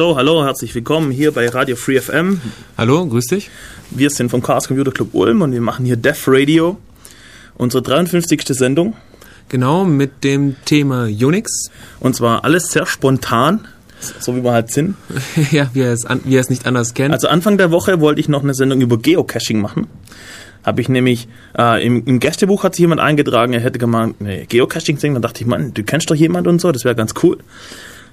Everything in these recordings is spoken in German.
So, hallo, herzlich willkommen hier bei Radio Free FM. Hallo, grüß dich. Wir sind vom Chaos Computer Club Ulm und wir machen hier Def Radio, unsere 53. Sendung. Genau, mit dem Thema Unix. Und zwar alles sehr spontan, so wie wir halt sind. ja, wie er, es an, wie er es nicht anders kennt. Also Anfang der Woche wollte ich noch eine Sendung über Geocaching machen. Habe ich nämlich, äh, im, im Gästebuch hat sich jemand eingetragen, er hätte gemeint, eine Geocaching-Sing. Dann dachte ich, Mann, du kennst doch jemand und so, das wäre ganz cool.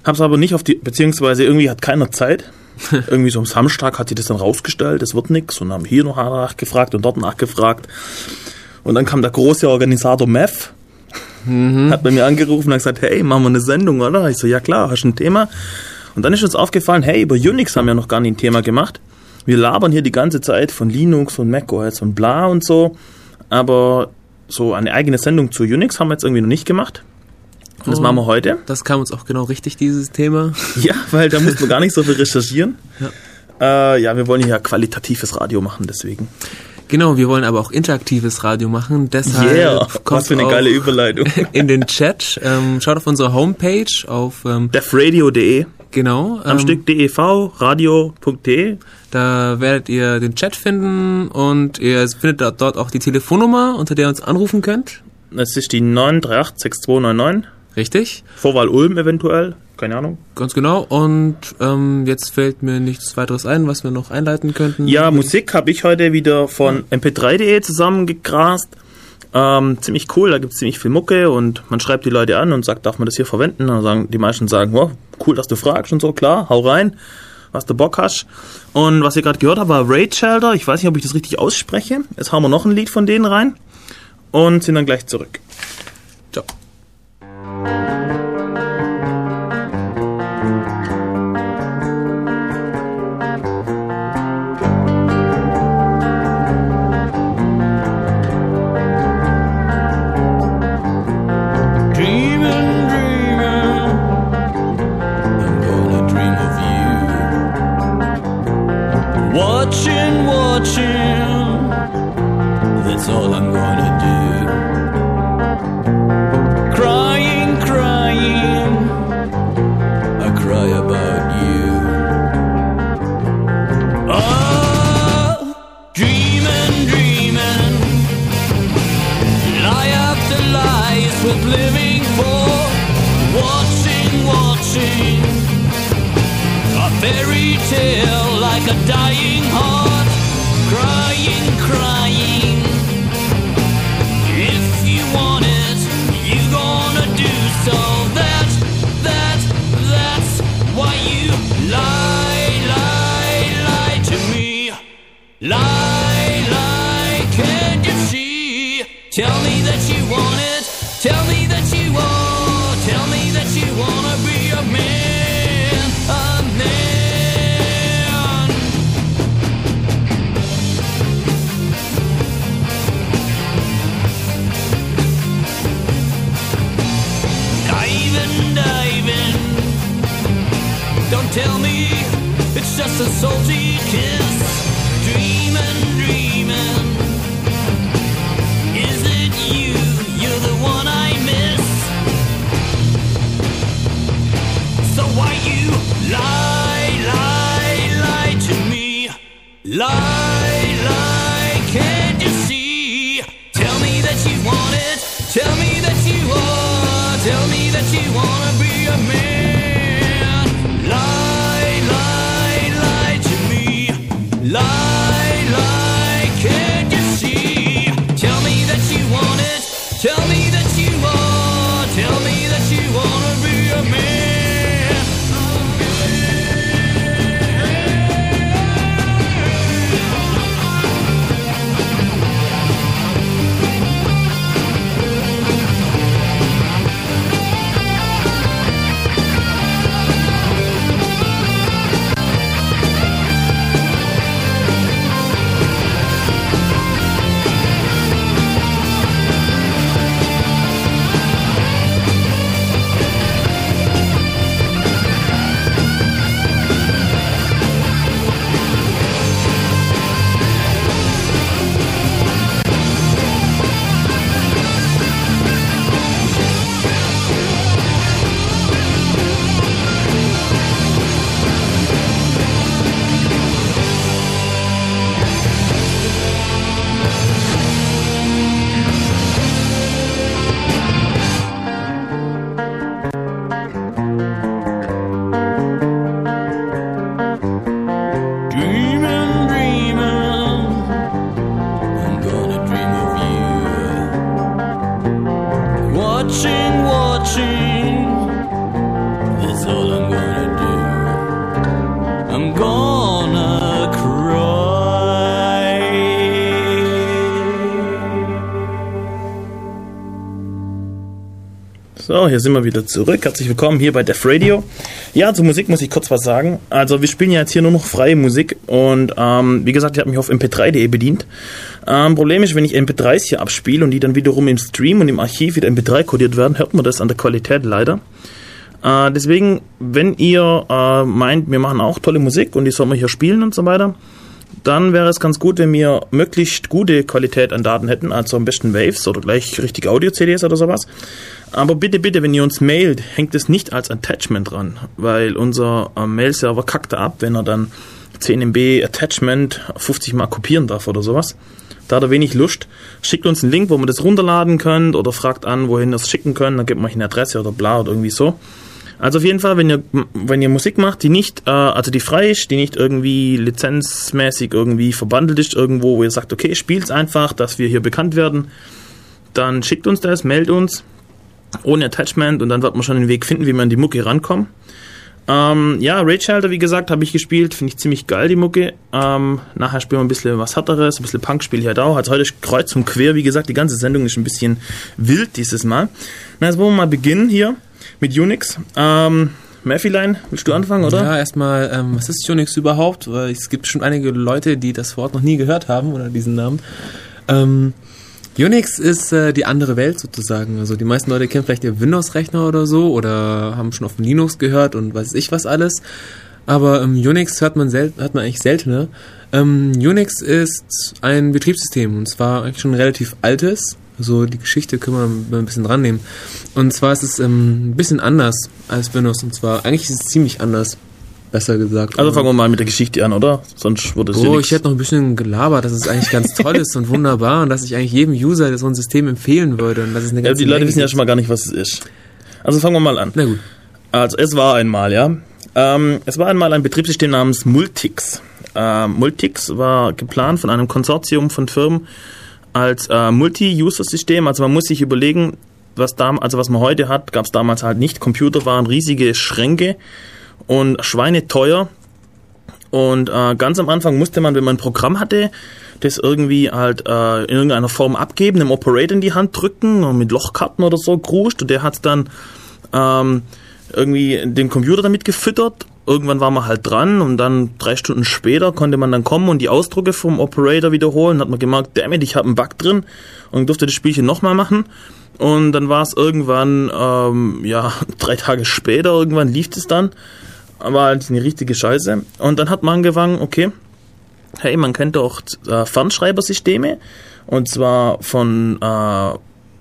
Hab's aber nicht auf die, beziehungsweise irgendwie hat keiner Zeit. irgendwie so am Samstag hat sich das dann rausgestellt, es wird nix und haben hier noch nachgefragt und dort nachgefragt. Und dann kam der große Organisator Mev, mhm. hat bei mir angerufen und hat gesagt, hey, machen wir eine Sendung, oder? Ich so, ja klar, hast du ein Thema? Und dann ist uns aufgefallen, hey, über Unix haben wir noch gar nicht ein Thema gemacht. Wir labern hier die ganze Zeit von Linux und macOS und bla und so, aber so eine eigene Sendung zu Unix haben wir jetzt irgendwie noch nicht gemacht. Und das machen wir heute. Das kam uns auch genau richtig, dieses Thema. Ja, weil da muss man gar nicht so viel recherchieren. Ja, äh, ja wir wollen ja qualitatives Radio machen, deswegen. Genau, wir wollen aber auch interaktives Radio machen. Deshalb yeah, kommt was für eine geile Überleitung. in den Chat. Ähm, schaut auf unsere Homepage auf ähm, defradio.de. Genau. Am ähm, Stück dev, radio.de. Da werdet ihr den Chat finden und ihr findet dort auch die Telefonnummer, unter der ihr uns anrufen könnt. Das ist die 9386299. Richtig. Vorwahl Ulm eventuell, keine Ahnung. Ganz genau. Und ähm, jetzt fällt mir nichts weiteres ein, was wir noch einleiten könnten. Ja, Musik habe ich heute wieder von mp3.de zusammengegrast. Ähm, ziemlich cool, da gibt es ziemlich viel Mucke und man schreibt die Leute an und sagt, darf man das hier verwenden? Und sagen, die meisten sagen, wow, cool, dass du fragst und so, klar, hau rein, was du Bock hast. Und was ihr gerade gehört habt, war Raid Shelter. Ich weiß nicht, ob ich das richtig ausspreche. Jetzt haben wir noch ein Lied von denen rein und sind dann gleich zurück. Thank you. that you Hier sind wir wieder zurück. Herzlich willkommen hier bei Def Radio. Ja, zur Musik muss ich kurz was sagen. Also wir spielen ja jetzt hier nur noch freie Musik und ähm, wie gesagt, ich habe mich auf mp3.de bedient. Ähm, Problem ist, wenn ich mp3s hier abspiele und die dann wiederum im Stream und im Archiv wieder mp3 kodiert werden, hört man das an der Qualität leider. Äh, deswegen, wenn ihr äh, meint, wir machen auch tolle Musik und die sollen wir hier spielen und so weiter, dann wäre es ganz gut, wenn wir möglichst gute Qualität an Daten hätten, also am besten Waves oder gleich richtig Audio-CDs oder sowas. Aber bitte, bitte, wenn ihr uns mailt, hängt es nicht als Attachment dran, weil unser äh, Mail-Server kackt ab, wenn er dann 10 MB Attachment 50 mal kopieren darf oder sowas. Da hat er wenig Lust. Schickt uns einen Link, wo man das runterladen könnt oder fragt an, wohin ihr es schicken könnt, dann gebt man euch eine Adresse oder bla oder irgendwie so. Also auf jeden Fall, wenn ihr, wenn ihr Musik macht, die nicht, äh, also die frei ist, die nicht irgendwie lizenzmäßig irgendwie verbandelt ist irgendwo, wo ihr sagt, okay, spielt's einfach, dass wir hier bekannt werden, dann schickt uns das, meldet uns, ohne Attachment und dann wird man schon den Weg finden, wie man an die Mucke rankommt. Ähm, ja, Raid Shelter, wie gesagt, habe ich gespielt, finde ich ziemlich geil, die Mucke. Ähm, nachher spielen wir ein bisschen was härteres, ein bisschen Punk spiele ich halt auch. Also heute kreuz und quer, wie gesagt, die ganze Sendung ist ein bisschen wild dieses Mal. Na, jetzt wollen wir mal beginnen hier mit Unix. Ähm, Murphyline, willst du anfangen, oder? Ja, erstmal, ähm, was ist Unix überhaupt? Es gibt schon einige Leute, die das Wort noch nie gehört haben oder diesen Namen. Ähm, Unix ist äh, die andere Welt sozusagen. Also die meisten Leute kennen vielleicht ihr Windows-Rechner oder so oder haben schon auf Linux gehört und weiß ich was alles. Aber ähm, Unix hört man, sel hört man eigentlich seltener. Ähm, Unix ist ein Betriebssystem und zwar eigentlich schon ein relativ altes. Also die Geschichte können wir ein bisschen dran nehmen. Und zwar ist es ähm, ein bisschen anders als Windows. Und zwar, eigentlich ist es ziemlich anders. Besser gesagt. Also fangen wir mal mit der Geschichte an, oder? Sonst wurde es Oh, ich hätte noch ein bisschen gelabert, dass es eigentlich ganz toll ist und wunderbar und dass ich eigentlich jedem User so ein System empfehlen würde. Und dass es eine ja, die Leute wissen ja schon mal gar nicht, was es ist. Also fangen wir mal an. Na gut. Also es war einmal, ja. Ähm, es war einmal ein Betriebssystem namens Multix. Ähm, Multix war geplant von einem Konsortium von Firmen als äh, Multi-User-System. Also man muss sich überlegen, was da, also was man heute hat, gab es damals halt nicht. Computer waren riesige Schränke und schweineteuer. Und äh, ganz am Anfang musste man, wenn man ein Programm hatte, das irgendwie halt äh, in irgendeiner Form abgeben, einem Operator in die Hand drücken und mit Lochkarten oder so gruscht und der hat dann ähm, irgendwie den Computer damit gefüttert. Irgendwann war man halt dran und dann drei Stunden später konnte man dann kommen und die Ausdrucke vom Operator wiederholen. Hat man gemerkt, damit ich habe einen Bug drin und durfte das Spielchen nochmal machen. Und dann war es irgendwann, ähm, ja, drei Tage später, irgendwann lief es dann. War halt eine richtige Scheiße. Und dann hat man angefangen, okay, hey, man kennt doch äh, Fernschreibersysteme. Und zwar von, äh,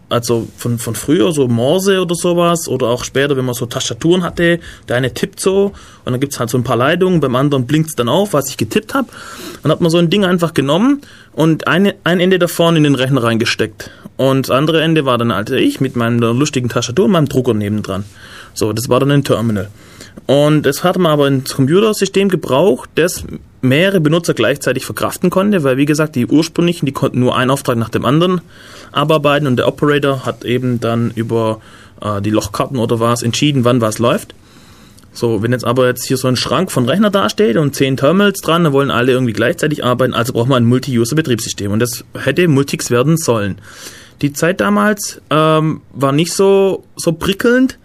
also von, von früher, so Morse oder sowas. Oder auch später, wenn man so Tastaturen hatte. Der eine tippt so und dann gibt's halt so ein paar Leitungen. Beim anderen blinkt's dann auf, was ich getippt habe. Dann hat man so ein Ding einfach genommen und eine, ein Ende davon in den Rechner reingesteckt. Und das andere Ende war dann halt ich mit meiner lustigen Tastatur und meinem Drucker nebendran. So, das war dann ein Terminal. Und das hat man aber ein Computersystem gebraucht, das mehrere Benutzer gleichzeitig verkraften konnte, weil wie gesagt, die ursprünglichen, die konnten nur einen Auftrag nach dem anderen abarbeiten und der Operator hat eben dann über äh, die Lochkarten oder was entschieden, wann was läuft. So, wenn jetzt aber jetzt hier so ein Schrank von Rechner dasteht und zehn Terminals dran, dann wollen alle irgendwie gleichzeitig arbeiten, also braucht man ein Multi-User-Betriebssystem und das hätte Multix werden sollen. Die Zeit damals ähm, war nicht so, so prickelnd,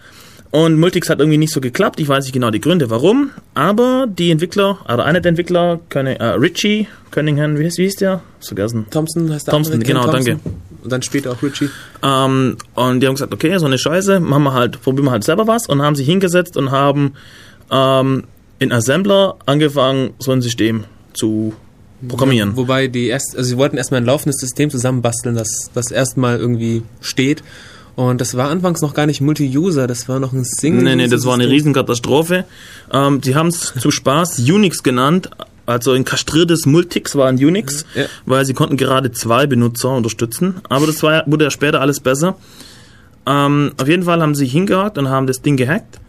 und Multix hat irgendwie nicht so geklappt. Ich weiß nicht genau die Gründe, warum. Aber die Entwickler, oder einer der Entwickler, König, äh, Richie Cunningham, wie, wie hieß der? Vergessen. Thompson heißt der Thompson, andere, genau, Thompson. danke. Und dann später auch Richie. Ähm, und die haben gesagt, okay, so eine Scheiße, machen wir halt, probieren wir halt selber was und haben sich hingesetzt und haben ähm, in Assembler angefangen, so ein System zu programmieren. Ja, wobei die erst, also sie wollten erstmal ein laufendes System zusammenbasteln, das, das erstmal irgendwie steht. Und das war anfangs noch gar nicht Multi-User, das war noch ein Single. Nee, nee, das war eine Riesenkatastrophe. Ähm, sie haben es zu Spaß Unix genannt, also ein kastriertes Multix war ein Unix, Ja. weil sie konnten gerade zwei Benutzer unterstützen. Aber das war, wurde ja später alles besser. Ähm, auf jeden Fall haben sie hingehakt und haben das Ding gehackt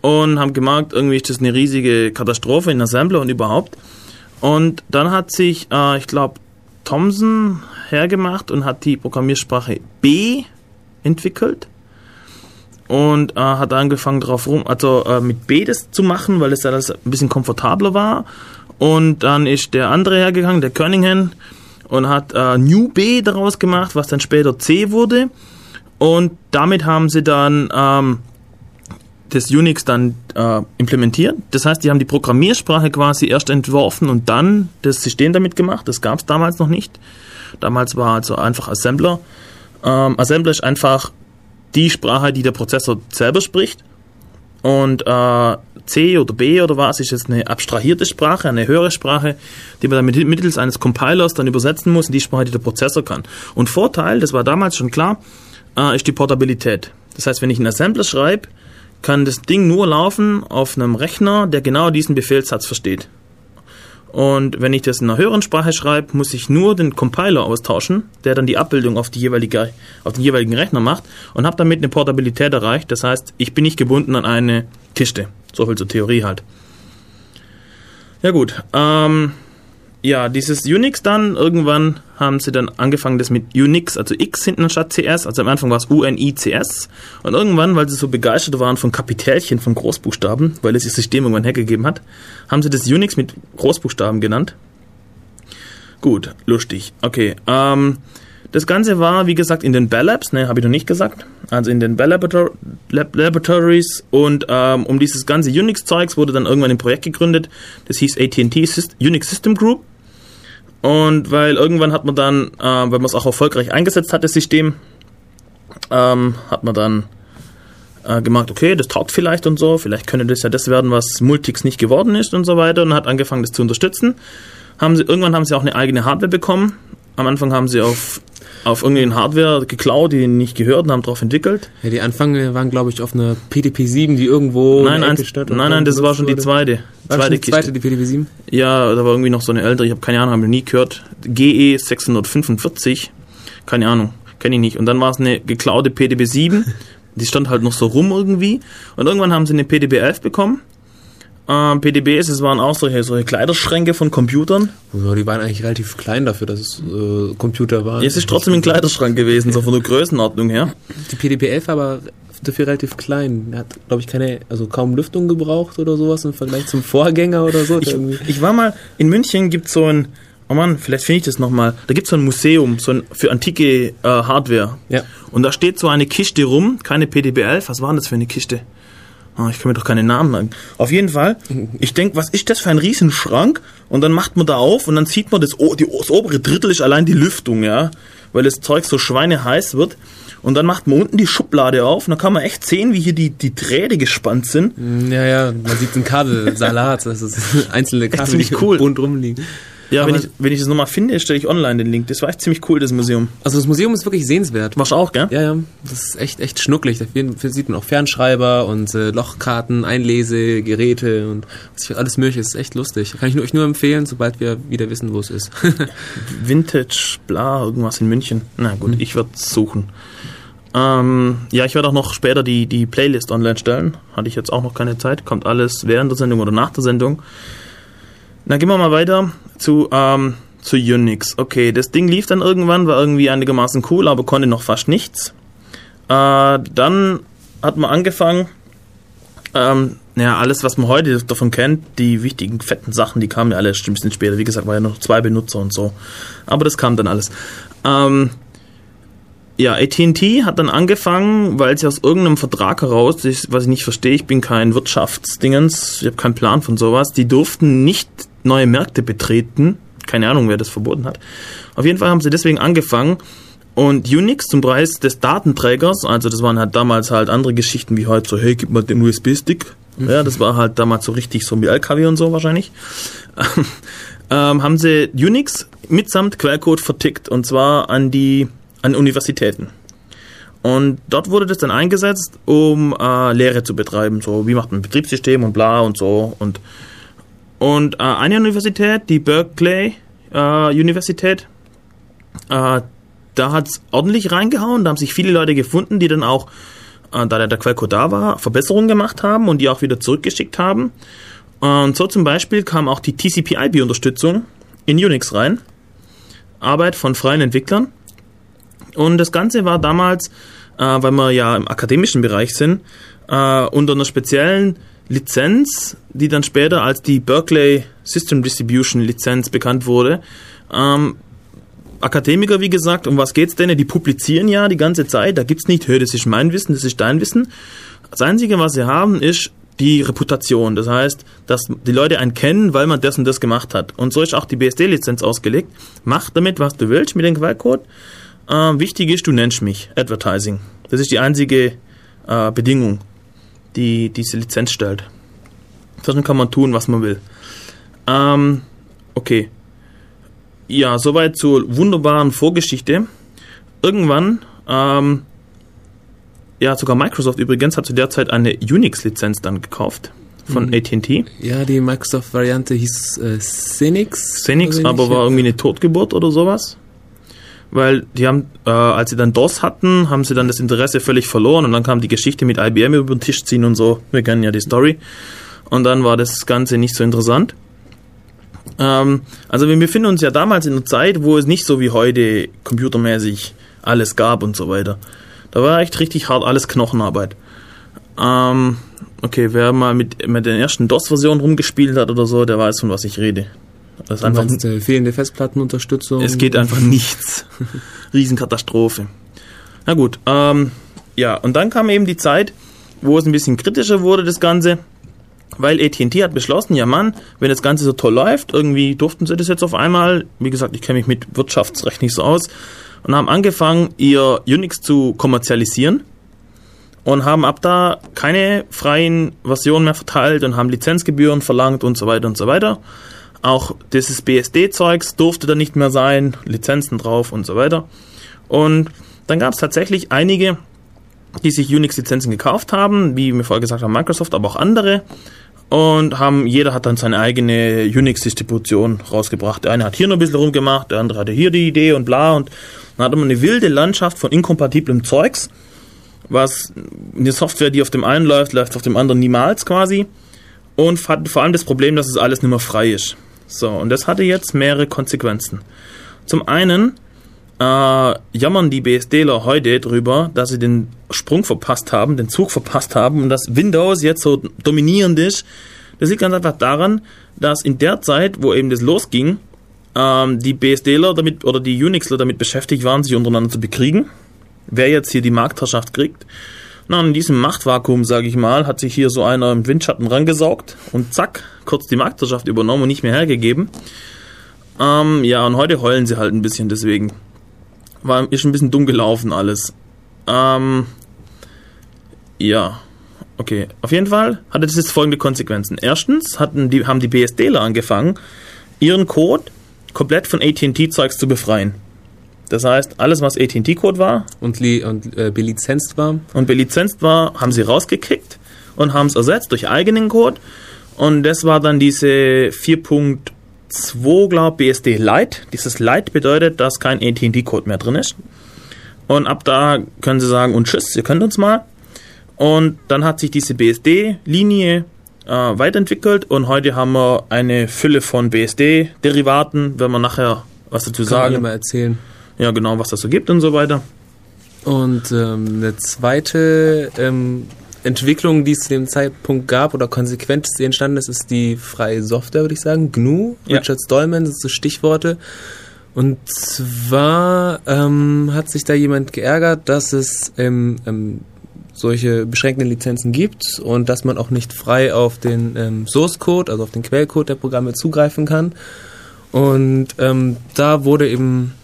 und haben gemerkt, irgendwie ist das eine riesige Katastrophe in Assembler und überhaupt. Und dann hat sich, äh, ich glaube, Thomson hergemacht und hat die Programmiersprache B entwickelt und äh, hat angefangen drauf rum, also äh, mit B das zu machen, weil es das ein bisschen komfortabler war. Und dann ist der andere hergegangen, der Cunningham, und hat äh, New B daraus gemacht, was dann später C wurde. Und damit haben sie dann ähm, das Unix dann äh, implementiert. Das heißt, die haben die Programmiersprache quasi erst entworfen und dann das System damit gemacht. Das gab es damals noch nicht. Damals war also einfach Assembler. Ähm, Assembler ist einfach die Sprache, die der Prozessor selber spricht. Und äh, C oder B oder was ist jetzt eine abstrahierte Sprache, eine höhere Sprache, die man dann mit, mittels eines Compilers dann übersetzen muss in die Sprache, die der Prozessor kann. Und Vorteil, das war damals schon klar, äh, ist die Portabilität. Das heißt, wenn ich einen Assembler schreibe, kann das Ding nur laufen auf einem Rechner, der genau diesen Befehlssatz versteht. Und wenn ich das in einer höheren Sprache schreibe, muss ich nur den Compiler austauschen, der dann die Abbildung auf, die jeweilige, auf den jeweiligen Rechner macht und habe damit eine Portabilität erreicht. Das heißt, ich bin nicht gebunden an eine Kiste. So viel zur Theorie halt. Ja gut, ähm, ja, dieses Unix dann, irgendwann haben sie dann angefangen, das mit Unix, also X hinten statt CS, also am Anfang war es UNICS. Und irgendwann, weil sie so begeistert waren von Kapitälchen, von Großbuchstaben, weil es ihr System irgendwann hergegeben hat, haben sie das Unix mit Großbuchstaben genannt. Gut, lustig. Okay, ähm, das Ganze war, wie gesagt, in den Bell Labs, ne, habe ich noch nicht gesagt, also in den Bell Laborator Lab Laboratories und ähm, um dieses ganze Unix-Zeugs wurde dann irgendwann ein Projekt gegründet, das hieß AT&T Unix System Group und weil irgendwann hat man dann, äh, weil man es auch erfolgreich eingesetzt hat, das System, ähm, hat man dann äh, gemerkt, okay, das taugt vielleicht und so, vielleicht könnte das ja das werden, was Multics nicht geworden ist und so weiter und hat angefangen, das zu unterstützen. Haben sie, irgendwann haben sie auch eine eigene Hardware bekommen. Am Anfang haben sie auf auf irgendeine Hardware geklaut, die nicht gehört und haben darauf entwickelt. Ja, die Anfänge waren, glaube ich, auf einer PDP-7, die irgendwo nein, nein, nein, nein, das war schon die zweite. War zweite, die zweite, die PDP-7? Ja, da war irgendwie noch so eine ältere, ich habe keine Ahnung, habe nie gehört. GE 645, keine Ahnung, kenne ich nicht. Und dann war es eine geklaute PDB-7, die stand halt noch so rum irgendwie. Und irgendwann haben sie eine PDB-11 bekommen ähm, PDBs, es waren auch solche, solche Kleiderschränke von Computern. Ja, die waren eigentlich relativ klein dafür, dass es äh, Computer waren. es ist trotzdem ein Kleiderschrank gewesen, so von der Größenordnung her. Die PDB-11 aber dafür relativ klein. Hat, glaube ich, keine, also kaum Lüftung gebraucht oder sowas im Vergleich zum Vorgänger oder so. Ich, ich war mal, in München gibt es so ein, oh Mann, vielleicht finde ich das nochmal. Da gibt es so ein Museum so ein, für antike äh, Hardware. Ja. Und da steht so eine Kiste rum, keine PDB-11. Was war denn das für eine Kiste? Oh, ich kann mir doch keine Namen sagen. Auf jeden Fall, ich denke, was ist das für ein Riesenschrank? Und dann macht man da auf und dann sieht man, das, die, das obere Drittel ist allein die Lüftung, ja. Weil das Zeug so schweineheiß wird. Und dann macht man unten die Schublade auf und dann kann man echt sehen, wie hier die, die Drähte gespannt sind. Ja, ja, man sieht ein Kabelsalat, das ist einzelne Kabel, die cool. bunt rumliegen. Ja, wenn ich, wenn ich das nochmal finde, stelle ich online den Link. Das war echt ziemlich cool, das Museum. Also das Museum ist wirklich sehenswert. Warst du auch, gell? Ja, ja. Das ist echt, echt schnucklig. Da sieht man auch Fernschreiber und äh, Lochkarten, Einlesegeräte und alles mögliche. Das ist echt lustig. Kann ich euch nur empfehlen, sobald wir wieder wissen, wo es ist. Vintage, bla, irgendwas in München. Na gut, mhm. ich werde suchen. Ähm, ja, ich werde auch noch später die, die Playlist online stellen. Hatte ich jetzt auch noch keine Zeit. Kommt alles während der Sendung oder nach der Sendung. Na, gehen wir mal weiter zu, ähm, zu Unix. Okay, das Ding lief dann irgendwann, war irgendwie einigermaßen cool, aber konnte noch fast nichts. Äh, dann hat man angefangen, ähm, ja, alles, was man heute davon kennt, die wichtigen fetten Sachen, die kamen ja alle ein bisschen später. Wie gesagt, war ja noch zwei Benutzer und so. Aber das kam dann alles. Ähm, ja, AT&T hat dann angefangen, weil sie aus irgendeinem Vertrag heraus, was ich nicht verstehe, ich bin kein Wirtschaftsdingens, ich habe keinen Plan von sowas, die durften nicht neue Märkte betreten. Keine Ahnung, wer das verboten hat. Auf jeden Fall haben sie deswegen angefangen und Unix zum Preis des Datenträgers, also das waren halt damals halt andere Geschichten wie heute so, hey, gib mal den USB-Stick. Ja, das war halt damals so richtig so wie LKW und so wahrscheinlich. ähm, haben sie Unix mitsamt Quellcode vertickt und zwar an die an Universitäten. Und dort wurde das dann eingesetzt, um äh, Lehre zu betreiben, so wie macht man ein Betriebssystem und bla und so und und äh, eine Universität, die Berkeley äh, Universität, äh, da hat es ordentlich reingehauen. Da haben sich viele Leute gefunden, die dann auch, äh, da der Quellcode da war, Verbesserungen gemacht haben und die auch wieder zurückgeschickt haben. Und so zum Beispiel kam auch die TCP-IP-Unterstützung in Unix rein. Arbeit von freien Entwicklern. Und das Ganze war damals, äh, weil wir ja im akademischen Bereich sind, äh, unter einer speziellen Lizenz, die dann später als die Berkeley System Distribution Lizenz bekannt wurde, ähm, Akademiker, wie gesagt, um was geht's denn? Die publizieren ja die ganze Zeit. Da gibt's nicht, hör, das ist mein Wissen, das ist dein Wissen. Das Einzige, was sie haben, ist die Reputation. Das heißt, dass die Leute einen kennen, weil man das und das gemacht hat. Und so ist auch die BSD-Lizenz ausgelegt. Mach damit, was du willst mit dem Quellcode. Äh, wichtig ist, du nennst mich. Advertising. Das ist die einzige äh, Bedingung, die diese Lizenz stellt. Dann kann man tun, was man will. Ähm, okay. Ja, soweit zur wunderbaren Vorgeschichte. Irgendwann, ähm, ja, sogar Microsoft übrigens hat zu der Zeit eine Unix-Lizenz dann gekauft von Mhm. AT&T. Ja, die Microsoft-Variante hieß äh, Xenix. Xenix, aber war irgendwie eine Totgeburt oder sowas. Weil die haben, äh, als sie dann DOS hatten, haben sie dann das Interesse völlig verloren und dann kam die Geschichte mit IBM über den Tisch ziehen und so. Wir kennen ja die Story. Und dann war das Ganze nicht so interessant. Ähm, also wir befinden uns ja damals in einer Zeit, wo es nicht so wie heute computermäßig alles gab und so weiter. Da war echt richtig hart alles Knochenarbeit. Ähm, okay, wer mal mit, mit den ersten DOS-Versionen rumgespielt hat oder so, der weiß, von was ich rede. Das ist einfach meinst, äh, fehlende Festplattenunterstützung. es geht einfach nichts. Riesenkatastrophe. Na gut, ähm, ja, und dann kam eben die Zeit, wo es ein bisschen kritischer wurde, das Ganze, weil AT&T hat beschlossen, ja Mann, wenn das Ganze so toll läuft, irgendwie durften sie das jetzt auf einmal, wie gesagt, ich kenne mich mit Wirtschaftsrecht nicht so aus, und haben angefangen, ihr Unix zu kommerzialisieren und haben ab da keine freien Versionen mehr verteilt und haben Lizenzgebühren verlangt und so weiter und so weiter. Auch dieses BSD-Zeugs durfte da nicht mehr sein, Lizenzen drauf und so weiter. Und dann gab es tatsächlich einige, die sich Unix-Lizenzen gekauft haben, wie wir vorher gesagt haben, Microsoft, aber auch andere. Und haben, jeder hat dann seine eigene Unix-Distribution rausgebracht. Der eine hat hier noch ein bisschen rumgemacht, der andere hatte hier die Idee und bla. Und dann hatte man eine wilde Landschaft von inkompatiblem Zeugs, was eine Software, die auf dem einen läuft, läuft auf dem anderen niemals quasi. Und hat vor allem das Problem, dass es alles nicht mehr frei ist. So, und das hatte jetzt mehrere Konsequenzen. Zum einen äh, jammern die BSDler heute drüber, dass sie den Sprung verpasst haben, den Zug verpasst haben und dass Windows jetzt so dominierend ist. Das liegt ganz einfach daran, dass in der Zeit, wo eben das losging, ähm, die BSDler damit oder die Unixler damit beschäftigt waren, sich untereinander zu bekriegen. Wer jetzt hier die Marktherrschaft kriegt. Na, in diesem Machtvakuum, sage ich mal, hat sich hier so einer im Windschatten rangesaugt und zack, kurz die Marktherrschaft übernommen und nicht mehr hergegeben. Ähm, ja, und heute heulen sie halt ein bisschen deswegen. War, ist ein bisschen dumm gelaufen alles. Ähm, ja, okay. Auf jeden Fall hatte das jetzt folgende Konsequenzen. Erstens hatten die, haben die BSDler angefangen, ihren Code komplett von AT&T-Zeugs zu befreien. Das heißt, alles, was AT&T-Code war Und, li und äh, belizenzt war. und belizenzt war, haben sie rausgekickt und haben es ersetzt durch eigenen Code. Und das war dann diese 4.2, glaube BSD Lite. Dieses Lite bedeutet, dass kein AT&T-Code mehr drin ist. Und ab da können sie sagen, und tschüss, ihr könnt uns mal. Und dann hat sich diese BSD-Linie äh, weiterentwickelt und heute haben wir eine Fülle von BSD-Derivaten, wenn wir nachher was dazu Kann sagen. mal erzählen. Ja, genau, was das so gibt und so weiter. Und ähm, eine zweite ähm, Entwicklung, die es zu dem Zeitpunkt gab oder konsequent die entstanden ist, ist die freie Software, würde ich sagen. GNU, Ja. Richard Stallman, das sind so Stichworte. Und zwar ähm, hat sich da jemand geärgert, dass es ähm, ähm, solche beschränkten Lizenzen gibt und dass man auch nicht frei auf den ähm, Source Code, also auf den Quellcode der Programme zugreifen kann. Und ähm, da wurde eben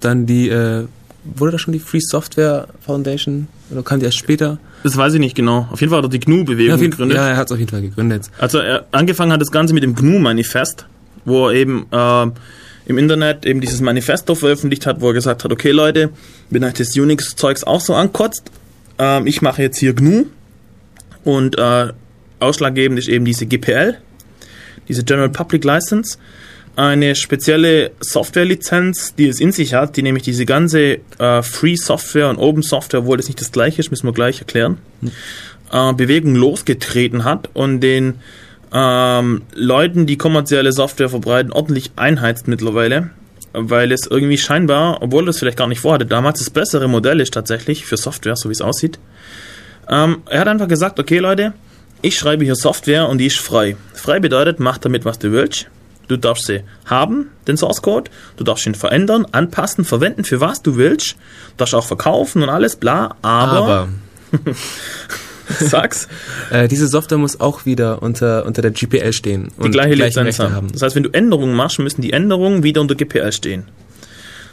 dann die, äh, wurde da schon die Free Software Foundation oder kam die erst später? Das weiß ich nicht genau. Auf jeden Fall hat er die Ja, GNU-Bewegung jeden, gegründet. ja er hat es auf jeden Fall gegründet. Also er angefangen hat das Ganze mit dem GNU-Manifest, wo er eben äh, im Internet eben dieses Manifesto veröffentlicht hat, wo er gesagt hat, okay Leute, wenn euch das Unix-Zeugs auch so ankotzt, ähm, ich mache jetzt hier GNU und äh, ausschlaggebend ist eben diese GPL, diese General Public License, eine spezielle Software-Lizenz, die es in sich hat, die nämlich diese ganze äh, Free Software und Open Software, obwohl das nicht das gleiche ist, müssen wir gleich erklären, äh, Bewegung losgetreten hat und den ähm, Leuten, die kommerzielle Software verbreiten, ordentlich einheizt mittlerweile, weil es irgendwie scheinbar, obwohl das vielleicht gar nicht vorhatte, damals das bessere Modell ist tatsächlich für Software, so wie es aussieht. Ähm, er hat einfach gesagt, okay Leute, ich schreibe hier Software und die ist frei. Frei bedeutet, mach damit, was du willst. Du darfst sie haben, den Source Code. Du darfst ihn verändern, anpassen, verwenden, für was du willst. Du darfst auch verkaufen und alles, bla. Aber, Aber sag's, äh, diese Software muss auch wieder unter, unter der GPL stehen. die gleiche Lizenz haben. Das heißt, wenn du Änderungen machst, müssen die Änderungen wieder unter GPL stehen.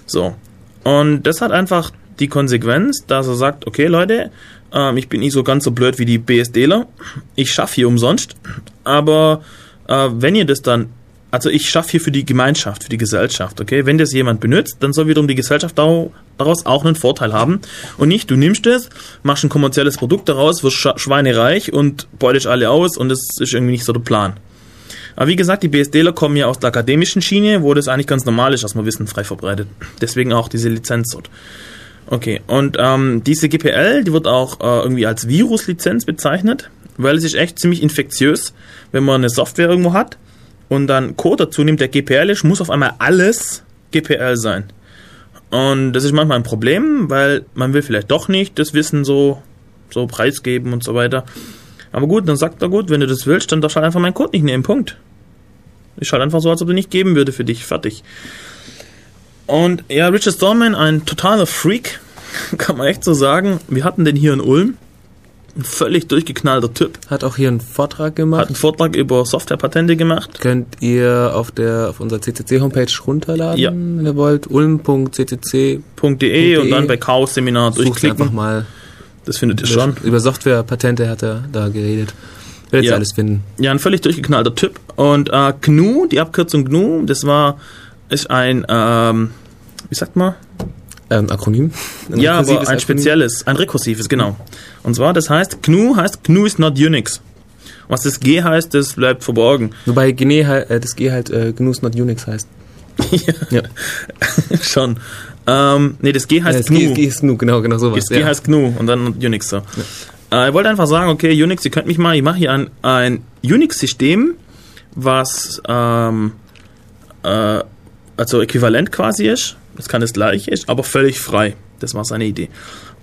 So. Und das hat einfach die Konsequenz, dass er sagt, okay Leute, ähm, ich bin nicht so ganz so blöd wie die BSDler. Ich schaffe hier umsonst. Aber äh, wenn ihr das dann, also ich schaffe hier für die Gemeinschaft, für die Gesellschaft, okay? Wenn das jemand benutzt, dann soll wiederum die Gesellschaft daraus auch einen Vorteil haben. Und nicht, du nimmst es, machst ein kommerzielles Produkt daraus, wirst schweinereich und beutest alle aus und das ist irgendwie nicht so der Plan. Aber wie gesagt, die BSDler kommen ja aus der akademischen Schiene, wo das eigentlich ganz normal ist, dass man Wissen frei verbreitet. Deswegen auch diese Lizenz dort. Okay, und ähm, diese GPL, die wird auch äh, irgendwie als Viruslizenz bezeichnet, weil es ist echt ziemlich infektiös, wenn man eine Software irgendwo hat und dann Code dazu nimmt, der GPL ist, muss auf einmal alles GPL sein. Und das ist manchmal ein Problem, weil man will vielleicht doch nicht das Wissen so, so preisgeben und so weiter. Aber gut, dann sagt er gut, wenn du das willst, dann darfst du halt einfach meinen Code nicht nehmen. Punkt. Ist halt einfach so, als ob er nicht geben würde für dich. Fertig. Und ja, Richard Stallman, ein totaler Freak, kann man echt so sagen. Wir hatten den hier in Ulm. Ein völlig durchgeknallter Typ. Hat auch hier einen Vortrag Hat gemacht. einen Vortrag über Softwarepatente gemacht. Könnt ihr auf der auf unserer CCC-Homepage runterladen, Ja. wenn ihr wollt. ulm.ccc. .de und dann bei Chaos Seminar Sucht einfach durchklicken. mal. Das findet ihr schon. Über Softwarepatente hat er da geredet. Werdet ihr Ja. alles finden. Ja, ein völlig durchgeknallter Typ. Und äh, GNU, die Abkürzung GNU, das war, ist ein, ähm, wie sagt man? Ähm, Akronym? Ein ja, aber ein Akronym? spezielles, ein rekursives, genau. Und zwar, das heißt, GNU heißt, GNU is not Unix. Was das G heißt, das bleibt verborgen. Wobei Gene, äh, das G halt äh, GNU is not Unix heißt. ja. Schon. Ähm, nee, das G heißt Äh, das GNU. G, G ist GNU, genau, genau sowas. Das G heißt GNU und dann Unix so. Äh, ich wollte einfach sagen, okay, Unix, ihr könnt mich mal, ich mache hier ein, ein Unix-System, was ähm, äh, also äquivalent quasi ist. Das kann das gleiche ist, aber völlig frei. Das war seine Idee.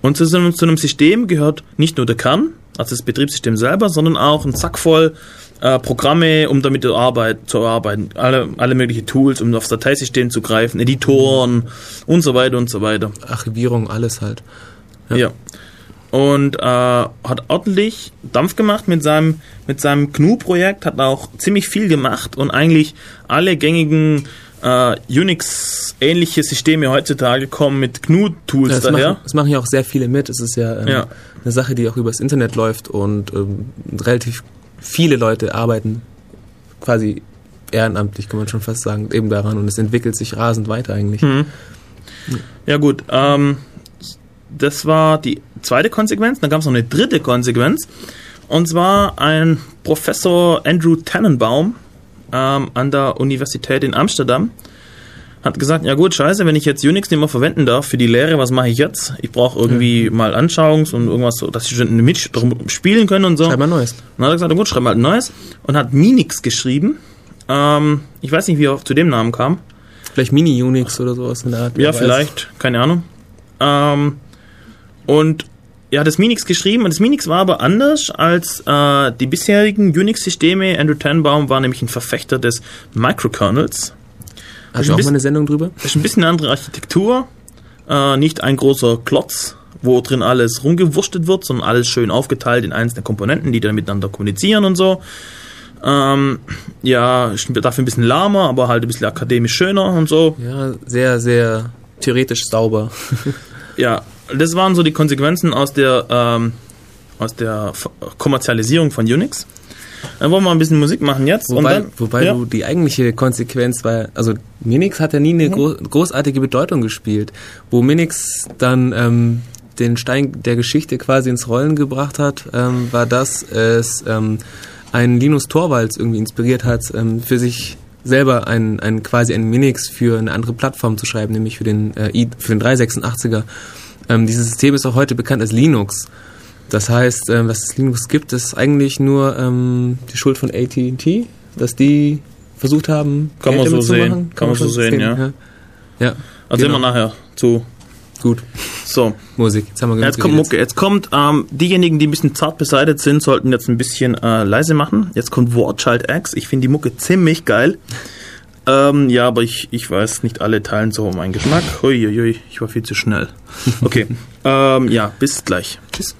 Und zu so einem, zu einem System gehört nicht nur der Kern, also das Betriebssystem selber, sondern auch ein Sack voll äh, Programme, um damit zu arbeiten, zu arbeiten. Alle, alle möglichen Tools, um aufs Dateisystem zu greifen, Editoren und so weiter und so weiter. Archivierung, alles halt. Ja. Und äh, hat ordentlich Dampf gemacht mit seinem, mit seinem GNU-Projekt, hat auch ziemlich viel gemacht und eigentlich alle gängigen äh, Unix-ähnliche Systeme heutzutage kommen mit GNU-Tools Das daher. machen, das machen ja auch sehr viele mit. Es ist ja, ähm, Ja. eine Sache, die auch übers Internet läuft und ähm, relativ viele Leute arbeiten quasi ehrenamtlich, kann man schon fast sagen, eben daran und es entwickelt sich rasend weiter eigentlich. Mhm. Ja gut, ähm, das war die zweite Konsequenz. Dann gab es noch eine dritte Konsequenz. Und zwar ein Professor Andrew Tannenbaum ähm, an der Universität in Amsterdam hat gesagt, ja gut, scheiße, wenn ich jetzt Unix nicht mehr verwenden darf für die Lehre, was mache ich jetzt? Ich brauche irgendwie mal Anschauungs- und irgendwas, so, dass die Studenten mit drum spielen können und so. Schreib mal Neues. Dann hat er gesagt, gut, schreib mal neues. Und hat Minix geschrieben. Ähm, ich weiß nicht, wie er zu dem Namen kam. Vielleicht Mini-Unix oder sowas in der Art. Ja, weiß. vielleicht, keine Ahnung. Ähm, und er hat das Minix geschrieben und das Minix war aber anders als äh, die bisherigen Unix-Systeme. Andrew Tannenbaum war nämlich ein Verfechter des Microkernels. Hast du auch bisschen- mal eine Sendung drüber? Das ist ein bisschen eine andere Architektur. Äh, nicht ein großer Klotz, wo drin alles rumgewurstet wird, sondern alles schön aufgeteilt in einzelne Komponenten, die dann miteinander kommunizieren und so. Ähm, ja, dafür ein bisschen lahmer, aber halt ein bisschen akademisch schöner und so. Ja, sehr, sehr theoretisch sauber. Ja, das waren so die Konsequenzen aus der, ähm, aus der Kommerzialisierung von Unix. Dann wollen wir ein bisschen Musik machen jetzt. Wobei, dann, wobei ja, du die eigentliche Konsequenz war, also Minix hat ja nie eine gro großartige Bedeutung gespielt. Wo Minix dann ähm, den Stein der Geschichte quasi ins Rollen gebracht hat, ähm, war das, es ähm, einen Linus Torvalds irgendwie inspiriert hat, ähm, für sich selber ein, ein quasi ein Minix für eine andere Plattform zu schreiben, nämlich für den äh, für den 386er. Ähm, dieses System ist auch heute bekannt als Linux. Das heißt, ähm, was es Linux gibt, ist eigentlich nur ähm, die Schuld von AT&T, dass die versucht haben, Kann man Geld damit so zu sehen. machen. Kann man so sehen, ja. ja. Ja, erzählen genau. wir nachher zu. gut. So, Musik. Jetzt haben wir genug jetzt kommt. Mucke. Jetzt kommt, ähm, diejenigen, die ein bisschen zart beseitigt sind, sollten jetzt ein bisschen äh, leise machen. Jetzt kommt Warchild X. Ich finde die Mucke ziemlich geil. Ähm, ja, aber ich, ich weiß, nicht alle teilen so meinen Geschmack. Uiuiui, ich war viel zu schnell. Okay, ähm, ja, bis gleich. Tschüss.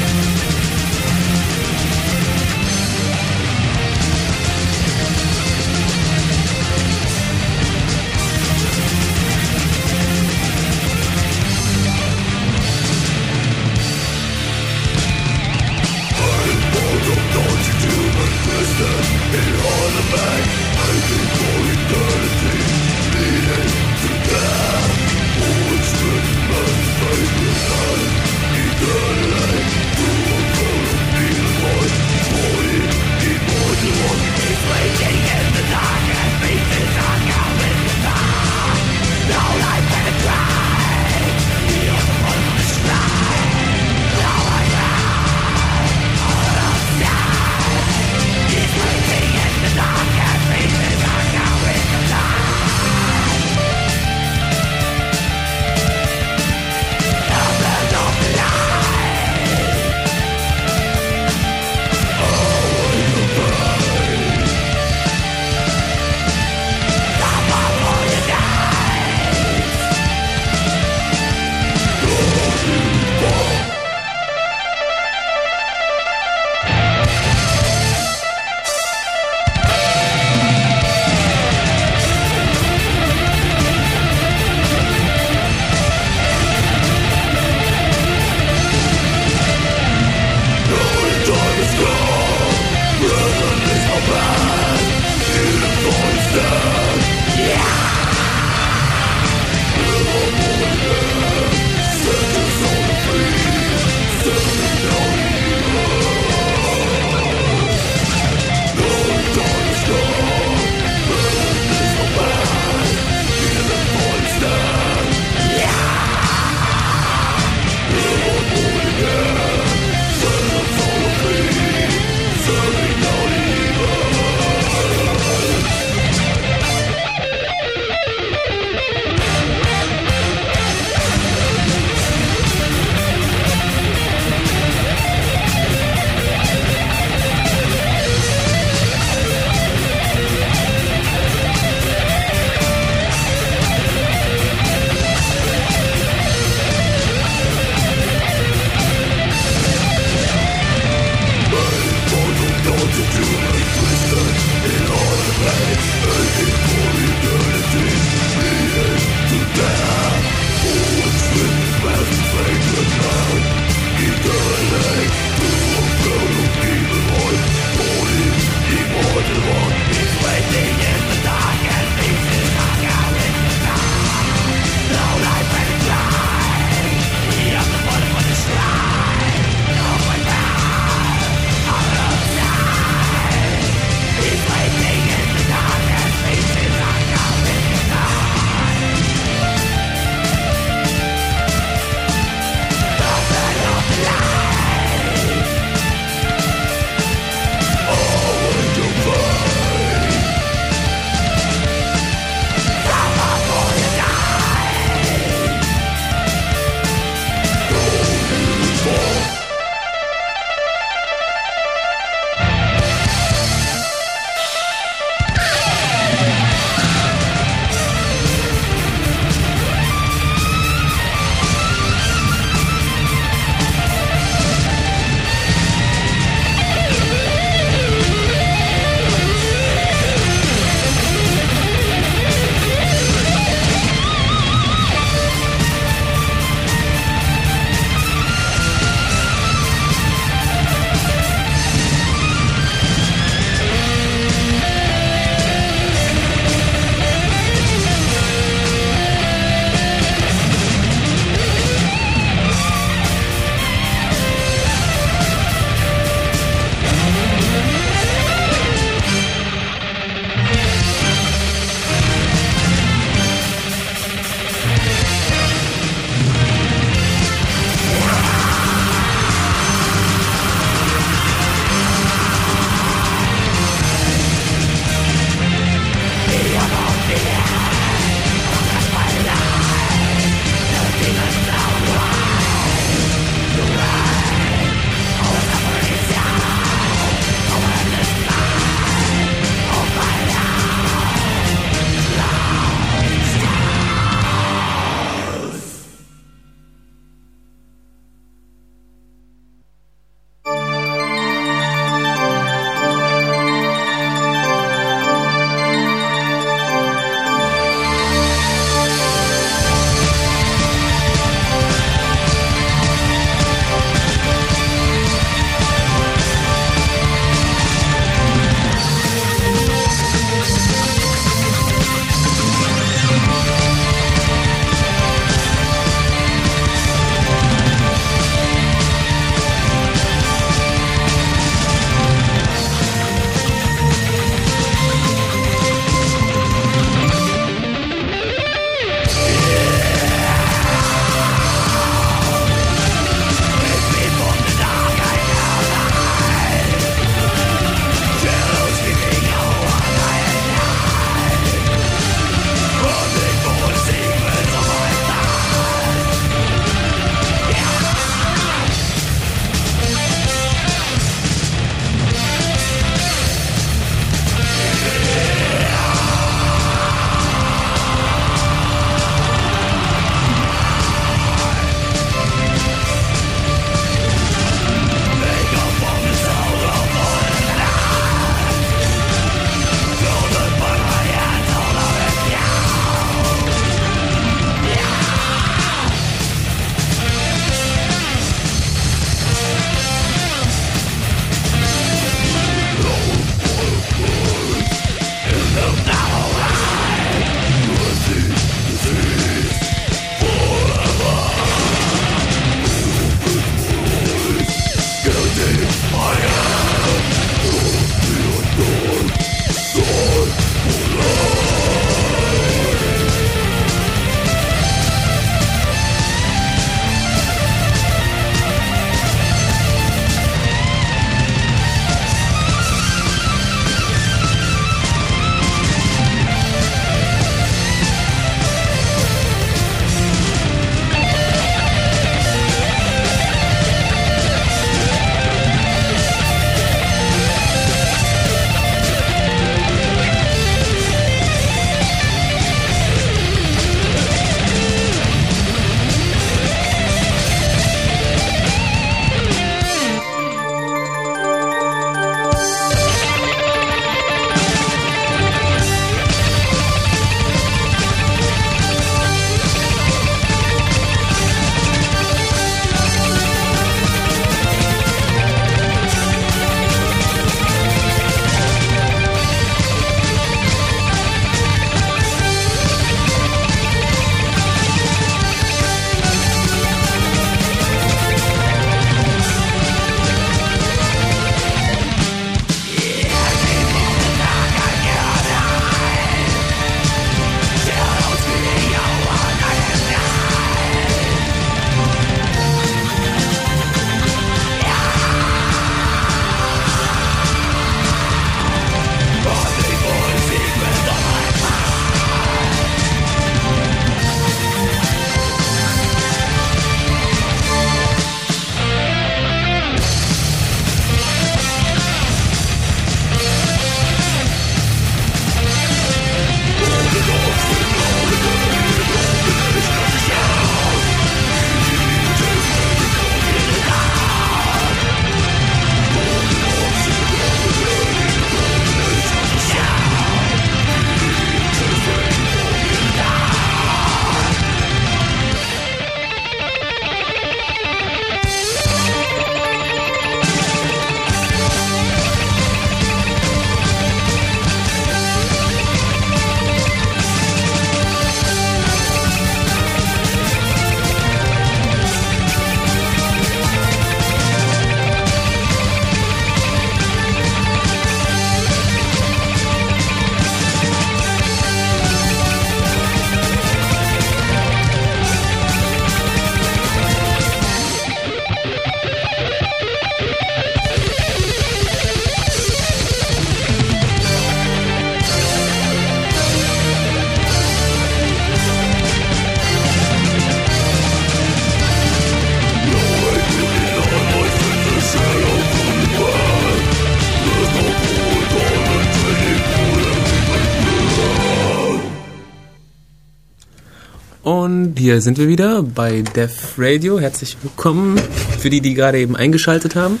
Hier sind wir wieder bei Def Radio. Herzlich willkommen für die, die gerade eben eingeschaltet haben.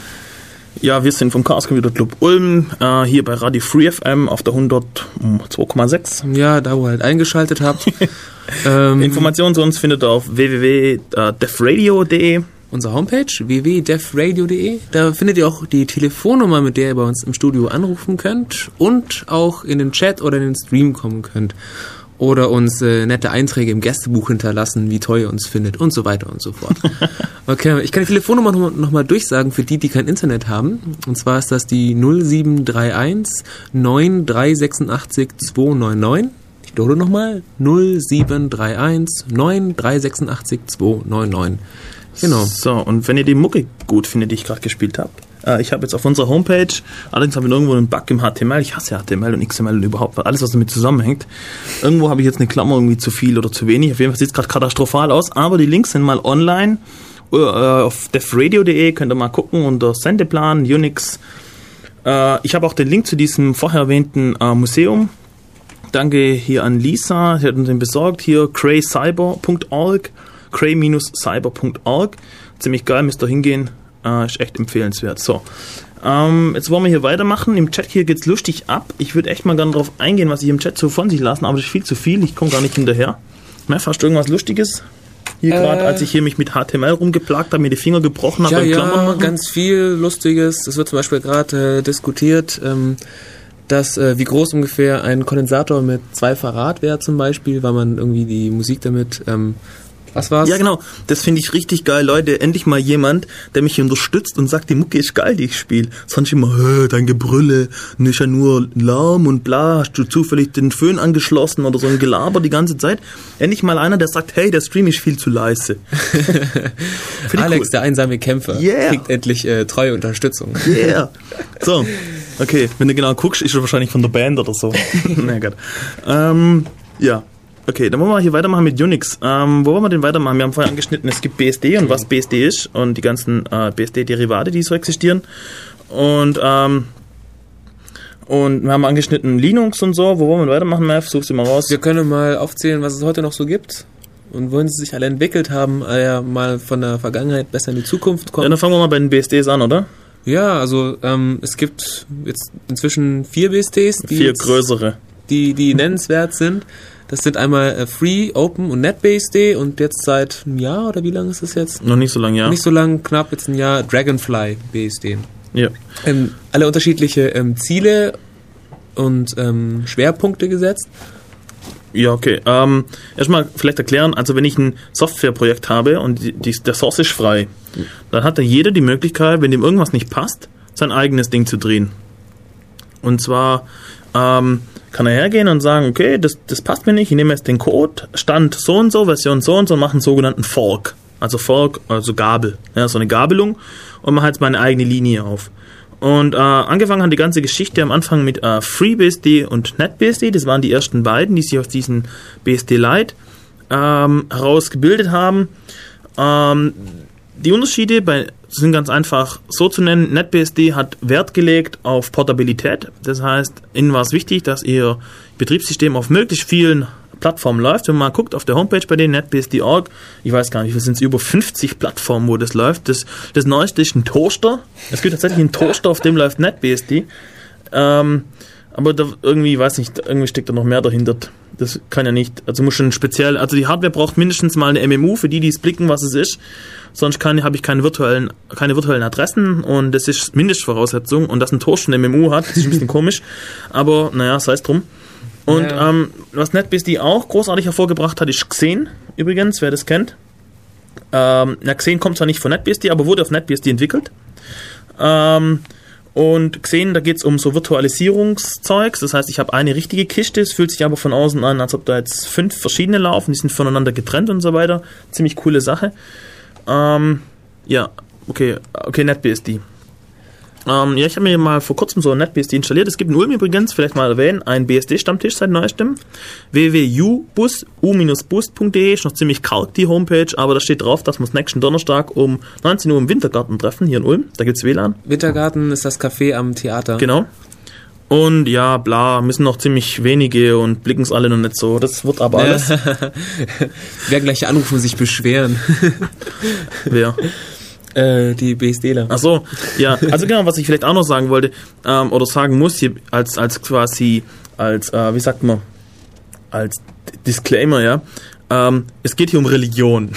Ja, wir sind vom Chaos Computer Club Ulm, äh, hier bei Radio Free FM auf der 102,6. Ja, da wo ihr halt eingeschaltet habt. ähm, Informationen zu uns findet ihr auf www.defradio.de. Unsere Homepage www.defradio.de. Da findet ihr auch die Telefonnummer, mit der ihr bei uns im Studio anrufen könnt und auch in den Chat oder in den Stream kommen könnt. Oder uns äh, nette Einträge im Gästebuch hinterlassen, wie toll ihr uns findet und so weiter und so fort. Okay, ich kann die Telefonnummer nochmal noch mal durchsagen für die, die kein Internet haben. Und zwar ist das die 0731 9386 299. Ich wiederhole nochmal 0731 9386 299. Genau. So, und wenn ihr die Mucke gut findet, die ich gerade gespielt habe, ich habe jetzt auf unserer Homepage, allerdings haben wir irgendwo einen Bug im HTML, ich hasse HTML und XML und überhaupt, alles was damit zusammenhängt. Irgendwo habe ich jetzt eine Klammer irgendwie zu viel oder zu wenig, auf jeden Fall sieht es gerade katastrophal aus, aber die Links sind mal online äh, auf defradio.de, könnt ihr mal gucken unter Sendeplan, Unix. Äh, ich habe auch den Link zu diesem vorher erwähnten äh, Museum. Danke hier an Lisa, sie hat uns den besorgt, hier craycyber.org cray-cyber.org. Ziemlich geil, müsst ihr hingehen. Äh, ist echt empfehlenswert. So. Ähm, jetzt wollen wir hier weitermachen. Im Chat hier geht's lustig ab. Ich würde echt mal gerne darauf eingehen, was ich im Chat so von sich lassen, aber das ist viel zu viel. Ich komme gar nicht hinterher. Na, fast irgendwas Lustiges. Hier Äh. gerade, als ich hier mich mit HTML rumgeplagt habe, mir die Finger gebrochen habe Ja, ja, ganz viel Lustiges. Es wird zum Beispiel gerade äh, diskutiert, ähm, dass äh, wie groß ungefähr ein Kondensator mit zwei Farad wäre zum Beispiel, weil man irgendwie die Musik damit, ähm, was war's? Ja, genau. Das finde ich richtig geil, Leute. Endlich mal jemand, der mich unterstützt und sagt, die Mucke ist geil, die ich spiele. Sonst immer, Hö, dein Gebrülle, ist ja nur Lärm und bla, hast du zufällig den Föhn angeschlossen oder so ein Gelaber die ganze Zeit. Endlich mal einer, der sagt, hey, der Stream ist viel zu leise. Alex, cool. der einsame Kämpfer, Yeah. kriegt endlich äh, treue Unterstützung. Yeah. So, okay, wenn du genau guckst, ist er wahrscheinlich von der Band oder so. Na Gott. Ähm, ja. Okay, dann wollen wir hier weitermachen mit Unix. Ähm, wo wollen wir denn weitermachen? Wir haben vorher angeschnitten, es gibt BSD und was BSD ist und die ganzen äh, BSD-Derivate, die so existieren. Und, ähm, und wir haben angeschnitten Linux und so. Wo wollen wir weitermachen, Mav? Such sie mal raus. Wir können mal aufzählen, was es heute noch so gibt. Und wohin sie sich alle entwickelt haben, äh, ja, mal von der Vergangenheit besser in die Zukunft Ja, kommen. dann fangen wir mal bei den BSDs an, oder? Ja, also ähm, es gibt jetzt inzwischen vier BSDs, die, Vier größere. die, die nennenswert sind. Das sind einmal äh, Free, Open und NetBSD und jetzt seit einem Jahr oder wie lange ist das jetzt? Noch nicht so lange, ja. Nicht so lang, knapp jetzt ein Jahr, Dragonfly BSD. ja. Ähm, alle unterschiedliche ähm, Ziele und ähm, Schwerpunkte gesetzt. Ja, okay. Ähm, erstmal vielleicht erklären, also wenn ich ein Softwareprojekt habe und die, die, der Source ist frei, dann hat da jeder die Möglichkeit, wenn dem irgendwas nicht passt, sein eigenes Ding zu drehen. Und zwar ähm, kann er hergehen und sagen, okay, das, das passt mir nicht, ich nehme jetzt den Code, Stand so und so, Version so und so und mache einen sogenannten Fork. Also Fork, also Gabel, ja, so eine Gabelung und mache jetzt meine eigene Linie auf. Und äh, angefangen hat die ganze Geschichte am Anfang mit äh, FreeBSD und NetBSD. Das waren die ersten beiden, die sich aus diesem BSD Lite ähm, herausgebildet haben. Ähm, die Unterschiede bei, sind ganz einfach so zu nennen. NetBSD hat Wert gelegt auf Portabilität. Das heißt, ihnen war es wichtig, dass ihr Betriebssystem auf möglichst vielen Plattformen läuft. Wenn man guckt auf der Homepage bei denen, netbsd.org, ich weiß gar nicht, wir sind über 50 Plattformen, wo das läuft. Das, das neueste ist ein Toaster. Es gibt tatsächlich einen Toaster, auf dem läuft NetBSD. Ähm, aber da irgendwie, weiß nicht, irgendwie steckt da noch mehr dahinter. Das kann ja nicht, also muss schon speziell, also die Hardware braucht mindestens mal eine MMU, für die, die es blicken, was es ist. Sonst habe ich keine virtuellen, keine virtuellen Adressen und das ist Mindestvoraussetzung. Und dass ein Toaster eine MMU hat, das ist ein bisschen komisch. Aber naja, sei es drum. Und Ja. ähm, was NetBSD auch großartig hervorgebracht hat, ist Xen, übrigens, wer das kennt. Ähm, na, Xen kommt zwar nicht von NetBSD, aber wurde auf NetBSD entwickelt. Ähm, und Xen, da geht es um so Virtualisierungszeugs. Das heißt, ich habe eine richtige Kiste, es fühlt sich aber von außen an, als ob da jetzt fünf verschiedene laufen, die sind voneinander getrennt und so weiter. Ziemlich coole Sache. Ähm, ja, okay, okay, NetBSD. Ähm, ja, ich habe mir mal vor kurzem so ein NetBSD installiert. Es gibt in Ulm übrigens, vielleicht mal erwähnen, einen BSD-Stammtisch seit neuestem. www.ubus, u-bus.de ist noch ziemlich karg die Homepage, aber da steht drauf, dass wir uns nächsten Donnerstag um 19 Uhr im Wintergarten treffen, hier in Ulm. Da gibt's WLAN. Wintergarten ist das Café am Theater. Genau. Und ja, bla, müssen noch ziemlich wenige und blicken es alle noch nicht so. Das wird aber alles. Wer gleich anrufen und sich beschweren. Wer? äh, die BSDler. Ach so, ja. Also genau, was ich vielleicht auch noch sagen wollte ähm, oder sagen muss hier als als quasi als äh, wie sagt man als Disclaimer, ja. Ähm, es geht hier um Religion.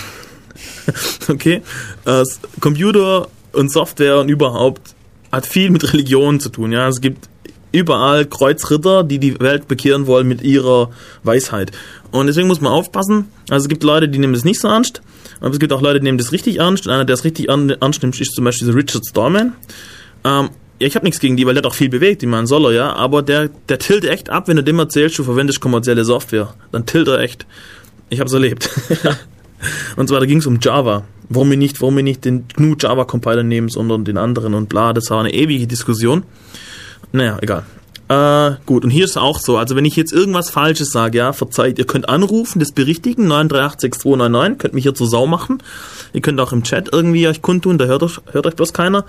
okay, äh, Computer und Software und überhaupt hat viel mit Religion zu tun. Ja, es gibt überall Kreuzritter, die die Welt bekehren wollen mit ihrer Weisheit. Und deswegen muss man aufpassen. Also es gibt Leute, die nehmen das nicht so ernst, aber es gibt auch Leute, die nehmen das richtig ernst. Und einer, der es richtig ernst nimmt, ist zum Beispiel der Richard Stallman. Ähm, ja, ich habe nichts gegen die, weil der hat auch viel bewegt, die man soll er, ja. Aber der, der tilt echt ab, wenn du dem erzählst, du verwendest kommerzielle Software. Dann tilt er echt. Ich habe es erlebt. und zwar, da ging es um Java. Warum wir nicht, warum wir nicht den GNU Java Compiler nehmen, sondern den anderen und bla. Das war eine ewige Diskussion. Naja, egal. Äh, gut, und hier ist auch so, also wenn ich jetzt irgendwas Falsches sage, ja, verzeiht, ihr könnt anrufen, das berichtigen, 9386299, könnt mich hier zur Sau machen. Ihr könnt auch im Chat irgendwie euch kundtun, da hört euch, hört euch bloß keiner.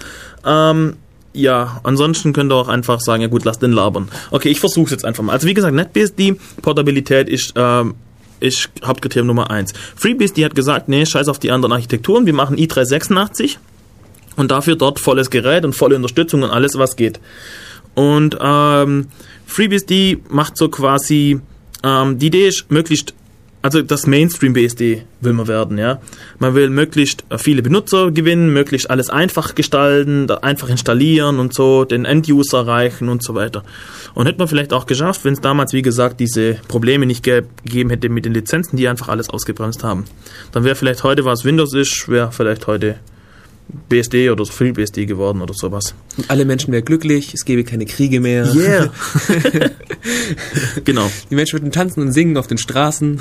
Ähm, ja, ansonsten könnt ihr auch einfach sagen, ja gut, lasst den labern. Okay, ich versuche jetzt einfach mal. Also wie gesagt, NetBSD, Portabilität ist, ähm, ist Hauptkriterium Nummer eins. FreeBSD hat gesagt, nee, scheiß auf die anderen Architekturen, wir machen i386 und dafür dort volles Gerät und volle Unterstützung und alles, was geht. Und ähm, FreeBSD macht so quasi, ähm, die Idee ist möglichst, also das Mainstream-BSD will man werden, ja. Man will möglichst viele Benutzer gewinnen, möglichst alles einfach gestalten, einfach installieren und so, den End-User erreichen und so weiter. Und hätte man vielleicht auch geschafft, wenn es damals, wie gesagt, diese Probleme nicht gegeben hätte mit den Lizenzen, die einfach alles ausgebremst haben. Dann wäre vielleicht heute, was Windows ist, wäre vielleicht heute BSD oder FreeBSD geworden oder sowas. Und alle Menschen wären glücklich, es gäbe keine Kriege mehr. Yeah. genau. Die Menschen würden tanzen und singen auf den Straßen.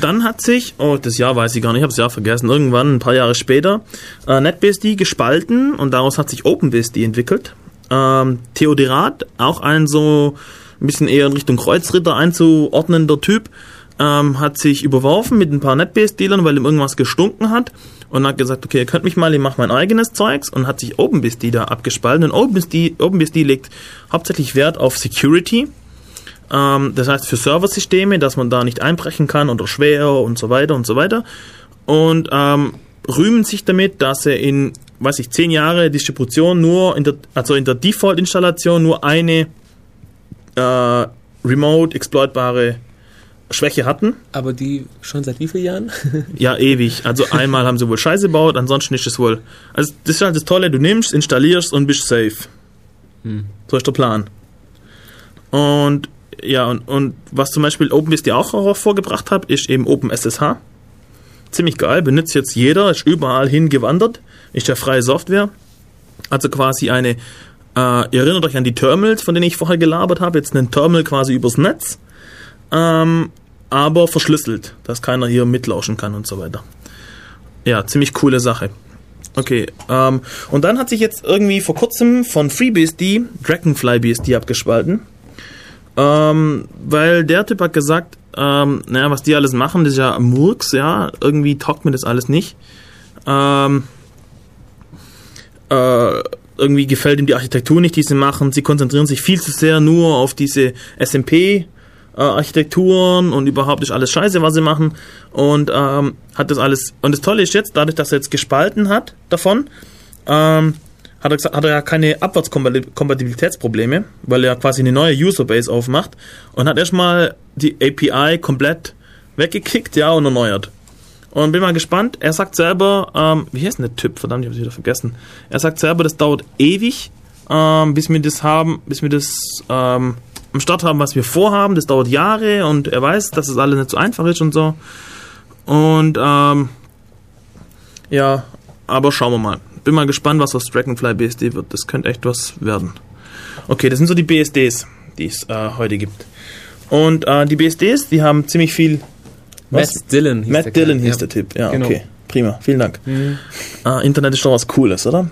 Dann hat sich, oh, das Jahr weiß ich gar nicht, ich habe das Jahr vergessen, irgendwann ein paar Jahre später, äh, NetBSD gespalten und daraus hat sich OpenBSD entwickelt. Ähm, Theodorat, auch ein so ein bisschen eher in Richtung Kreuzritter einzuordnender Typ, ähm, hat sich überworfen mit ein paar NetBSD-Lern, weil ihm irgendwas gestunken hat und hat gesagt, okay, ihr könnt mich mal, ich mache mein eigenes Zeugs und hat sich OpenBSD da abgespalten. Und OpenBSD, OpenBSD legt hauptsächlich Wert auf Security. Ähm, das heißt für Serversysteme, dass man da nicht einbrechen kann oder schwer und so weiter und so weiter. Und ähm, rühmen sich damit, dass er in, weiß ich, zehn Jahre Distribution nur in der, also in der Default-Installation nur eine äh, remote exploitbare Schwäche hatten. Aber die schon seit wie vielen Jahren? ja, ewig. Also einmal haben sie wohl Scheiße gebaut, ansonsten ist es wohl. Also das ist halt das Tolle, du nimmst, installierst und bist safe. Hm. So ist der Plan. Und ja, und, und was zum Beispiel OpenBSD auch hervorgebracht hat, ist eben OpenSSH. Ziemlich geil, benutzt jetzt jeder, ist überall hingewandert, ist ja freie Software. Also quasi eine, äh, ihr erinnert euch an die Terminals, von denen ich vorher gelabert habe, jetzt ein Terminal quasi übers Netz. Ähm, aber verschlüsselt, dass keiner hier mitlauschen kann und so weiter. Ja, ziemlich coole Sache. Okay, ähm, und dann hat sich jetzt irgendwie vor kurzem von FreeBSD DragonflyBSD abgespalten. Ähm, weil der Typ hat gesagt, ähm, naja, was die alles machen, das ist ja Murks, ja, irgendwie taugt mir das alles nicht. Ähm, äh, irgendwie gefällt ihm die Architektur nicht, die sie machen. Sie konzentrieren sich viel zu sehr nur auf diese SMP- äh, Architekturen und überhaupt ist alles scheiße, was sie machen. Und ähm, hat das alles. Und das Tolle ist jetzt, dadurch, dass er jetzt gespalten hat davon, ähm, hat er, gesagt, hat er ja keine Abwärtskompatibilitätsprobleme, weil er quasi eine neue Userbase aufmacht und hat erstmal die API komplett weggekickt, ja, und erneuert. Und bin mal gespannt. Er sagt selber, ähm, wie heißt denn der Typ? Verdammt, ich hab's wieder vergessen. Er sagt selber, das dauert ewig, ähm, bis wir das haben, bis wir das ähm, am Start haben, was wir vorhaben. Das dauert Jahre und er weiß, dass es das alles nicht so einfach ist und so. Und ähm, ja, aber schauen wir mal. Bin mal gespannt, was aus Dragonfly BSD wird. Das könnte echt was werden. Okay, das sind so die BSDs, die es äh, heute gibt. Und äh, die BSDs, die haben ziemlich viel. Was? Matt Dillon hieß Matt der Dillon hieß ja. der Typ. Ja, genau. okay. Prima. Vielen Dank. Mhm. Äh, Internet ist doch was Cooles, oder?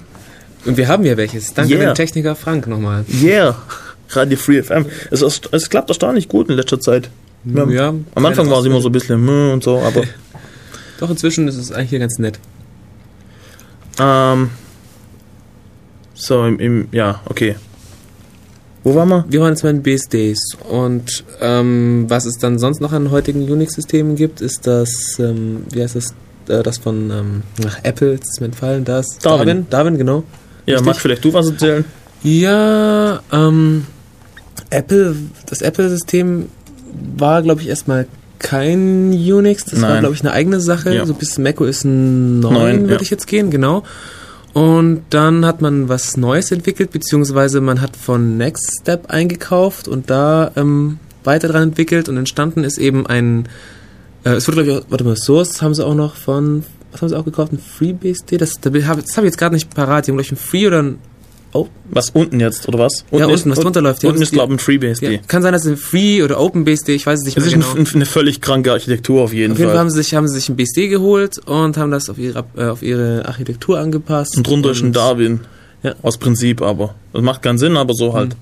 Und wir haben ja welches. Danke yeah. dem Techniker Frank nochmal. Yeah. Radio Free FM. Es, es, es klappt erstaunlich gut in letzter Zeit. Haben, ja, am Anfang war es immer so ein bisschen hm und so, aber. Doch, inzwischen ist es eigentlich hier ganz nett. Ähm. So, im, im ja, okay. Wo waren wir? Wir waren jetzt bei den BSDs und ähm, was es dann sonst noch an heutigen Unix-Systemen gibt, ist das, ähm, wie heißt das, äh, das von ähm, ach, Apple, das ist mir entfallen, das Darwin. Darwin, genau. Ja, Richtig. mag vielleicht du was erzählen? Ja, ähm, Apple, das Apple-System war, glaube ich, erstmal kein Unix. Das war, Nein. glaube ich, eine eigene Sache. Ja. So bis macOS 9 Neun, würde ja. ich jetzt gehen, genau. Und dann hat man was Neues entwickelt, beziehungsweise man hat von Nextstep eingekauft und da ähm, weiter dran entwickelt und entstanden ist eben ein, äh, es wurde, glaube ich, auch, warte mal, Source haben sie auch noch von, was haben sie auch gekauft? Ein FreeBSD? Das, das habe ich jetzt gerade nicht parat. Die haben, glaube ich, ein Free oder ein Was unten jetzt, oder was? Ja, ist- unten, was drunter läuft. Die Unten ist, glaube ich, ein FreeBSD. Ja, kann sein, dass es ein Free oder Open BSD, ich weiß es nicht Das mehr ist genau. ein, eine völlig kranke Architektur auf jeden auf jeden Fall Fall. haben sie sich, haben sie sich ein BSD geholt und haben das auf ihre, äh, auf ihre Architektur angepasst. Und drunter ist ein Darwin. Ja. Aus Prinzip aber. Das macht keinen Sinn, aber so halt.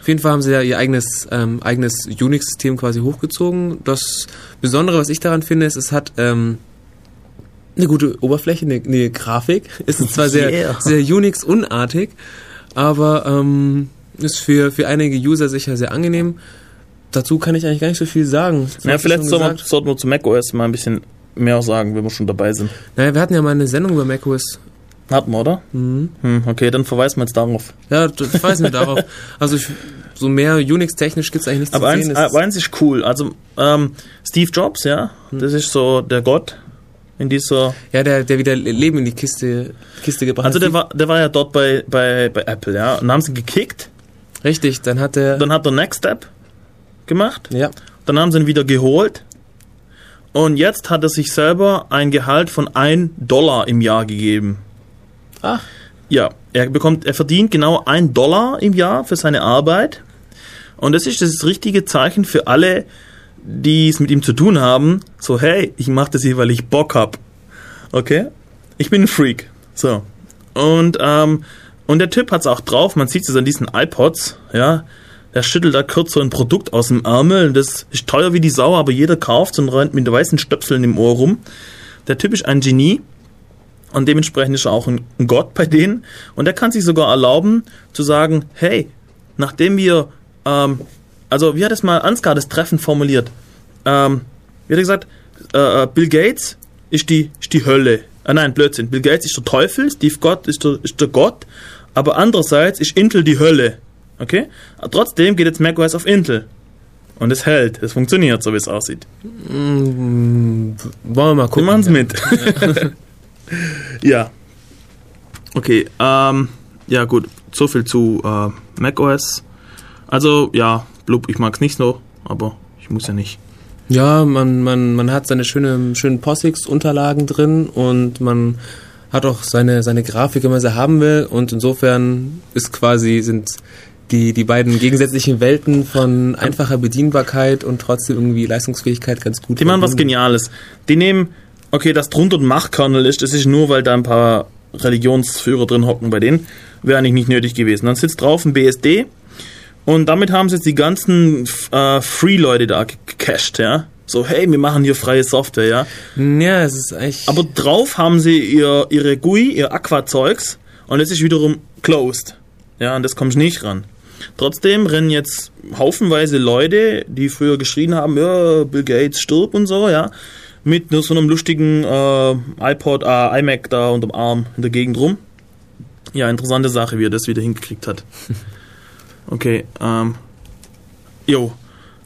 Auf jeden Fall haben sie ja ihr eigenes, ähm, eigenes Unix-System quasi hochgezogen. Das Besondere, was ich daran finde, ist, es hat ähm, eine gute Oberfläche, eine, eine Grafik. Es ist zwar sehr, Yeah. sehr Unix-unartig, aber ähm, ist für, für einige User sicher sehr angenehm. Dazu kann ich eigentlich gar nicht so viel sagen. Das Ja, vielleicht sollten wir, sollten wir zu macOS mal ein bisschen mehr sagen, wenn wir schon dabei sind. Naja, wir hatten ja mal eine Sendung über macOS. Hatten wir, oder? Mhm. Hm, okay, dann verweisen wir jetzt darauf. Ja, weiß nicht darauf. Also ich, so mehr Unix-technisch gibt's eigentlich nichts Aber zu eins, sehen. Es ist- eins ist cool. Also, ähm, Steve Jobs, ja, das ist so der Gott in dieser. ja, der, der wieder Leben in die Kiste, Kiste gebracht Also, hat. der war, der war ja dort bei, bei, bei Apple, ja. Und dann haben sie gekickt. Richtig, dann hat er... Dann hat er Next Step gemacht. ja, Dann haben sie ihn wieder geholt. Und jetzt hat er sich selber ein Gehalt von 1 Dollar im Jahr gegeben. Ach. Ja, er bekommt, er verdient genau 1 Dollar im Jahr für seine Arbeit. Und das ist das richtige Zeichen für alle, die es mit ihm zu tun haben. So, hey, ich mache das hier, weil ich Bock hab. Okay? Ich bin ein Freak. So. Und, ähm, und der Typ hat's auch drauf, man sieht es an diesen iPods, ja. Der schüttelt da kurz so ein Produkt aus dem Ärmel. Das ist teuer wie die Sau, aber jeder kauft und rennt mit weißen Stöpseln im Ohr rum. Der Typ ist ein Genie. Und dementsprechend ist er auch ein Gott bei denen. Und er kann sich sogar erlauben zu sagen, hey, nachdem wir, ähm, also wie hat es mal Ansgar das Treffen formuliert? Ähm, wie hat er gesagt, äh, äh, Bill Gates ist die, ist die Hölle. Ah nein, Blödsinn. Bill Gates ist der Teufel, Steve Gott ist der, ist der Gott, aber andererseits ist Intel die Hölle. Okay? Aber trotzdem geht jetzt macOS auf Intel. Und es hält, es funktioniert, so wie es aussieht. mm, wollen wir mal Wir gucken. machen's mit. ja. Okay, ähm, ja gut, so viel zu äh, macOS. Also, ja, blub, ich mag's nicht so, aber ich muss ja nicht. Ja, man, man, man hat seine schöne, schönen POSIX-Unterlagen drin und man hat auch seine, seine Grafik, wenn man sie haben will. Und insofern ist quasi, sind die, die beiden gegensätzlichen Welten von einfacher Bedienbarkeit und trotzdem irgendwie Leistungsfähigkeit ganz gut. Die machen was. Geniales. Die nehmen, okay, das drunter ein Machkernel ist, das ist nur, weil da ein paar Religionsführer drin hocken bei denen. Wäre eigentlich nicht nötig gewesen. Dann sitzt drauf ein BSD und damit haben sie jetzt die ganzen äh, Free-Leute da gecached, ja. So, hey, wir machen hier freie Software, ja. Ja, es ist eigentlich. Aber drauf haben sie ihr, ihre GUI, ihr Aqua-Zeugs und das ist wiederum closed. Ja, und das kommst nicht ran. Trotzdem rennen jetzt haufenweise Leute, die früher geschrien haben, ja, Bill Gates stirb und so, ja, mit nur so einem lustigen äh, iPod, äh, iMac da unterm Arm in der Gegend rum. Ja, interessante Sache, wie er das wieder hingekriegt hat. Okay, ähm, jo,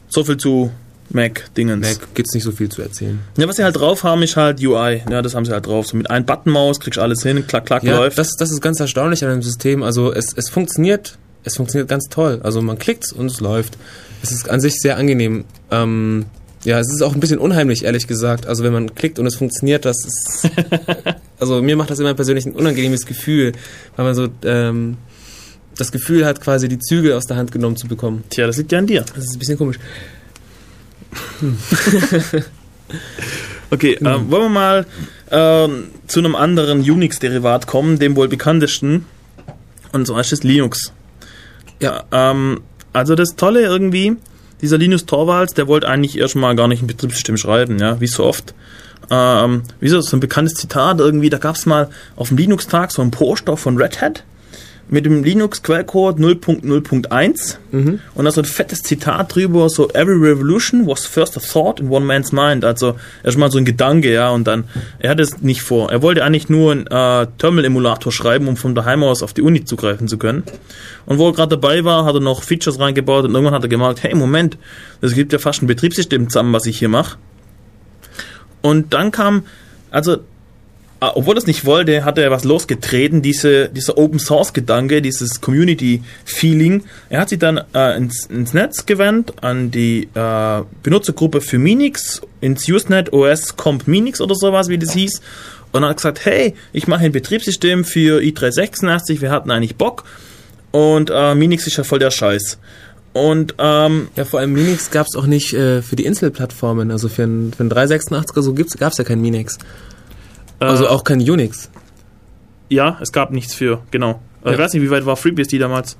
so viel zu Mac-Dingens. Mac gibt's nicht so viel zu erzählen. Ja, was sie halt drauf haben, ist halt UI. Ja, das haben sie halt drauf. So mit einem Buttonmaus kriegst du alles hin, klack, klack, Ja, läuft. das, das ist ganz erstaunlich an dem System. Also es, es funktioniert, es funktioniert ganz toll. Also man klickt und es läuft. Es ist an sich sehr angenehm. Ähm, ja, es ist auch ein bisschen unheimlich, ehrlich gesagt. Also wenn man klickt und es funktioniert, das ist. also mir macht das immer persönlich ein unangenehmes Gefühl, weil man so ähm, das Gefühl hat, quasi die Zügel aus der Hand genommen zu bekommen. Tja, das liegt ja an dir. Das ist ein bisschen komisch. Okay, ähm, wollen wir mal ähm, zu einem anderen Unix-Derivat kommen, dem wohl bekanntesten. Und zwar ist es Linux. Ja, ähm, also das Tolle irgendwie, dieser Linus Torvalds, der wollte eigentlich erstmal gar nicht ein Betriebssystem schreiben, ja, wie so oft. Ähm, wie so, ein bekanntes Zitat irgendwie, da gab es mal auf dem Linux-Tag so ein Poster von Red Hat. Mit dem Linux-Quellcode 0.0.1 Mhm. und da so ein fettes Zitat drüber, so Every revolution was first a thought in one man's mind. Also erstmal so ein Gedanke, ja, und dann, er hat es nicht vor. Er wollte eigentlich nur einen äh, Terminal-Emulator schreiben, um von daheim aus auf die Uni zugreifen zu können. Und wo er gerade dabei war, hat er noch Features reingebaut und irgendwann hat er gemerkt, hey, Moment, das gibt ja fast ein Betriebssystem zusammen, was ich hier mache. Und dann kam, also obwohl er es nicht wollte, hat er was losgetreten, diese, dieser Open Source Gedanke, dieses Community Feeling. Er hat sich dann äh, ins, ins Netz gewandt, an die äh, Benutzergruppe für Minix, ins Usenet OS Comp Minix oder sowas, wie das hieß, und hat gesagt, hey, ich mache ein Betriebssystem für i386, wir hatten eigentlich Bock, und äh, Minix ist ja voll der Scheiß. Und ähm, Ja, vor allem Minix gab es auch nicht äh, für die Intel-Plattformen. Also für ein, für ein 386er so gab es ja kein Minix. Also äh, auch kein Unix. ja, es gab nichts für, genau. Äh, Ich Ja. weiß nicht, wie weit war FreeBSD damals.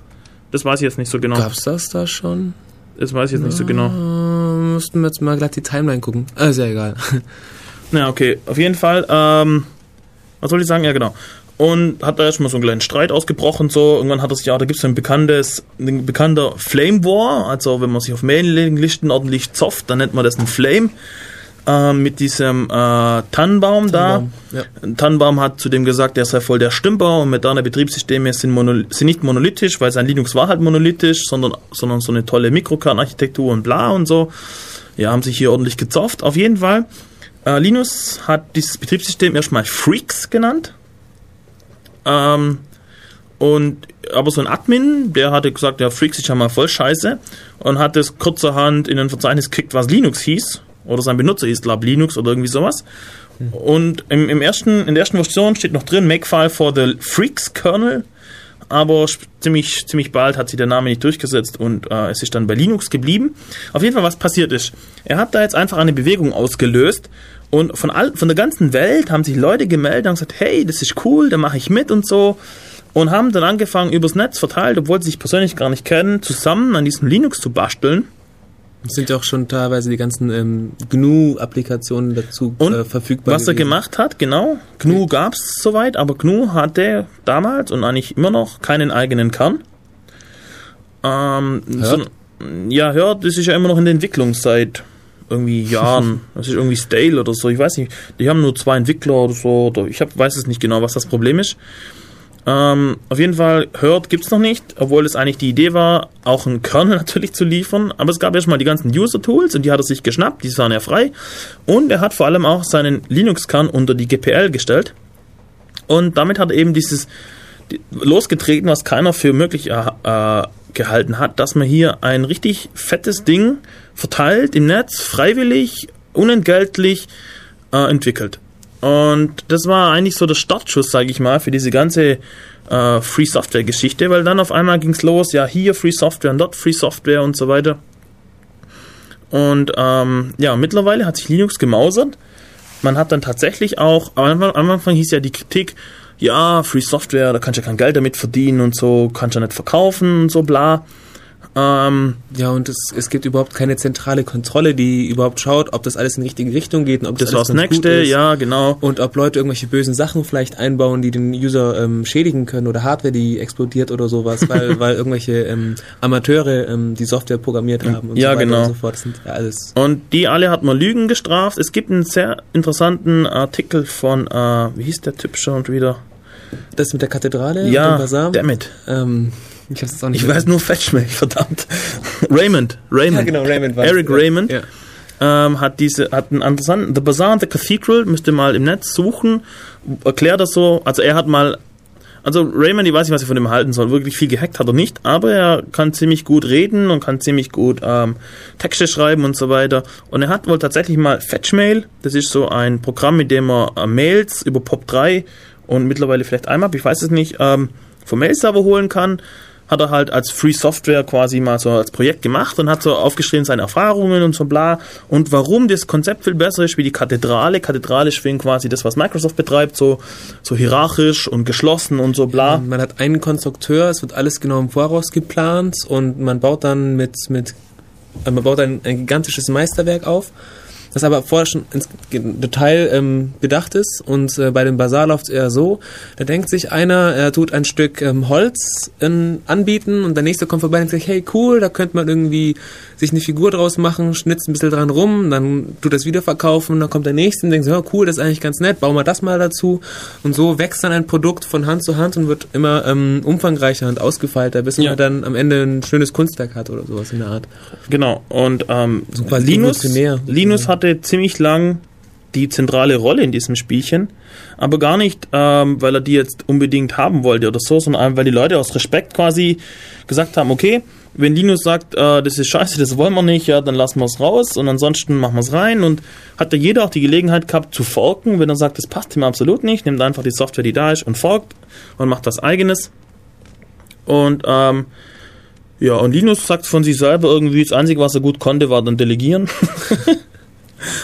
Das weiß ich jetzt nicht so genau. Gab's das da schon? Das weiß ich jetzt nicht so genau. Müssten wir jetzt mal glatt die Timeline gucken. Ah, ist ja egal. Ja, okay. Auf jeden Fall, ähm, was soll ich sagen? Ja, genau. Und hat da erstmal so einen kleinen Streit ausgebrochen, so. Irgendwann hat er sich, ja, da gibt es ein bekanntes, ein bekannter Flame War. Also, wenn man sich auf Mailinglisten ordentlich zofft, dann nennt man das ein Flame. Ähm, mit diesem äh, Tannenbaum da. Ja. Tannenbaum hat zudem gesagt, der sei voll der Stümper und moderne Betriebssysteme sind, sind nicht monolithisch, weil sein Linux war halt monolithisch, sondern, sondern so eine tolle Mikrokernarchitektur und bla und so. Ja, haben sich hier ordentlich gezofft. Auf jeden Fall. Äh, Linus hat dieses Betriebssystem erstmal Freaks genannt. Ähm, und aber so ein Admin, der hatte gesagt, ja, Freaks ist ja mal voll scheiße und hat es kurzerhand in ein Verzeichnis gekriegt, was Linux hieß. Oder sein Benutzer hieß, glaube Linux oder irgendwie sowas. Und im, im ersten, in der ersten Version steht noch drin, Makefile for the Freaks Kernel. Aber ziemlich, ziemlich bald hat sich der Name nicht durchgesetzt und äh, es ist dann bei Linux geblieben. Auf jeden Fall, was passiert ist. Er hat da jetzt einfach eine Bewegung ausgelöst und von, all, von der ganzen Welt haben sich Leute gemeldet und gesagt, hey, das ist cool, da mache ich mit und so. Und haben dann angefangen, übers Netz verteilt, obwohl sie sich persönlich gar nicht kennen, zusammen an diesem Linux zu basteln. Es sind ja auch schon teilweise die ganzen ähm, GNU-Applikationen dazu Und äh, verfügbar. Was er gewesen. gemacht hat, genau. GNU gab's soweit, aber GNU hatte damals und eigentlich immer noch keinen eigenen Kern. Ähm, so, Hört? ja, hört, das ist ja immer noch in der Entwicklung seit irgendwie Jahren. Das ist irgendwie stale oder so. Ich weiß nicht. Die haben nur zwei Entwickler oder so. Oder ich hab, weiß es nicht genau, was das Problem ist. Ähm, auf jeden Fall, Hört gibt's noch nicht, obwohl es eigentlich die Idee war, auch einen Kernel natürlich zu liefern. Aber es gab erstmal die ganzen User-Tools und die hat er sich geschnappt, die waren ja frei. Und er hat vor allem auch seinen Linux-Kern unter die GPL gestellt. Und damit hat er eben dieses die- losgetreten, was keiner für möglich äh, äh, gehalten hat, dass man hier ein richtig fettes Ding verteilt im Netz, freiwillig, unentgeltlich äh, entwickelt. Und das war eigentlich so der Startschuss, sage ich mal, für diese ganze äh, Free Software Geschichte, weil dann auf einmal ging's los, ja hier Free Software und dort Free Software und so weiter. Und ähm, ja, mittlerweile hat sich Linux gemausert. Man hat dann tatsächlich auch, am Anfang, am Anfang hieß ja die Kritik, ja, Free Software, da kannst du ja kein Geld damit verdienen und so, kannst du ja nicht verkaufen und so bla. Ähm, Ja, und es, es gibt überhaupt keine zentrale Kontrolle, die überhaupt schaut, ob das alles in die richtige Richtung geht und ob das das gut nächste, ist. ja, genau. Und ob Leute irgendwelche bösen Sachen vielleicht einbauen, die den User ähm, schädigen können oder Hardware, die explodiert oder sowas, weil, weil irgendwelche ähm, Amateure ähm, die Software programmiert haben und Ja, so weiter genau. und so fort. Das sind ja alles. Und die alle hat man Lügen gestraft. Es gibt einen sehr interessanten Artikel von, äh, wie hieß der Typ schon wieder? Das mit der Kathedrale und ja, dem Basar. damit. Ähm, ich hab's jetzt auch nicht Ich weiß nur Fetchmail, verdammt. Raymond, Raymond. Ja, genau, Raymond war Eric Raymond. Ja. ähm, hat diese, hat einen interessanten, The Bazaar and the Cathedral, müsst ihr mal im Netz suchen, erklärt das so, also er hat mal, also Raymond, ich weiß nicht, was ich von dem halten soll, wirklich viel gehackt hat er nicht, aber er kann ziemlich gut reden und kann ziemlich gut ähm, Texte schreiben und so weiter und er hat wohl tatsächlich mal Fetchmail, das ist so ein Programm, mit dem er äh, Mails über POP3 und mittlerweile vielleicht IMAP, ich weiß es nicht, ähm, vom Mail-Server holen kann, hat er halt als Free Software quasi mal so als Projekt gemacht und hat so aufgeschrieben seine Erfahrungen und so bla und warum das Konzept viel besser ist wie die Kathedrale. Kathedrale ist für ihn quasi das, was Microsoft betreibt, so, so hierarchisch und geschlossen und so bla. Man hat einen Konstrukteur, es wird alles genau im Voraus geplant und man baut dann mit, mit man baut ein, ein gigantisches Meisterwerk auf. Was aber vorher schon ins Detail ähm, bedacht ist. Und äh, bei dem Basar läuft es eher so, da denkt sich einer, er tut ein Stück ähm, Holz in, anbieten und der nächste kommt vorbei und sagt, hey cool, da könnte man irgendwie sich eine Figur draus machen, schnitzt ein bisschen dran rum, dann tut das wieder verkaufen, dann kommt der nächste und denkt so, ja cool, das ist eigentlich ganz nett, bauen wir das mal dazu. Und so wächst dann ein Produkt von Hand zu Hand und wird immer ähm, umfangreicher und ausgefeilter, bis Ja. man dann am Ende ein schönes Kunstwerk hat oder sowas in der Art. Genau. Und ähm, So Linus. Linus hatte ziemlich lang die zentrale Rolle in diesem Spielchen, aber gar nicht, ähm, weil er die jetzt unbedingt haben wollte oder so, sondern weil die Leute aus Respekt quasi gesagt haben, okay, wenn Linus sagt, äh, das ist scheiße, das wollen wir nicht, ja, dann lassen wir es raus und ansonsten machen wir es rein und hat da jeder auch die Gelegenheit gehabt zu forken, wenn er sagt, das passt ihm absolut nicht, nimmt einfach die Software, die da ist und forkt und macht was eigenes. Und ähm, ja, und Linus sagt von sich selber irgendwie, das Einzige, was er gut konnte, war dann delegieren.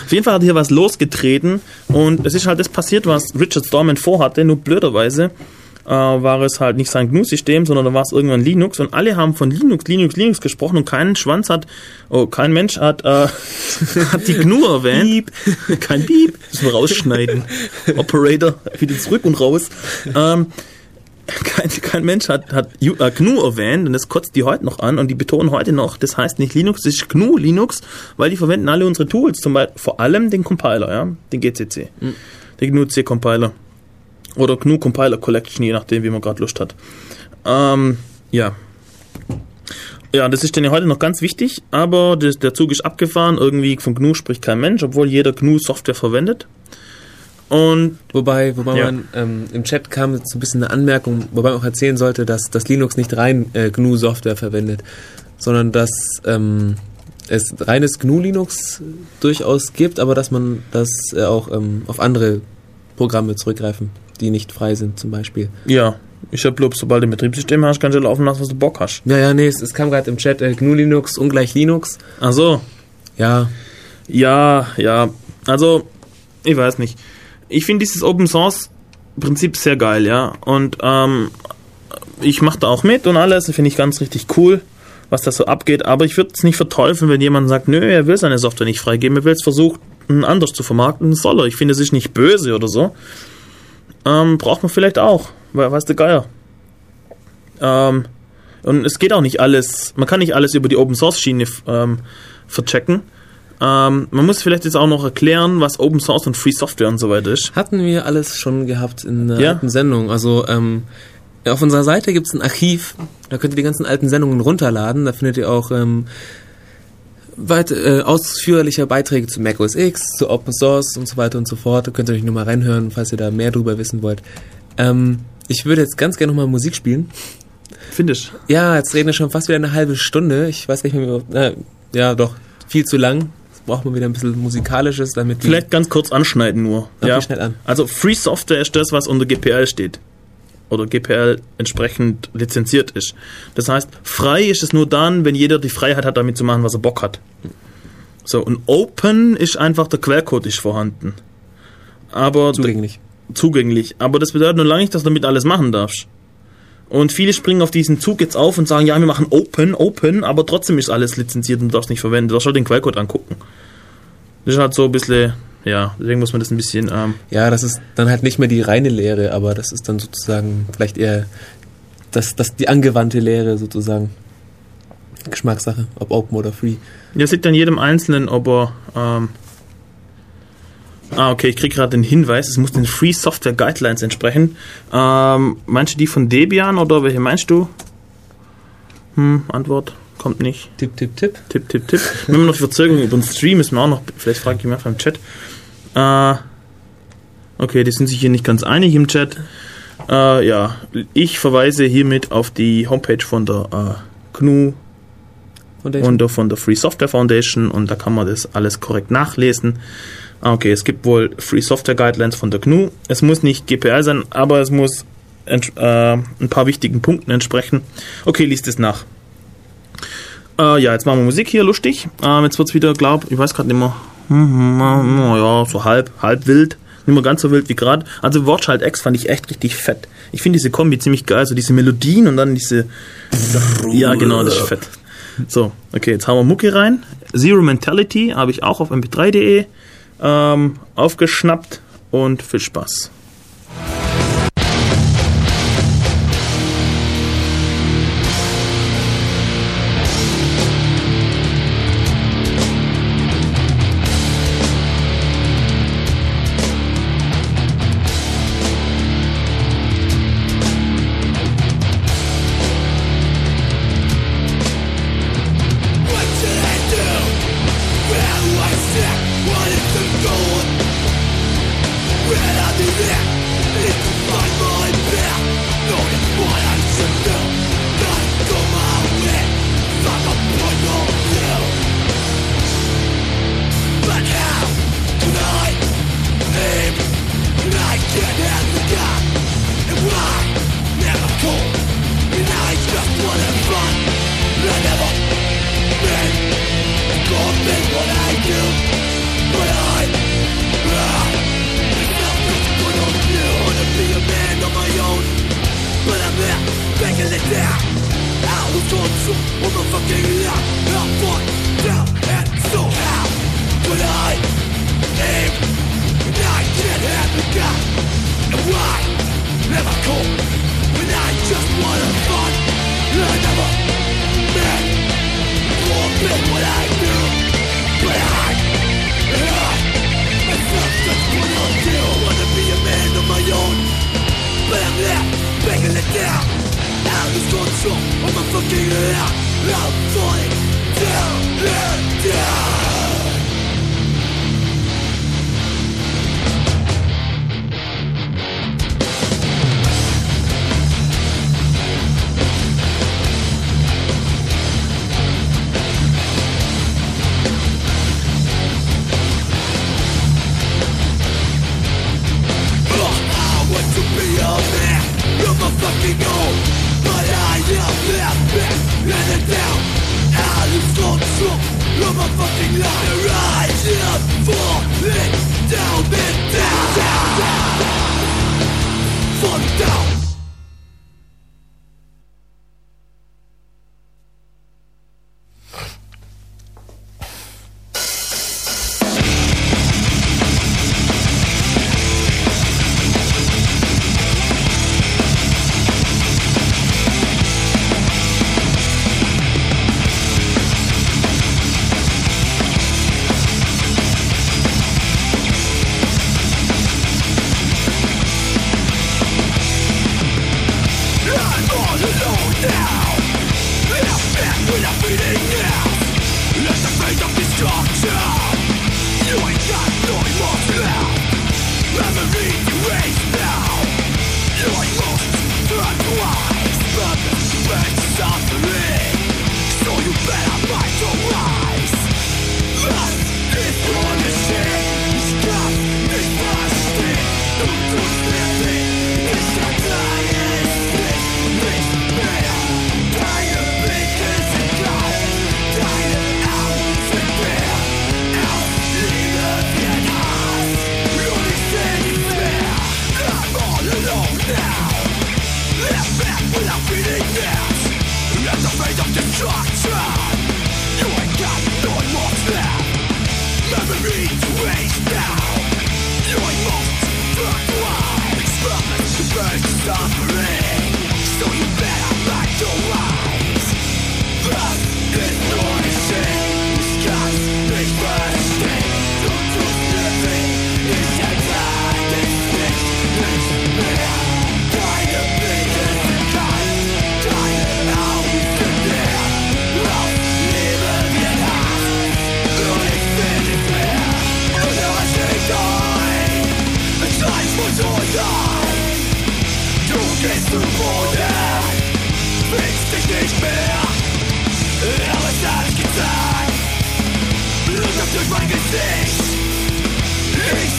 Auf jeden Fall hat er hier was losgetreten und es ist halt das passiert, was Richard Stallman vorhatte, nur blöderweise äh, war es halt nicht sein GNU-System, sondern da war es irgendwann Linux und alle haben von Linux, Linux, Linux gesprochen und kein Schwanz hat, oh, kein Mensch hat, äh, hat die GNU erwähnt. Kein Piep, müssen wir rausschneiden. Operator, wieder zurück und raus. Ähm, kein, kein Mensch hat, hat äh, GNU erwähnt und das kotzt die heute noch an und die betonen heute noch, das heißt nicht Linux, das ist GNU Linux, weil die verwenden alle unsere Tools, zum Beispiel vor allem den Compiler, ja, den GCC, den GNU C Compiler oder GNU Compiler Collection, je nachdem, wie man gerade Lust hat. Ähm, ja. Ja, das ist dann ja heute noch ganz wichtig, aber das, der Zug ist abgefahren. Irgendwie von GNU spricht kein Mensch, obwohl jeder GNU Software verwendet. Und Wobei, wobei Ja. man ähm, im Chat kam jetzt so ein bisschen eine Anmerkung, wobei man auch erzählen sollte, dass das Linux nicht rein äh, GNU-Software verwendet, sondern dass ähm, es reines GNU-Linux durchaus gibt, aber dass man das äh, auch ähm, auf andere Programme zurückgreifen, die nicht frei sind zum Beispiel. ja, ich hab bloß, sobald du ein Betriebssystem hast, kannst du laufen lassen, was du Bock hast. Ja, ja, nee, es, es kam gerade im Chat äh, GNU-Linux ungleich Linux. Ach so. Ja, Ja, ja. Also, ich weiß nicht. Ich finde dieses Open Source Prinzip sehr geil, ja. Und ähm, ich mache da auch mit und alles. Finde ich ganz richtig cool, was da so abgeht. Aber ich würde es nicht verteufeln, wenn jemand sagt, nö, er will seine Software nicht freigeben. Er will es versuchen, anders zu vermarkten. Soll er. Ich finde, es ist nicht böse oder so. Ähm, braucht man vielleicht auch. Weil, weißt du, Geier. Ähm, und es geht auch nicht alles, man kann nicht alles über die Open Source Schiene ähm, verchecken. Ähm, man muss vielleicht jetzt auch noch erklären, was Open Source und Free Software und so weiter ist. hatten wir alles schon gehabt in der Ja. alten Sendung. Also ähm, auf unserer Seite gibt es ein Archiv, da könnt ihr die ganzen alten Sendungen runterladen. Da findet ihr auch ähm, weit, äh, ausführliche Beiträge zu Mac OS X, zu Open Source und so weiter und so fort. Da könnt ihr euch nur mal reinhören, falls ihr da mehr drüber wissen wollt. Ähm, ich würde jetzt ganz gerne nochmal Musik spielen. Finde ich. Ja, jetzt reden wir schon fast wieder eine halbe Stunde. Ich weiß nicht mehr, wie wir- äh, ja doch, viel zu lang. Braucht man wieder ein bisschen Musikalisches, damit die... Vielleicht ganz kurz anschneiden nur. Okay, schnell an. Also Free Software ist das, was unter GPL steht. Oder GPL entsprechend lizenziert ist. Das heißt, frei ist es nur dann, wenn jeder die Freiheit hat, damit zu machen, was er Bock hat. So, und Open ist einfach, der Quellcode ist vorhanden. Aber zugänglich. zugänglich. Aber das bedeutet nur lange nicht, dass du damit alles machen darfst. Und viele springen auf diesen Zug jetzt auf und sagen, ja, wir machen Open, Open, aber trotzdem ist alles lizenziert und du darfst nicht verwenden. Du darfst halt den Quellcode angucken. Das ist halt so ein bisschen, ja, deswegen muss man das ein bisschen, ähm, Ja, das ist dann halt nicht mehr die reine Lehre, aber das ist dann sozusagen vielleicht eher das, das die angewandte Lehre sozusagen. Geschmackssache, ob Open oder Free. ja, es liegt an jedem Einzelnen, ob er, ähm, ah, okay, ich krieg gerade den Hinweis, es muss den Free Software Guidelines entsprechen. Ähm, meinst du die von Debian oder welche meinst du? Hm, Antwort kommt nicht. Tipp, tipp, tipp. Tipp, tipp, tipp. Wir haben noch die Verzögerung über den Stream, müssen wir auch noch, vielleicht frage ich mich einfach im Chat. Äh, okay, die sind sich hier nicht ganz einig im Chat. Äh, ja, ich verweise hiermit auf die Homepage von der äh, GNU Foundation. und von der Free Software Foundation und da kann man das alles korrekt nachlesen. Ah, okay, es gibt wohl Free Software Guidelines von der GNU. Es muss nicht GPL sein, aber es muss äh, ein paar wichtigen Punkten entsprechen. Okay, liest es nach. Äh, ja, jetzt machen wir Musik hier, lustig. Ähm, jetzt wird es wieder, glaub, ich weiß gerade nicht mehr. Mhm, ja, so halb, halb wild. Nicht mehr ganz so wild wie gerade. Also Wortschalt X fand ich echt richtig fett. Ich finde diese Kombi ziemlich geil, So diese Melodien und dann diese. Ja, genau, das ist fett. So, okay, jetzt haben wir Mucke rein. Zero Mentality habe ich auch auf mp3.de ähm, aufgeschnappt und viel Spaß.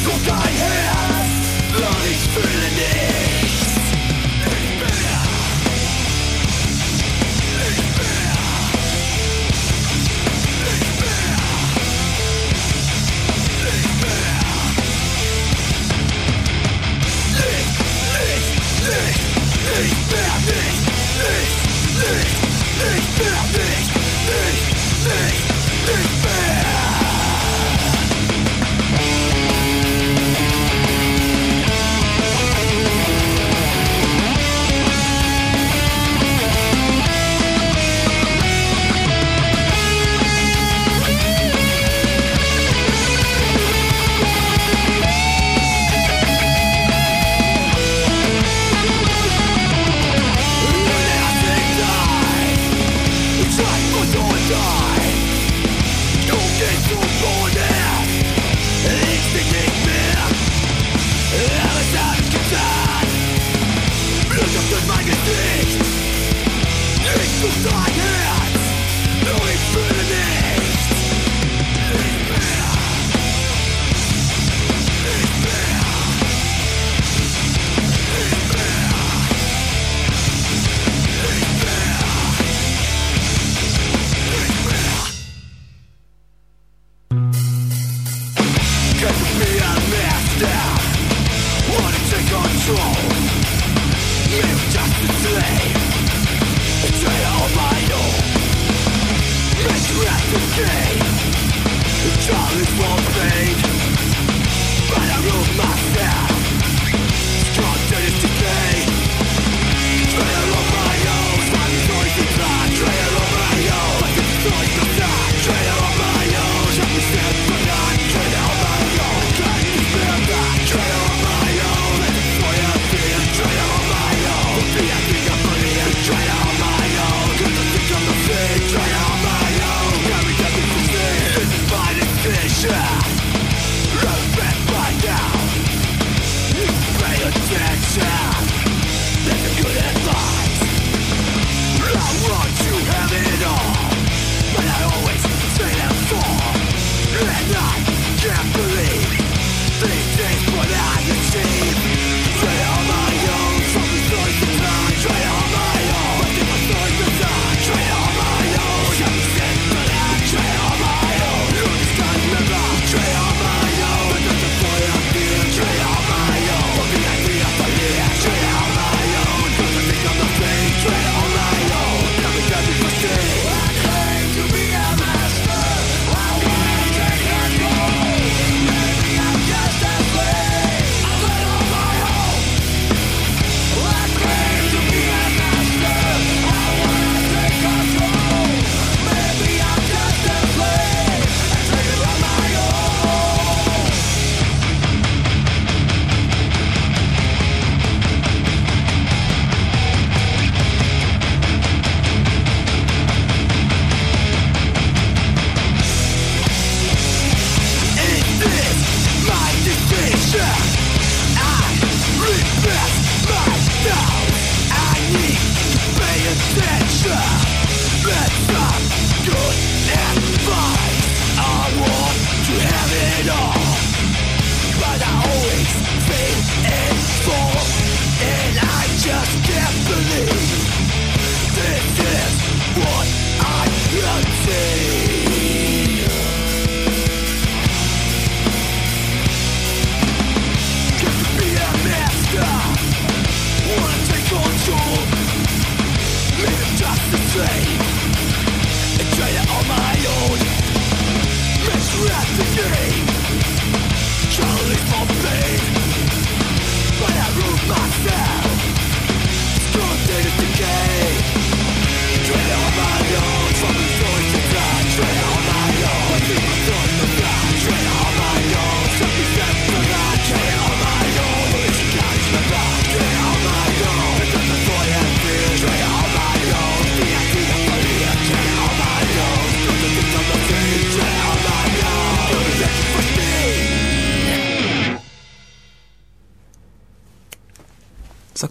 Ich bin nicht, nicht, nicht, nicht, nicht.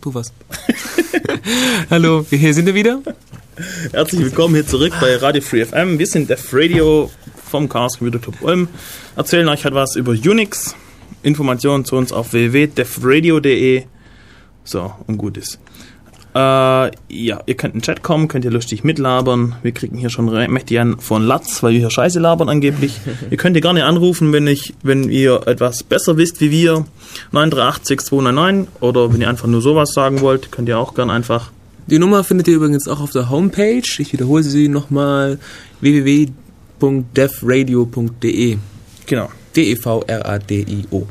Du was. Hallo, hier sind wir wieder. Herzlich willkommen hier zurück bei Radio Free FM. Wir sind Def Radio vom Chaos Computer Club Ulm. Erzählen euch halt was über Unix. Informationen zu uns auf www.defradio.de. So, und gut ist. Äh, ja, ihr könnt in den Chat kommen, könnt ihr lustig mitlabern. Wir kriegen hier schon mächtig an von Latz, weil wir hier Scheiße labern angeblich. ihr könnt ihr gerne anrufen, wenn ich, wenn ihr etwas besser wisst wie wir. 938 299 oder wenn ihr einfach nur sowas sagen wollt, könnt ihr auch gerne einfach Die Nummer findet ihr übrigens auch auf der Homepage. Ich wiederhole sie nochmal. www.devradio.de genau. D-E-V-R-A-D-I-O.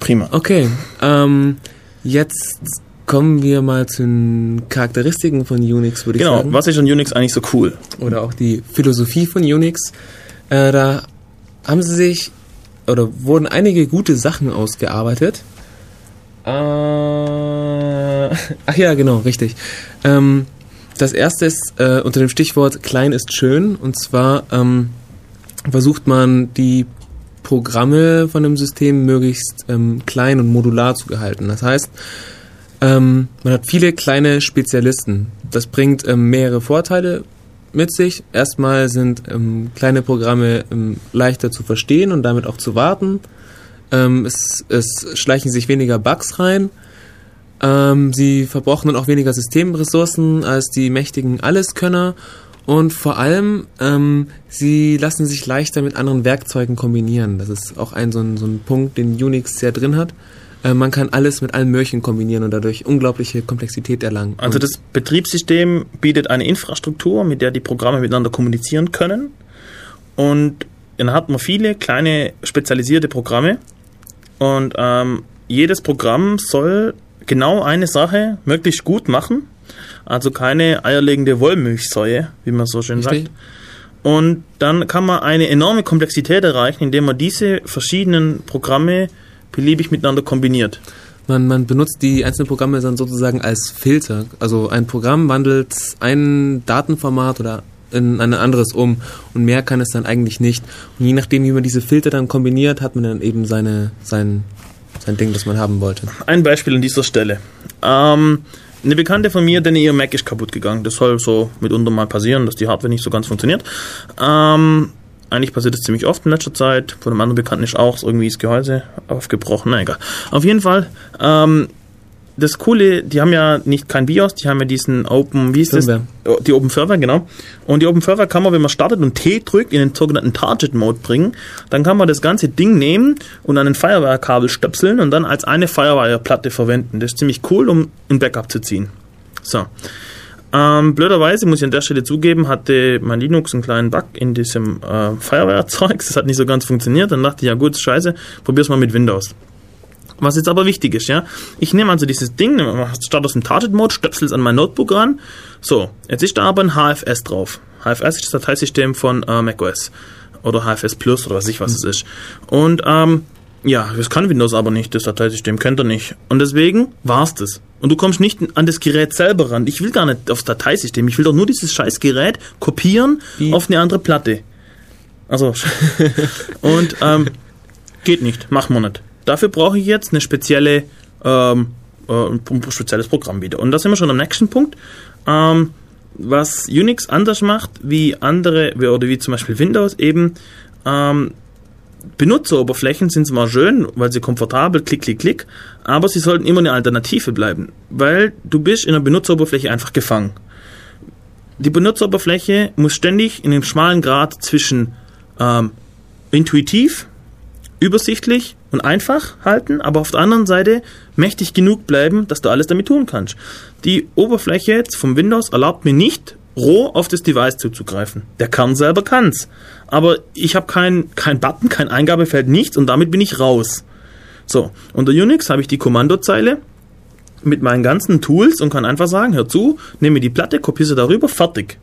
Prima. Okay, ähm, jetzt kommen wir mal zu den Charakteristiken von Unix, würde ich Genau, sagen. was ist an Unix eigentlich so cool? Oder auch die Philosophie von Unix. Äh, da haben sie sich, oder wurden einige gute Sachen ausgearbeitet. Äh, ach ja, genau, richtig. Ähm, das erste ist äh, unter dem Stichwort klein ist schön. Und zwar ähm, versucht man die Programme von dem System möglichst ähm, klein und modular zu gehalten. Das heißt, ähm, man hat viele kleine Spezialisten. Das bringt ähm, mehrere Vorteile mit sich. Erstmal sind ähm, kleine Programme ähm, leichter zu verstehen und damit auch zu warten. Ähm, es, es schleichen sich weniger Bugs rein. Ähm, sie verbrauchen dann auch weniger Systemressourcen als die mächtigen Alleskönner. Und vor allem, ähm, sie lassen sich leichter mit anderen Werkzeugen kombinieren. Das ist auch ein so ein, so ein Punkt, den Unix sehr drin hat. Äh, man kann alles mit allem Möglichen kombinieren und dadurch unglaubliche Komplexität erlangen. Also und das Betriebssystem bietet eine Infrastruktur, mit der die Programme miteinander kommunizieren können. Und dann hat man viele kleine spezialisierte Programme. Und ähm, jedes Programm soll genau eine Sache möglichst gut machen. Also keine eierlegende Wollmilchsäue, wie man so schön Richtig. sagt. Und dann kann man eine enorme Komplexität erreichen, indem man diese verschiedenen Programme beliebig miteinander kombiniert. Man, man benutzt die einzelnen Programme dann sozusagen als Filter. Also ein Programm wandelt ein Datenformat oder in ein anderes um und mehr kann es dann eigentlich nicht. Und je nachdem, wie man diese Filter dann kombiniert, hat man dann eben seine, sein, sein Ding, das man haben wollte. Ein Beispiel an dieser Stelle. Ähm, eine Bekannte von mir, denn ihr Mac ist kaputt gegangen. Das soll so mitunter mal passieren, dass die Hardware nicht so ganz funktioniert. Ähm, eigentlich passiert das ziemlich oft in letzter Zeit. Von einem anderen Bekannten ist auch irgendwie das Gehäuse aufgebrochen. Na egal. Auf jeden Fall, ähm, das Coole, die haben ja nicht kein BIOS, die haben ja diesen Open, wie ist Firmware. das? Oh, Die Open Server, genau. Und die Open Server kann man, wenn man startet und T drückt, in den sogenannten Target Mode bringen. Dann kann man das ganze Ding nehmen und an ein Firewire-Kabel stöpseln und dann als eine Firewire-Platte verwenden. Das ist ziemlich cool, um ein Backup zu ziehen. So. Ähm, blöderweise, muss ich an der Stelle zugeben, hatte mein Linux einen kleinen Bug in diesem äh, Firewire-Zeugs. Das hat nicht so ganz funktioniert. Dann dachte ich, ja gut, scheiße, probier's mal mit Windows. Was jetzt aber wichtig ist, ja. Ich nehme also dieses Ding, starte aus dem Target-Mode, stöpsel es an mein Notebook ran. So, jetzt ist da aber ein HFS drauf. HFS ist das Dateisystem von äh, macOS. Oder HFS Plus oder was weiß ich was es ist. Und ähm, ja, das kann Windows aber nicht, das Dateisystem kennt er nicht. Und deswegen war's das. Und du kommst nicht an das Gerät selber ran. Ich will gar nicht aufs Dateisystem. Ich will doch nur dieses scheiß Gerät kopieren Wie- auf eine andere Platte. Also, und ähm, geht nicht, machen wir nicht. Dafür brauche ich jetzt eine spezielle, ähm, äh, ein ein spezielles Programm wieder. Und da sind wir schon am nächsten Punkt. Ähm, was Unix anders macht wie andere, wie- oder wie zum Beispiel Windows eben, ähm, Benutzeroberflächen sind zwar schön, weil sie komfortabel, klick, klick, klick, aber sie sollten immer eine Alternative bleiben, weil du bist in der Benutzeroberfläche einfach gefangen. Die Benutzeroberfläche muss ständig in einem schmalen Grad zwischen ähm, intuitiv, übersichtlich und einfach halten, aber auf der anderen Seite mächtig genug bleiben, dass du alles damit tun kannst. Die Oberfläche vom Windows erlaubt mir nicht, roh auf das Device zuzugreifen. Der Kern selber kann's. Aber ich habe kein, kein Button, kein Eingabefeld, nichts und damit bin ich raus. So, unter Unix habe ich die Kommandozeile mit meinen ganzen Tools und kann einfach sagen, hör zu, nehme die Platte, kopiere sie darüber, fertig.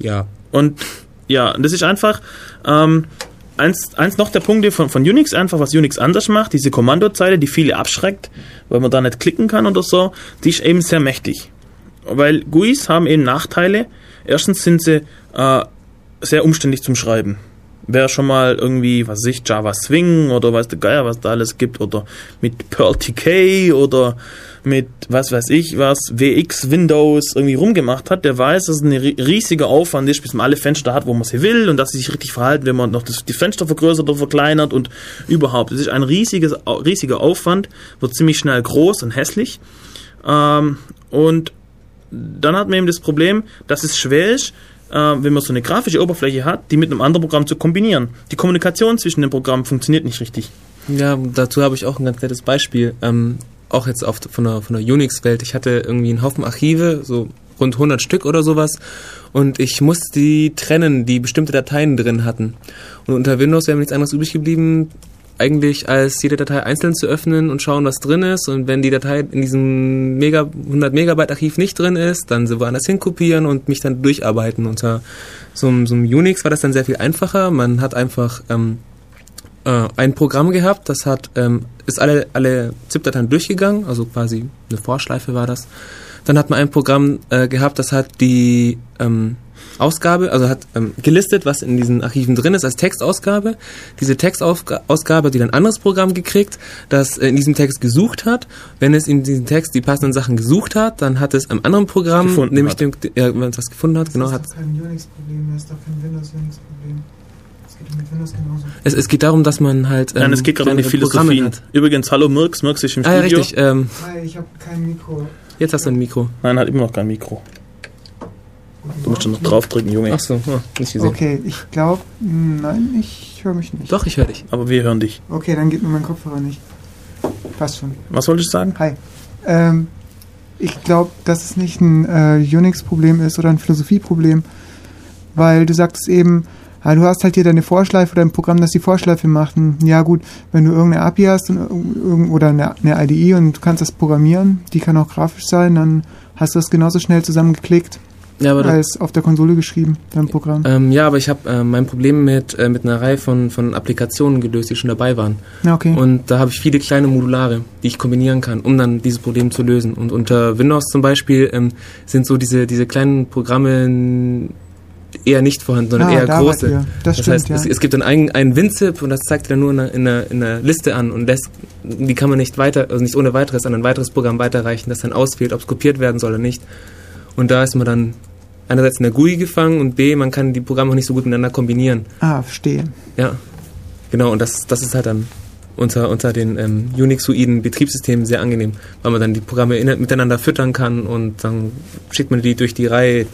Ja. Und ja, das ist einfach ähm, eins, eins noch der Punkte von, von Unix, einfach was Unix anders macht, diese Kommandozeile, die viele abschreckt, weil man da nicht klicken kann oder so, die ist eben sehr mächtig. Weil GUIs haben eben Nachteile. Erstens sind sie äh, sehr umständlich zum Schreiben. Wer schon mal irgendwie, was weiß ich, Java Swing oder weiß der Geier, was da alles gibt, oder mit Perl TK oder mit, was weiß ich, was, WX Windows irgendwie rumgemacht hat, der weiß, dass es ein ri- riesiger Aufwand ist, bis man alle Fenster hat, wo man sie will und dass sie sich richtig verhalten, wenn man noch das, die Fenster vergrößert oder verkleinert und überhaupt. Es ist ein riesiges, riesiger Aufwand, wird ziemlich schnell groß und hässlich. Ähm, und dann hat man eben das Problem, dass es schwer ist, äh, wenn man so eine grafische Oberfläche hat, die mit einem anderen Programm zu kombinieren. Die Kommunikation zwischen den Programmen funktioniert nicht richtig. Ja, dazu habe ich auch ein ganz nettes Beispiel. Ähm, auch jetzt auf, von der, von der Unix-Welt. Ich hatte irgendwie einen Haufen Archive, so rund 100 Stück oder sowas. Und ich musste die trennen, die bestimmte Dateien drin hatten. Und unter Windows wäre mir nichts anderes übrig geblieben, eigentlich als jede Datei einzeln zu öffnen und schauen, was drin ist. Und wenn die Datei in diesem Mega 100 Megabyte Archiv nicht drin ist, dann sie woanders hinkopieren und mich dann durcharbeiten. Unter so, so einem Unix war das dann sehr viel einfacher. Man hat einfach ähm, äh, ein Programm gehabt, das hat ähm, ist alle alle ZIP-Dateien durchgegangen, also quasi eine Vorschleife war das. Dann hat man ein Programm äh, gehabt, das hat die ähm, Ausgabe, also hat ähm, gelistet, was in diesen Archiven drin ist als Textausgabe. Diese Textausgabe hat wieder ein anderes Programm gekriegt, das äh, in diesem Text gesucht hat. Wenn es in diesem Text die passenden Sachen gesucht hat, dann hat es einem anderen Programm, Gefunden nämlich hat. dem, ja, wenn es was gefunden hat, genau, das hat ist doch kein Unix-Problem, das ist doch kein Windows-Unix-Problem. Das es, es geht darum, dass man halt Nein, es geht gerade um die Philosophie. hat. Übrigens, hallo Mirks, Mirks ist im Ah ja, Studio. richtig. Ähm, Hi, ich habe kein Mikro. jetzt hast du ein Mikro. Nein, hat immer noch kein Mikro. Du musst schon noch draufdrücken, Junge. Ach so, oh, nicht gesehen. Okay, ich glaube, nein, ich höre mich nicht. Doch, ich höre dich. Aber wir hören dich. Okay, dann geht mir mein Kopfhörer nicht. passt schon. Was wollte ich sagen? Hi. Ähm, ich glaube, dass es nicht ein äh, Unix-Problem ist oder ein Philosophieproblem, weil du sagtest eben, ja, du hast halt hier deine Vorschleife oder ein Programm, das die Vorschleife macht. Und ja gut, wenn du irgendeine API hast und, oder eine, eine IDE und du kannst das programmieren, die kann auch grafisch sein, dann hast du das genauso schnell zusammengeklickt Ja, aber als auf der Konsole geschrieben, dein Programm. ähm, ja, aber ich habe äh, mein Problem mit, äh, mit einer Reihe von, von Applikationen gelöst, die schon dabei waren. Ja, okay. Und da habe ich viele kleine Modulare, die ich kombinieren kann, um dann dieses Problem zu lösen. Und unter Windows zum Beispiel ähm, sind so diese, diese kleinen Programme eher nicht vorhanden, sondern Ah, eher da große. Das, Das, stimmt, heißt, ja. es, es gibt dann einen, einen WinZip und das zeigt er nur in einer, in, einer, in einer Liste an und lässt, die kann man nicht weiter, also nicht ohne weiteres an ein weiteres Programm weiterreichen, das dann auswählt, ob es kopiert werden soll oder nicht. Und da ist man dann einerseits in der GUI gefangen und B, man kann die Programme auch nicht so gut miteinander kombinieren. ah, verstehe. Ja, genau, und das, das ist halt dann unter, unter den ähm, Unixoiden Betriebssystemen sehr angenehm, weil man dann die Programme in, miteinander füttern kann und dann schickt man die durch die Reihe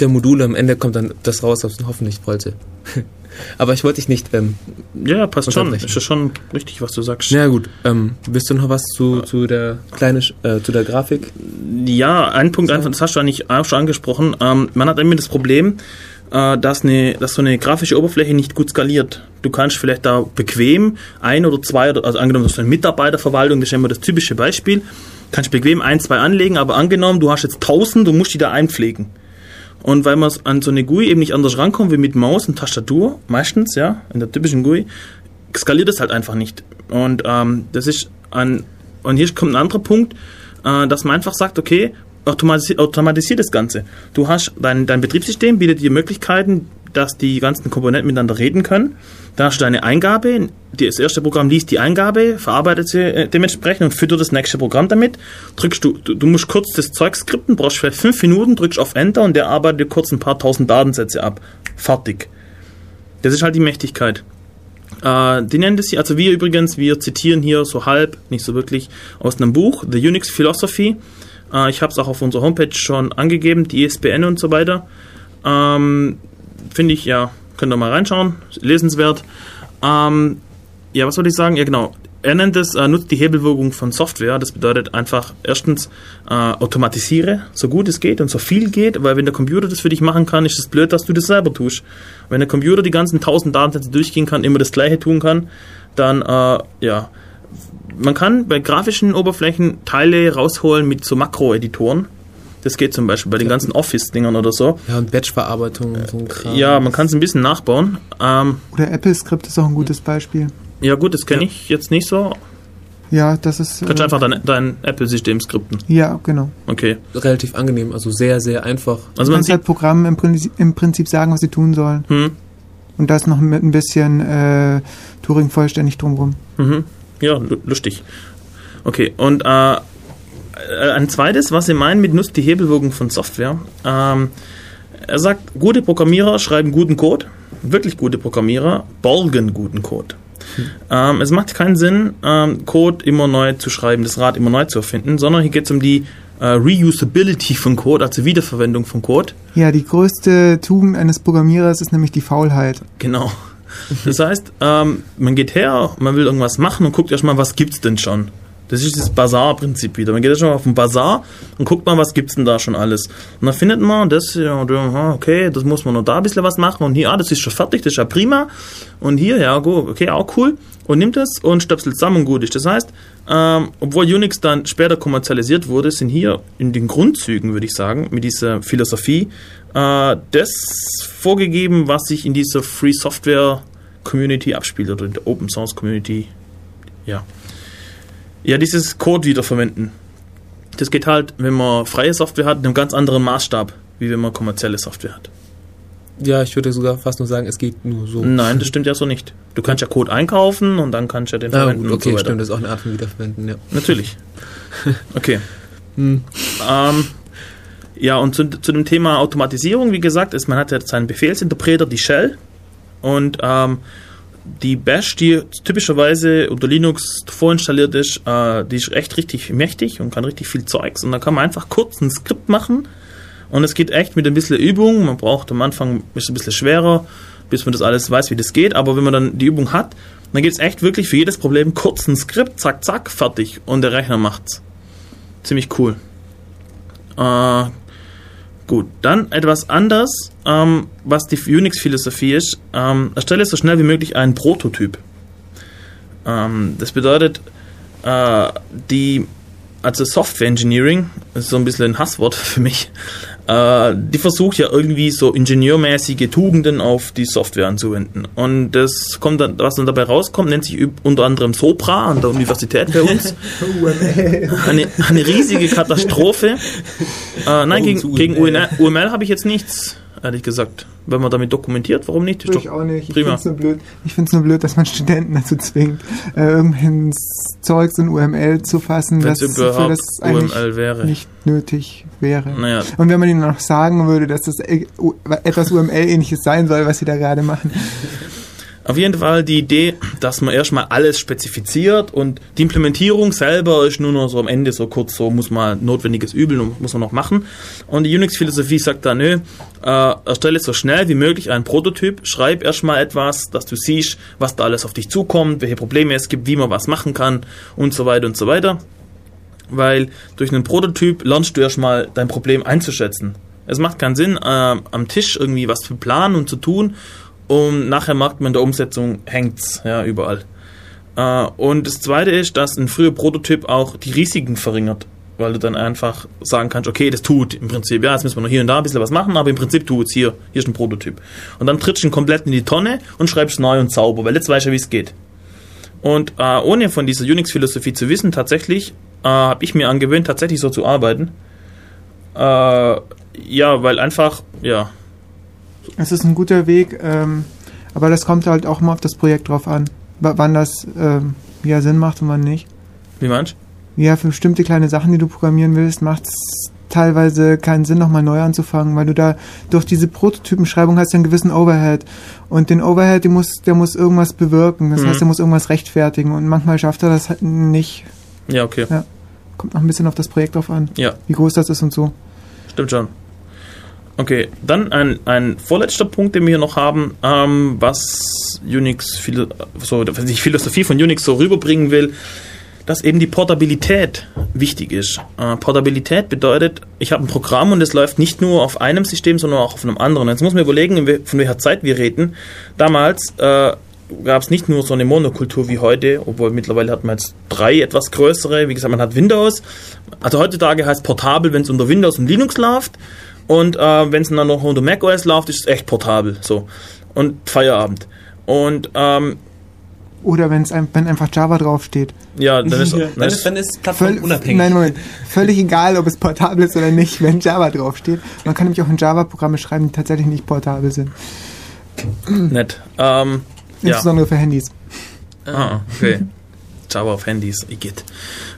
der Module. Am Ende kommt dann das raus, was man hoffentlich wollte. Aber ich wollte dich nicht. Ähm, Ja, passt schon. Ist ja schon richtig, was du sagst. na gut, ähm, willst du noch was zu, zu der kleine, äh, zu der Grafik? Ja, ein Punkt einfach, das hast du eigentlich auch schon angesprochen. Ähm, man hat immer das Problem, äh, dass, eine, dass so eine grafische Oberfläche nicht gut skaliert. Du kannst vielleicht da bequem ein oder zwei, also angenommen, du hast eine Mitarbeiterverwaltung, das ist immer das typische Beispiel, kannst bequem ein, zwei anlegen, aber angenommen, du hast jetzt 1000, du musst die da einpflegen. Und weil man an so eine GUI eben nicht anders rankommt wie mit Maus und Tastatur, meistens, ja, in der typischen GUI, skaliert es halt einfach nicht. Und ähm, das ist ein, und hier kommt ein anderer Punkt, äh, dass man einfach sagt, okay, automatisi automatisiert das Ganze. Du hast dein, dein Betriebssystem bietet dir Möglichkeiten, dass die ganzen Komponenten miteinander reden können. Dann hast du deine Eingabe, das erste Programm liest die Eingabe, verarbeitet sie äh, dementsprechend und füttert das nächste Programm damit. Drückst du, du, du musst kurz das Zeug skripten, brauchst vielleicht fünf Minuten, drückst auf Enter und der arbeitet dir kurz ein paar tausend Datensätze ab. Fertig. Das ist halt die Mächtigkeit. Äh, die nennen das hier, also wir übrigens, wir zitieren hier so halb, nicht so wirklich, aus einem Buch, The Unix Philosophy. Äh, ich habe es auch auf unserer Homepage schon angegeben, die ISBN und so weiter. Ähm, Finde ich, ja, könnt ihr mal reinschauen, lesenswert. Ähm, ja, was soll ich sagen? Ja, genau. Er nennt es, äh, nutzt die Hebelwirkung von Software. Das bedeutet einfach, erstens, äh, automatisiere, so gut es geht und so viel geht, weil wenn der Computer das für dich machen kann, ist es blöd, dass du das selber tust. Wenn der Computer die ganzen tausend Datensätze durchgehen kann, immer das Gleiche tun kann, dann, äh, ja. Man kann bei grafischen Oberflächen Teile rausholen mit so Makroeditoren. Das geht zum Beispiel bei den ganzen Office-Dingern oder so. Ja, und Batch-Verarbeitung und so ein Kram. Ja, man kann es ein bisschen nachbauen. Ähm, Oder Apple-Script ist auch ein gutes Beispiel. ja gut, das kenne Ja. ich jetzt nicht so. Ja, das ist. Kannst du Äh, einfach dein, dein Apple-System skripten. ja, genau. Okay. Relativ angenehm, also sehr, sehr einfach. Also du man kannst sieht, halt Programmen im Prinzip, im Prinzip sagen, was sie tun sollen. hm, Und das noch mit ein bisschen äh, Turing vollständig drumrum. mhm, ja, lu- lustig. Okay, und äh, ein zweites, was sie meinen mit nutzt die Hebelwirkung von Software. Ähm, er sagt, gute Programmierer schreiben guten Code, wirklich gute Programmierer borgen guten Code. Ähm, es macht keinen Sinn, ähm, Code immer neu zu schreiben, das Rad immer neu zu erfinden, sondern hier geht es um die äh, Reusability von Code, also Wiederverwendung von Code. Ja, die größte Tugend eines Programmierers ist nämlich die Faulheit. Genau. Das heißt, ähm, man geht her, man will irgendwas machen und guckt erstmal, was gibt's denn schon. Das ist das Bazar-Prinzip wieder. Man geht erstmal auf den Bazar und guckt mal, was gibt's denn da schon alles. Und dann findet man das, ja, okay, das muss man noch da ein bisschen was machen und hier, ah, das ist schon fertig, das ist ja prima. Und hier, ja, gut, okay, auch cool. Und nimmt das und stöpselt zusammen und gut ist. Das heißt, ähm, obwohl Unix dann später kommerzialisiert wurde, sind hier in den Grundzügen, würde ich sagen, mit dieser Philosophie, äh, das vorgegeben, was sich in dieser Free Software Community abspielt oder in der Open Source Community. Ja. Ja, dieses Code wiederverwenden. Das geht halt, wenn man freie Software hat, in einem ganz anderen Maßstab, wie wenn man kommerzielle Software hat. Ja, ich würde sogar fast nur sagen, es geht nur so. Nein, das stimmt ja so nicht. Du kannst ja Code einkaufen und dann kannst du ja den Ah, verwenden gut, und okay, so weiter. stimmt, das ist auch eine Art von Wiederverwenden, ja. Natürlich. Okay. Hm. Ähm, ja, und zu, zu dem Thema Automatisierung, wie gesagt, ist, man hat ja seinen Befehlsinterpreter, die Shell, und ähm, die Bash, die typischerweise unter Linux vorinstalliert ist, äh, die ist echt richtig mächtig und kann richtig viel Zeugs. Und da kann man einfach kurz ein Skript machen und es geht echt mit ein bisschen Übung. Man braucht am Anfang ist ein bisschen schwerer, bis man das alles weiß, wie das geht. Aber wenn man dann die Übung hat, dann gibt es echt wirklich für jedes Problem kurz ein Skript, zack, zack, fertig. Und der Rechner macht's. Ziemlich cool. Äh, gut, dann etwas anderes, ähm, was die Unix-Philosophie ist. Ähm, erstelle so schnell wie möglich einen Prototyp. Ähm, das bedeutet, äh, die, also Software Engineering, ist so ein bisschen ein Hasswort für mich, äh, die versucht ja irgendwie so ingenieurmäßige Tugenden auf die Software anzuwenden. Und das kommt dann, was dann dabei rauskommt, nennt sich unter anderem Sopra an der Universität bei uns. eine, eine riesige Katastrophe. Äh, nein, gegen, gegen? UML, UML habe ich jetzt nichts, ehrlich gesagt. Wenn man damit dokumentiert, warum nicht? Ist Ich auch nicht. Ich prima. finde es nur blöd. Ich nur blöd, dass man Studenten dazu zwingt, äh, irgendein Zeugs in UML zu fassen, Wenn das für das eigentlich UML wäre. nicht nötig wäre. Naja, Und wenn man ihnen noch sagen würde, dass das äh, etwas UML-ähnliches sein soll, was sie da gerade machen. Auf jeden Fall die Idee, dass man erstmal alles spezifiziert und die Implementierung selber ist nur noch so am Ende so kurz so, muss man notwendiges Übel muss man noch machen. Und die Unix-Philosophie sagt da, nö, äh, erstelle so schnell wie möglich einen Prototyp, schreib erstmal etwas, dass du siehst, was da alles auf dich zukommt, welche Probleme es gibt, wie man was machen kann und so weiter und so weiter. Weil durch einen Prototyp lernst du erstmal dein Problem einzuschätzen. Es macht keinen Sinn, äh, am Tisch irgendwie was zu planen und zu tun und nachher merkt man in der Umsetzung hängt's ja überall. Äh, und das zweite ist, dass ein früher Prototyp auch die Risiken verringert, weil du dann einfach sagen kannst, okay, das tut im Prinzip, ja, jetzt müssen wir noch hier und da ein bisschen was machen, aber im Prinzip tut's hier, hier ist ein Prototyp. Und dann trittst du ihn komplett in die Tonne und schreibst neu und sauber, weil jetzt weißt du, wie es geht. Und äh, ohne von dieser Unix-Philosophie zu wissen, tatsächlich äh, habe ich mir angewöhnt, tatsächlich so zu arbeiten. Äh, ja, weil einfach, ja, Es ist ein guter Weg, ähm, aber das kommt halt auch immer auf das Projekt drauf an, wann das ähm, ja Sinn macht und wann nicht. wie meinst Ja, für bestimmte kleine Sachen, die du programmieren willst, macht es teilweise keinen Sinn, nochmal neu anzufangen, weil du da durch diese Prototypenschreibung hast du einen gewissen Overhead. Und den Overhead, der muss, der muss irgendwas bewirken. Das Mhm. heißt, der muss irgendwas rechtfertigen. Und manchmal schafft er das halt nicht. Ja, okay. Kommt noch ein bisschen auf das Projekt drauf an, Ja. wie groß das ist und so. Stimmt schon. Okay, dann ein, ein vorletzter Punkt, den wir hier noch haben, ähm, was Unix, so, die Philosophie von Unix so rüberbringen will, dass eben die Portabilität wichtig ist. Äh, Portabilität bedeutet, ich habe ein Programm und es läuft nicht nur auf einem System, sondern auch auf einem anderen. Jetzt muss man überlegen, von welcher Zeit wir reden. Damals äh, gab es nicht nur so eine Monokultur wie heute, obwohl mittlerweile hat man jetzt drei etwas größere. Wie gesagt, man hat Windows. Also heutzutage heißt portabel, wenn es unter Windows und Linux läuft. Und äh, wenn es dann noch unter macOS läuft, ist es echt portabel. So. Und Feierabend. Und ähm, Oder wenn's wenn einfach Java draufsteht. ja, dann ist, dann, dann ist, dann ist Plattform unabhängig. Nein, Moment. Völlig egal, ob es portabel ist oder nicht, wenn Java draufsteht. Man kann nämlich auch in Java Programme schreiben, die tatsächlich nicht portabel sind. nett. Ähm, ja. Insbesondere für Handys. Ah, okay. Java auf Handys, Igitt.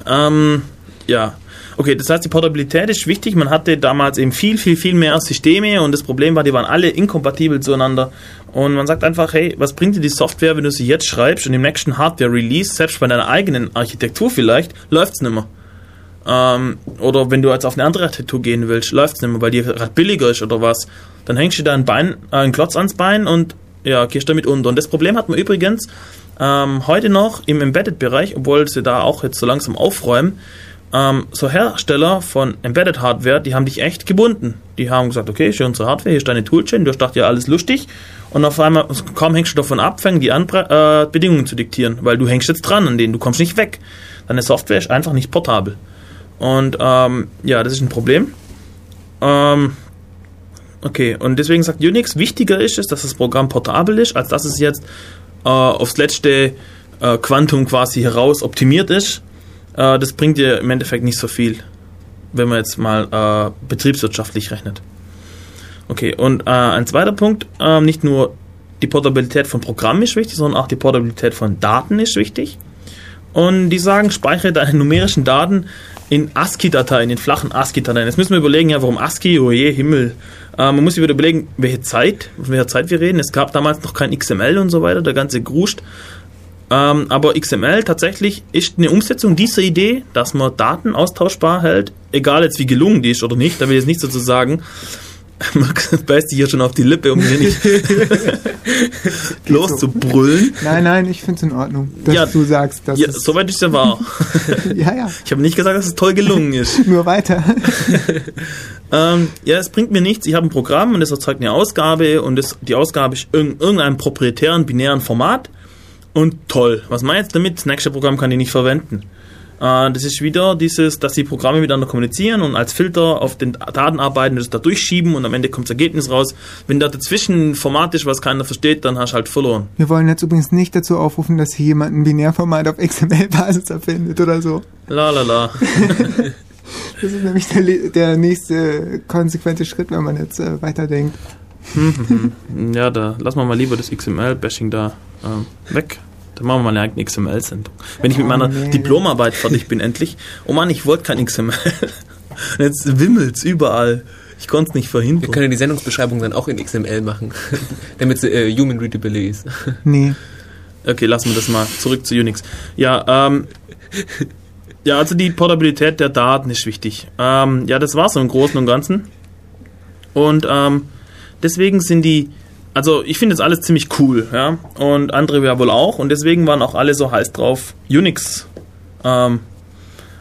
Ähm, ja. Okay, das heißt, die Portabilität ist wichtig. Man hatte damals eben viel, viel, viel mehr Systeme und das Problem war, die waren alle inkompatibel zueinander. Und man sagt einfach, hey, was bringt dir die Software, wenn du sie jetzt schreibst und im nächsten Hardware-Release, selbst bei deiner eigenen Architektur vielleicht, läuft's nicht mehr. Ähm, oder wenn du jetzt auf eine andere Architektur gehen willst, läuft's nicht mehr, weil die gerade billiger ist oder was. Dann hängst du da ein Bein, äh, einen Klotz ans Bein und ja, gehst damit unter. Und das Problem hat man übrigens ähm, heute noch im Embedded-Bereich, obwohl sie da auch jetzt so langsam aufräumen, ähm, so Hersteller von Embedded Hardware, die haben dich echt gebunden. Die haben gesagt, okay, hier ist unsere Hardware, hier ist deine Toolchain, du hast gedacht, ja, alles lustig. Und auf einmal, kaum hängst du davon ab, fangen die an, äh, Bedingungen zu diktieren, weil du hängst jetzt dran an denen, du kommst nicht weg. Deine Software ist einfach nicht portabel. Und ähm, ja, das ist ein Problem. Ähm, okay, und deswegen sagt Unix, wichtiger ist es, dass das Programm portabel ist, als dass es jetzt äh, aufs letzte äh, Quantum quasi heraus optimiert ist. Äh, das bringt dir im Endeffekt nicht so viel, wenn man jetzt mal äh, betriebswirtschaftlich rechnet. Okay, und äh, ein zweiter Punkt, äh, nicht nur die Portabilität von Programmen ist wichtig, sondern auch die Portabilität von Daten ist wichtig. Und die sagen, speichere deine numerischen Daten in ASCII-Dateien, in flachen ASCII-Dateien. Jetzt müssen wir überlegen, ja, warum ASCII? Oh je, Himmel. Äh, man muss sich wieder überlegen, welche Zeit, von welcher Zeit wir reden. Es gab damals noch kein XML und so weiter, der ganze Gruscht. Ähm, aber XML tatsächlich ist eine Umsetzung dieser Idee, dass man Daten austauschbar hält, egal jetzt wie gelungen die ist oder nicht, da will ich jetzt nicht dazu sagen. Max beißt dich hier schon auf die Lippe, um hier nicht loszubrüllen. Nein, nein, ich finde es in Ordnung, dass Ja. du sagst, dass Ja, es, soweit ist ja wahr. ja, ja, Ich habe nicht gesagt, dass es toll gelungen ist. nur weiter. Ähm, ja, es bringt mir nichts. Ich habe ein Programm und das erzeugt eine Ausgabe und das, die Ausgabe ist in irgendeinem proprietären, binären Format. Und toll. Was ich jetzt damit? Das nächste Programm kann ich nicht verwenden. Äh, das ist wieder dieses, dass die Programme miteinander kommunizieren und als Filter auf den Daten arbeiten, das da durchschieben und am Ende kommt das Ergebnis raus. Wenn da dazwischen ein Format ist, was keiner versteht, dann hast du halt verloren. Wir wollen jetzt übrigens nicht dazu aufrufen, dass hier jemand ein Binärformat auf XML-Basis erfindet oder so. La la la. Das ist nämlich der, der nächste konsequente Schritt, wenn man jetzt äh, weiterdenkt. Ja, da lassen wir mal lieber das XML-Bashing da ähm, weg. Dann machen wir mal eine eigene XML-Sendung. Wenn ich mit Oh, meiner nee. Diplomarbeit fertig bin, endlich. Oh Mann, ich wollte kein XML. Und jetzt wimmelt's überall. Ich konnte es nicht Wir verhindern. können die Sendungsbeschreibung dann auch in XML machen, damit sie äh, human readable ist. Nee. Okay, lassen wir das mal. Zurück zu Unix. Ja, ähm, ja, also die Portabilität der Daten ist wichtig. Ähm, ja, das war's so im Großen und Ganzen. Und ähm, deswegen sind die, also ich finde das alles ziemlich cool, ja. Und andere ja wohl auch. Und deswegen waren auch alle so heiß drauf, Unix. Ähm,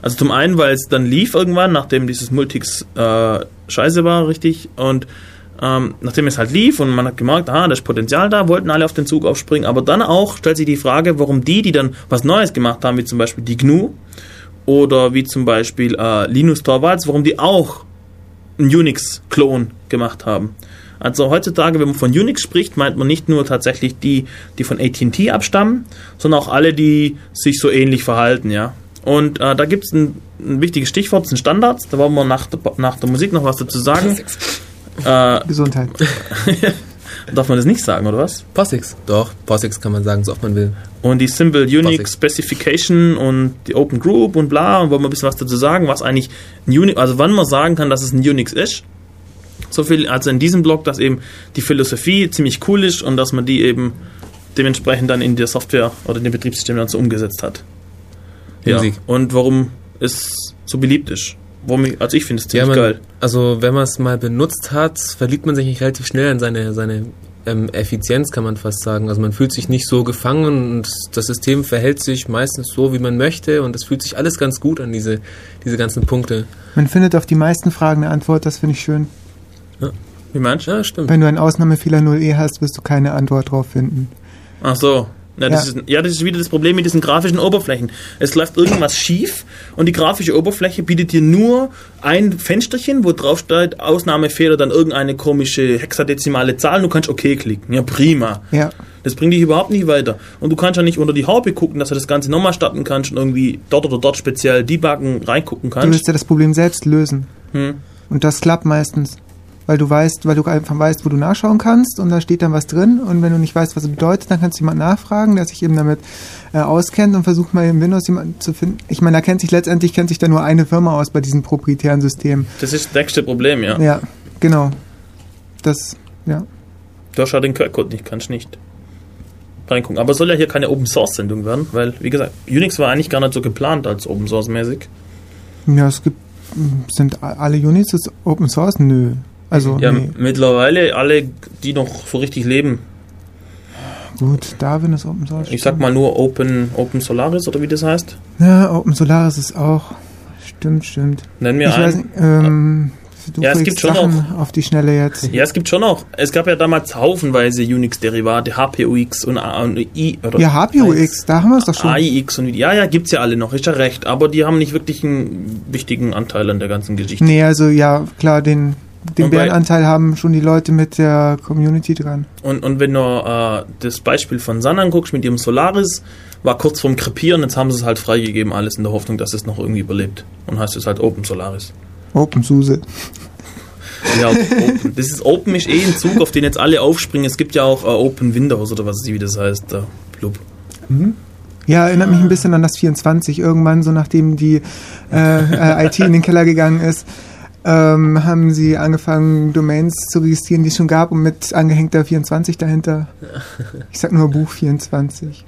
also zum einen, weil es dann lief irgendwann, nachdem dieses Multix äh, scheiße war, richtig. Und ähm, nachdem es halt lief und man hat gemerkt, ah, da ist Potenzial da, wollten alle auf den Zug aufspringen. Aber dann auch stellt sich die Frage, warum die, die dann was Neues gemacht haben, wie zum Beispiel die GNU oder wie zum Beispiel äh, Linus Torvalds, warum die auch einen Unix-Klon gemacht haben. Also heutzutage, wenn man von Unix spricht, meint man nicht nur tatsächlich die, die von AT&T abstammen, sondern auch alle, die sich so ähnlich verhalten, ja. Und äh, da gibt es ein, ein wichtiges Stichwort, das sind Standards. Da wollen wir nach der, nach der Musik noch was dazu sagen. Äh, Gesundheit. darf man das nicht sagen, oder was? POSIX. Doch, POSIX kann man sagen, so oft man will. Und die Simple Unix POSIX. Specification und die Open Group und bla, und wollen wir ein bisschen was dazu sagen, was eigentlich ein Unix, also wann man sagen kann, dass es ein Unix ist. So viel, also in diesem Blog, dass eben die Philosophie ziemlich cool ist und dass man die eben dementsprechend dann in der Software oder in dem Betriebssystem dann so umgesetzt hat. Ja. Musik. Und warum es so beliebt ist. Warum ich, also ich finde es Ja, ziemlich man, geil. also wenn man es mal benutzt hat, verliebt man sich nicht relativ schnell in seine, seine ähm, Effizienz, kann man fast sagen. Also man fühlt sich nicht so gefangen und das System verhält sich meistens so, wie man möchte und es fühlt sich alles ganz gut an, diese, diese ganzen Punkte. Man findet auf die meisten Fragen eine Antwort, das finde ich schön. Wie meinst du? Ja, stimmt. Wenn du einen Ausnahmefehler 0e hast, wirst du keine Antwort drauf finden. Ach so. Ja das, Ja. Ist, ja, das ist wieder das Problem mit diesen grafischen Oberflächen. Es läuft irgendwas schief und die grafische Oberfläche bietet dir nur ein Fensterchen, wo drauf steht, Ausnahmefehler, dann irgendeine komische hexadezimale Zahl und du kannst OK klicken. Ja, prima. Ja. Das bringt dich überhaupt nicht weiter. Und du kannst ja nicht unter die Haube gucken, dass du das Ganze nochmal starten kannst und irgendwie dort oder dort speziell debuggen, reingucken Du willst kannst. ja das Problem selbst lösen. Hm. Und das klappt meistens. Weil du weißt, weil du einfach weißt, wo du nachschauen kannst und da steht dann was drin und wenn du nicht weißt, was es bedeutet, dann kannst du jemanden nachfragen, der sich eben damit äh, auskennt und versucht mal im Windows jemanden zu finden. Ich meine, da kennt sich letztendlich kennt sich da nur eine Firma aus bei diesen proprietären Systemen. Das ist das nächste Problem, ja. Ja, genau. Das, ja. Du hast ja den Quellcode nicht, kannst nicht reingucken. Aber es soll ja hier keine Open Source Sendung werden, weil, wie gesagt, Unix war eigentlich gar nicht so geplant als Open Source mäßig. Ja, es gibt, sind alle Units jetzt Open Source? Nö. Also, Ja, nee. mittlerweile alle, die noch so richtig leben. Gut, Darwin ist Open Source. Ich sag mal nur Open, Open Solaris oder wie das heißt. Ja, Open Solaris ist auch. Stimmt, stimmt. Nenn mir ich weiß einen. nicht, ähm, du Ja, es gibt schon Sachen auf die Schnelle jetzt. Ja, es gibt schon noch. Es gab ja damals haufenweise Unix-Derivate, HPUX und, A- und I. Oder Ja, HPUX, da haben wir es doch schon. AIX und ja, ja, gibt's ja alle noch, ist ja recht. Aber die haben nicht wirklich einen wichtigen Anteil an der ganzen Geschichte. Nee, also ja, klar, den, den Bärenanteil haben schon die Leute mit der Community dran. Und, und wenn du äh, das Beispiel von Sun anguckst mit ihrem Solaris, war kurz vorm Krepieren, jetzt haben sie es halt freigegeben, alles in der Hoffnung, dass es noch irgendwie überlebt. Und heißt es halt Open Solaris. Open SUSE. Ja, Open. Das ist Open ist eh ein Zug, auf den jetzt alle aufspringen. Es gibt ja auch äh, Open Windows oder was wie das heißt. Da. Blub. Ja, erinnert mich ein bisschen an das 24. Irgendwann, so nachdem die äh, äh, IT in den Keller gegangen ist, ähm, haben sie angefangen, Domains zu registrieren, die es schon gab und mit angehängter 24 dahinter. Ich sag nur Buch 24.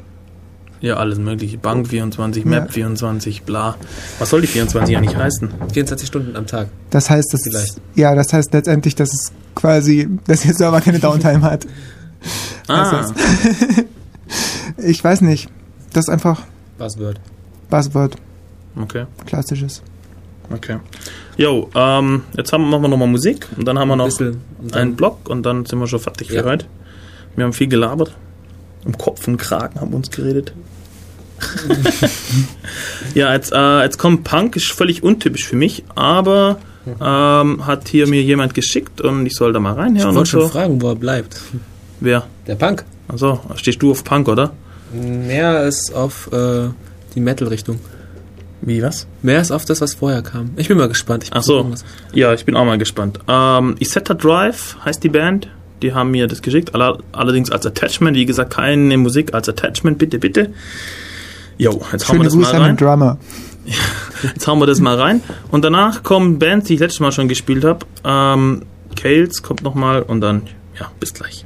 Ja, alles mögliche. Bank 24, Ja. Map 24, bla. Was soll die 24 eigentlich heißen? 24 Stunden am Tag. Das heißt, das Vielleicht. ja, das heißt letztendlich, dass es quasi, dass der Server keine Downtime hat. Ah, Also, Ich weiß nicht. Das ist einfach Buzzword. Buzzword, okay, klassisches. Okay. Jo, ähm, jetzt haben, machen wir nochmal Musik und dann haben wir noch dann- einen Block und dann sind wir schon fertig Ja. für heute. Wir haben viel gelabert. Im Kopf und Kragen haben wir uns geredet. ja, jetzt, äh, jetzt kommt Punk, ist völlig untypisch für mich, aber ähm, hat hier mir jemand geschickt und ich soll da mal Ich reinhören und wollte schon so. fragen, wo er bleibt. Wer? Der Punk. Also, stehst du auf Punk, oder? Mehr ist auf äh, die Metal-Richtung. Wie, was? Mehr ist auf das, was vorher kam. Ich bin mal gespannt. Ich Ach so. irgendwas- Ja, ich bin auch mal gespannt. Ähm, Isetta Drive heißt die Band. Die haben mir das geschickt. Aller, allerdings als Attachment. Wie gesagt, keine Musik als Attachment. Bitte, bitte. Jo, jetzt hauen wir Schöne das mal Grüße an rein. den Drummer. Jetzt hauen wir das mal rein. Und danach kommen Bands, die ich letztes Mal schon gespielt habe. Ähm, Kales kommt nochmal und dann, ja, bis gleich.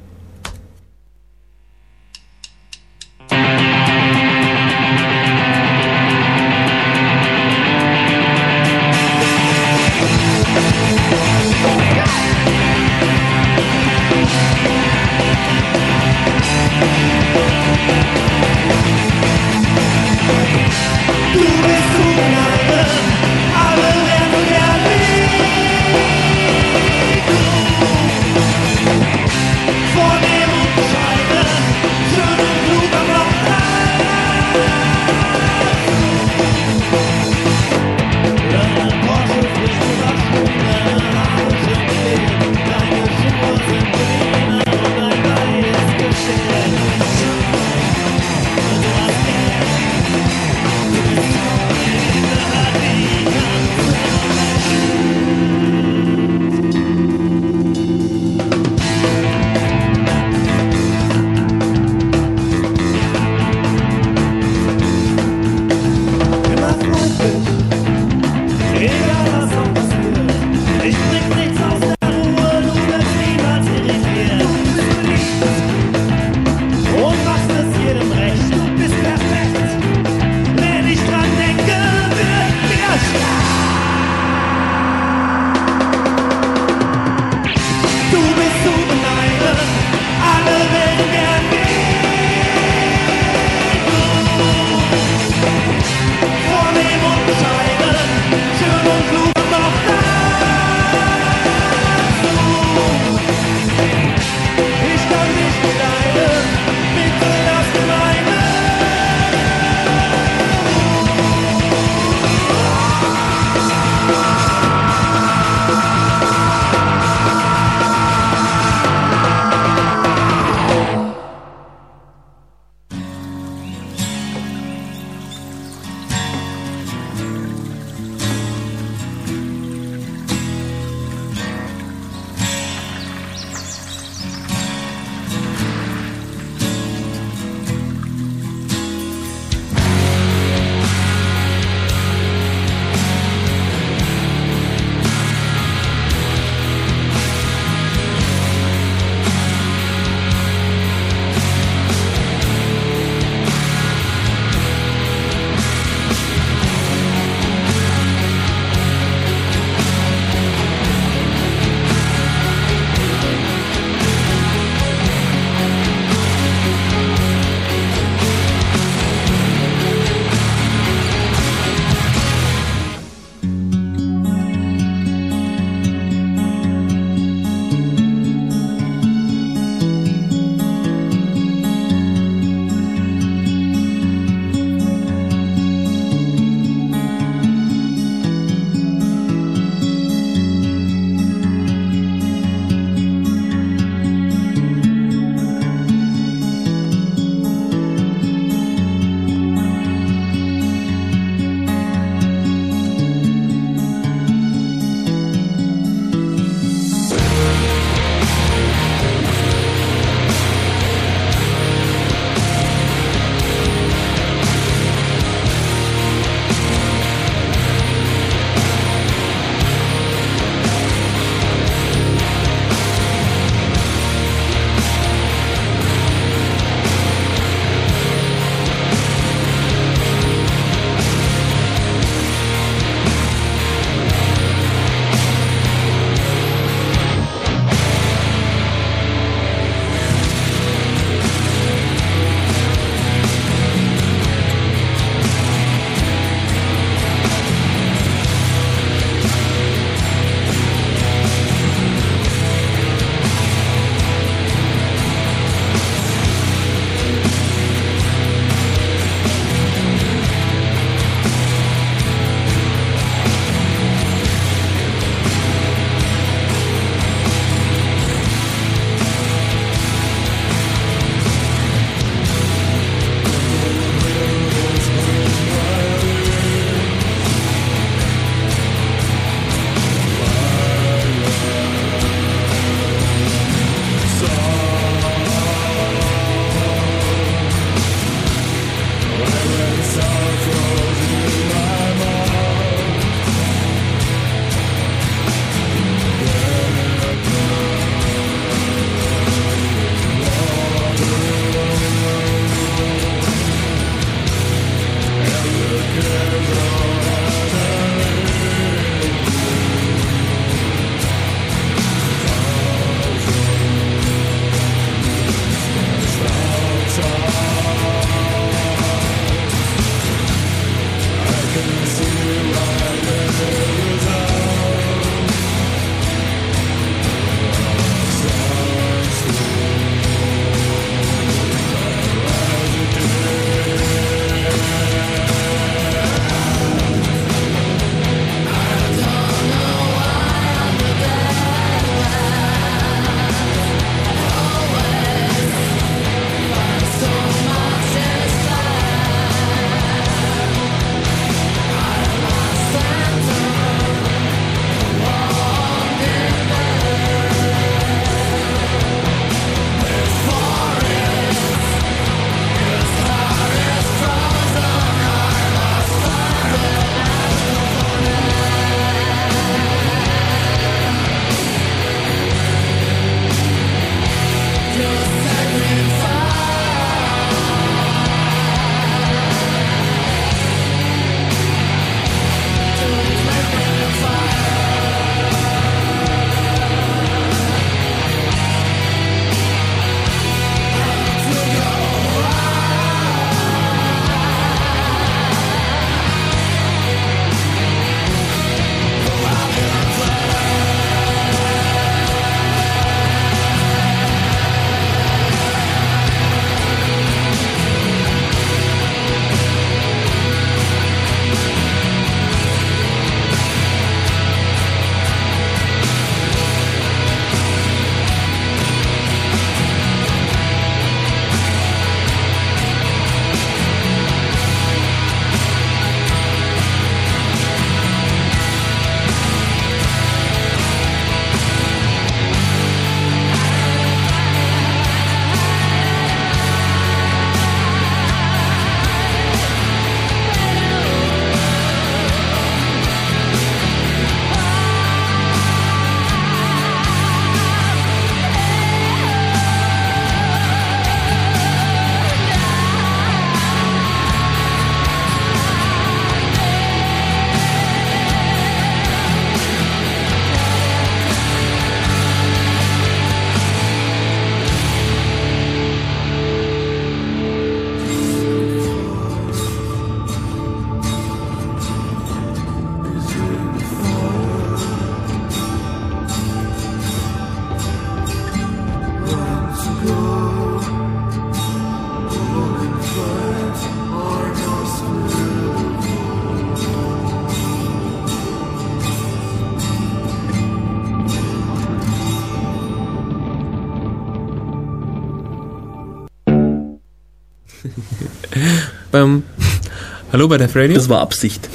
Hallo bei der Radio. Das war Absicht.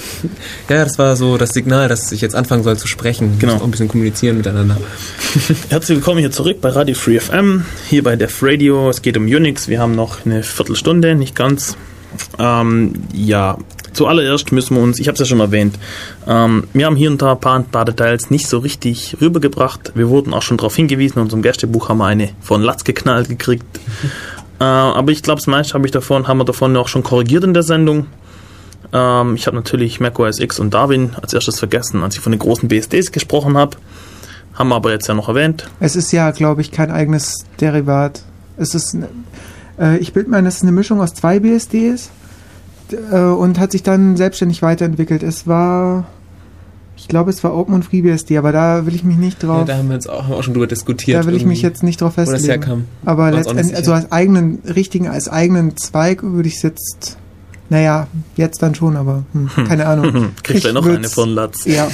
ja, das war so das Signal, dass ich jetzt anfangen soll zu sprechen. Genau. Auch ein bisschen kommunizieren miteinander. Herzlich willkommen hier zurück bei Radio Free FM, hier bei Def Radio. Es geht um Unix. Wir haben noch eine Viertelstunde, nicht ganz. Ähm, ja, zuallererst müssen wir uns, ich habe es ja schon erwähnt, ähm, wir haben hier und da ein paar, ein paar Details nicht so richtig rübergebracht. Wir wurden auch schon darauf hingewiesen, in unserem Gästebuch haben wir eine von Latz geknallt gekriegt. Äh, aber ich glaube, das meiste habe ich davon, haben wir davon auch schon korrigiert in der Sendung. Ähm, ich habe natürlich macOS X und Darwin als erstes vergessen, als ich von den großen BSDs gesprochen habe. Haben wir aber jetzt ja noch erwähnt. Es ist ja, glaube ich, kein eigenes Derivat. Es ist, äh, ich bilde mir ein, es ist eine Mischung aus zwei BSDs äh, und hat sich dann selbstständig weiterentwickelt. Es war, ich glaube, es war Open und FreeBSD, aber da will ich mich nicht Ja, drauf, da haben wir uns auch, haben wir auch schon drüber diskutiert. da will ich mich jetzt nicht drauf Wo das festlegen. herkam. Aber letztendlich, also als eigenen, richtigen, als eigenen Zweig würde ich es jetzt, naja, jetzt dann schon, aber hm, keine Ahnung. Kriegt er noch eine von Latz. Ja,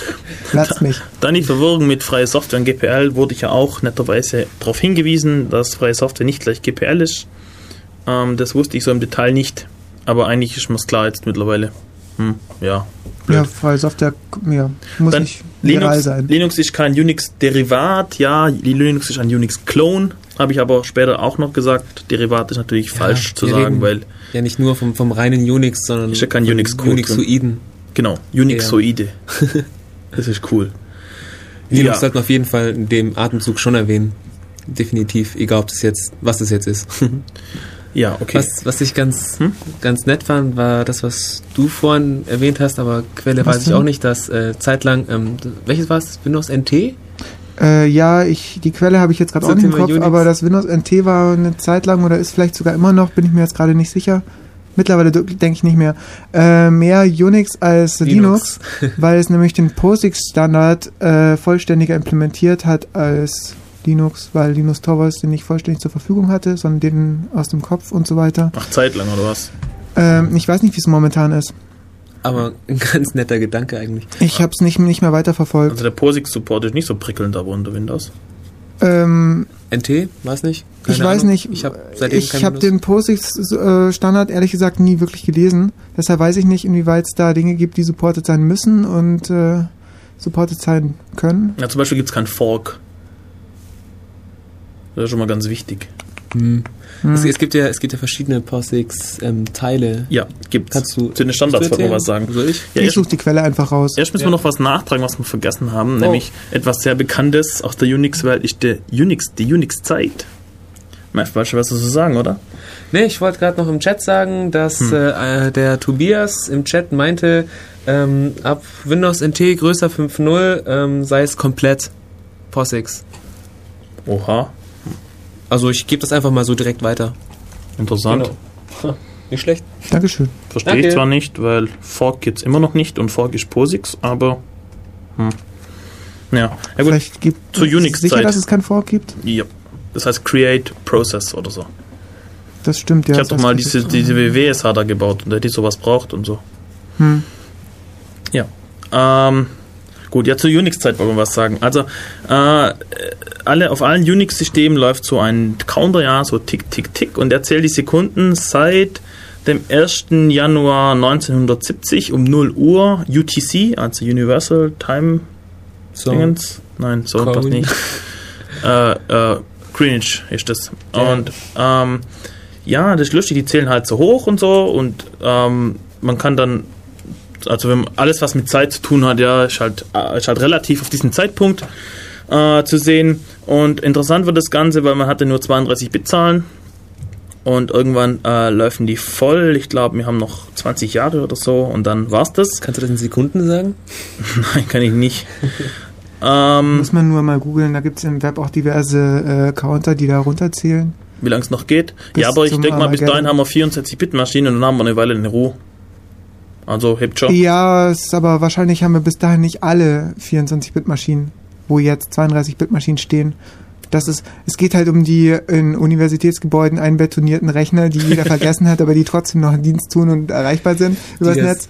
latz mich. Dann die Verwirrung mit freie Software und GPL wurde ich ja auch netterweise darauf hingewiesen, dass freie Software nicht gleich GPL ist. Ähm, das wusste ich so im Detail nicht, aber eigentlich ist mir es klar jetzt mittlerweile. Hm, ja. blöd. Ja, freie Software, ja, muss Dann nicht Linux, sein. Linux ist kein Unix-Derivat, ja, Linux ist ein Unix-Clone, habe ich aber später auch noch gesagt. Derivat ist natürlich falsch zu sagen, reden weil, Ja, nicht nur vom, vom reinen Unix, sondern Ist ja kein Unix-Code Unixoiden. genau, Unixoide. das ist cool. Linux Ja. sollten wir auf jeden Fall in dem Atemzug schon erwähnen. Definitiv, egal ob das jetzt, was das jetzt ist. Ja, okay. Was, was ich ganz, Hm? ganz nett fand, war das, was du vorhin erwähnt hast, aber Quelle Was weiß ich denn? auch nicht, dass äh, zeitlang, ähm, welches war es? Windows NT? Äh, ja, ich, die Quelle habe ich jetzt gerade auch nicht im Kopf, Unix. aber das Windows NT war eine Zeit lang oder ist vielleicht sogar immer noch, bin ich mir jetzt gerade nicht sicher. Mittlerweile denke ich nicht mehr. Äh, mehr Unix als Linux, weil es nämlich den POSIX-Standard äh, vollständiger implementiert hat als Linux, weil Linus Torvalds den nicht vollständig zur Verfügung hatte, sondern den aus dem Kopf und so weiter. Ach, Zeit lang oder was? Ähm, ich weiß nicht, wie es momentan ist. Aber ein ganz netter Gedanke eigentlich. Ich habe es nicht, nicht mehr weiterverfolgt. Also der POSIX-Support ist nicht so prickelnd aber unter Windows. Ähm, NT, es nicht? ich Keine weiß Ahnung. nicht. Ich habe ich kein Windows. den POSIX-Standard ehrlich gesagt nie wirklich gelesen. Deshalb weiß ich nicht, inwieweit es da Dinge gibt, die supported sein müssen und äh, supported sein können. Ja, zum Beispiel gibt es keinen Fork. Das ist schon mal ganz wichtig. Hm. Hm. Es, es, gibt ja, es gibt ja verschiedene POSIX-Teile. Ja, gibt's. Kannst du zu den Standards wollte man was sagen. Soll ich? Ja, ich suche die Quelle einfach raus. erst müssen Ja. wir noch was nachtragen, was wir vergessen haben, Oh. nämlich etwas sehr Bekanntes aus der Unix-Welt ist der Unix, die Unix-Zeit. Weißt du, was du so sagen, oder? Nee, ich wollte gerade noch im Chat sagen, dass Hm. äh, der Tobias im Chat meinte, ähm, ab Windows NT größer 5.0 ähm, sei es komplett POSIX. Oha, Also ich gebe das einfach mal so direkt weiter. interessant. Genau. Nicht schlecht. Dankeschön. Verstehe ich Danke. zwar nicht, weil Fork gibt's immer noch nicht und Fork ist POSIX, aber hm. ja, ja gut, Vielleicht gibt es Unix-Zeit. sicher, dass es kein Fork gibt? ja. Das heißt Create Process oder so. Das stimmt, ja. ich habe doch mal diese, diese WWSH da gebaut und der die sowas braucht und so. Hm. Ja. Ähm, gut, ja zur Unix-Zeit wollen wir was sagen. Also äh, alle, auf allen Unix-Systemen läuft so ein Counter, ja, so tick, tick, tick und er zählt die Sekunden seit dem 1. Januar 1970 um 0 Uhr UTC, also Universal Time So. Dingens. Nein, so Code. was nicht. äh, äh, Greenwich ist das. Ja. Und ähm, ja, das ist lustig, die zählen halt so hoch und so und ähm, man kann dann, also wenn alles, was mit Zeit zu tun hat, ja, ist halt, äh, ist halt relativ auf diesen Zeitpunkt äh, zu sehen. Und interessant wird das Ganze, weil man hatte nur 32-Bit-Zahlen und irgendwann äh, laufen die voll. Ich glaube, wir haben noch 20 Jahre oder so und dann war's das. Kannst du das in Sekunden sagen? Nein, kann ich nicht. ähm, Muss man nur mal googeln, da gibt es im Web auch diverse äh, Counter, die da runterzählen. wie lange es noch geht. Bis ja, aber ich denke mal, bis dahin haben wir 64-Bit-Maschinen und dann haben wir eine Weile in Ruhe. Also hebt schon. Ja, ist aber wahrscheinlich haben wir bis dahin nicht alle 24-Bit-Maschinen, wo jetzt 32-Bit-Maschinen stehen. Das ist, es geht halt um die in Universitätsgebäuden einbetonierten Rechner, die jeder vergessen hat, aber die trotzdem noch einen Dienst tun und erreichbar sind übers das- Netz.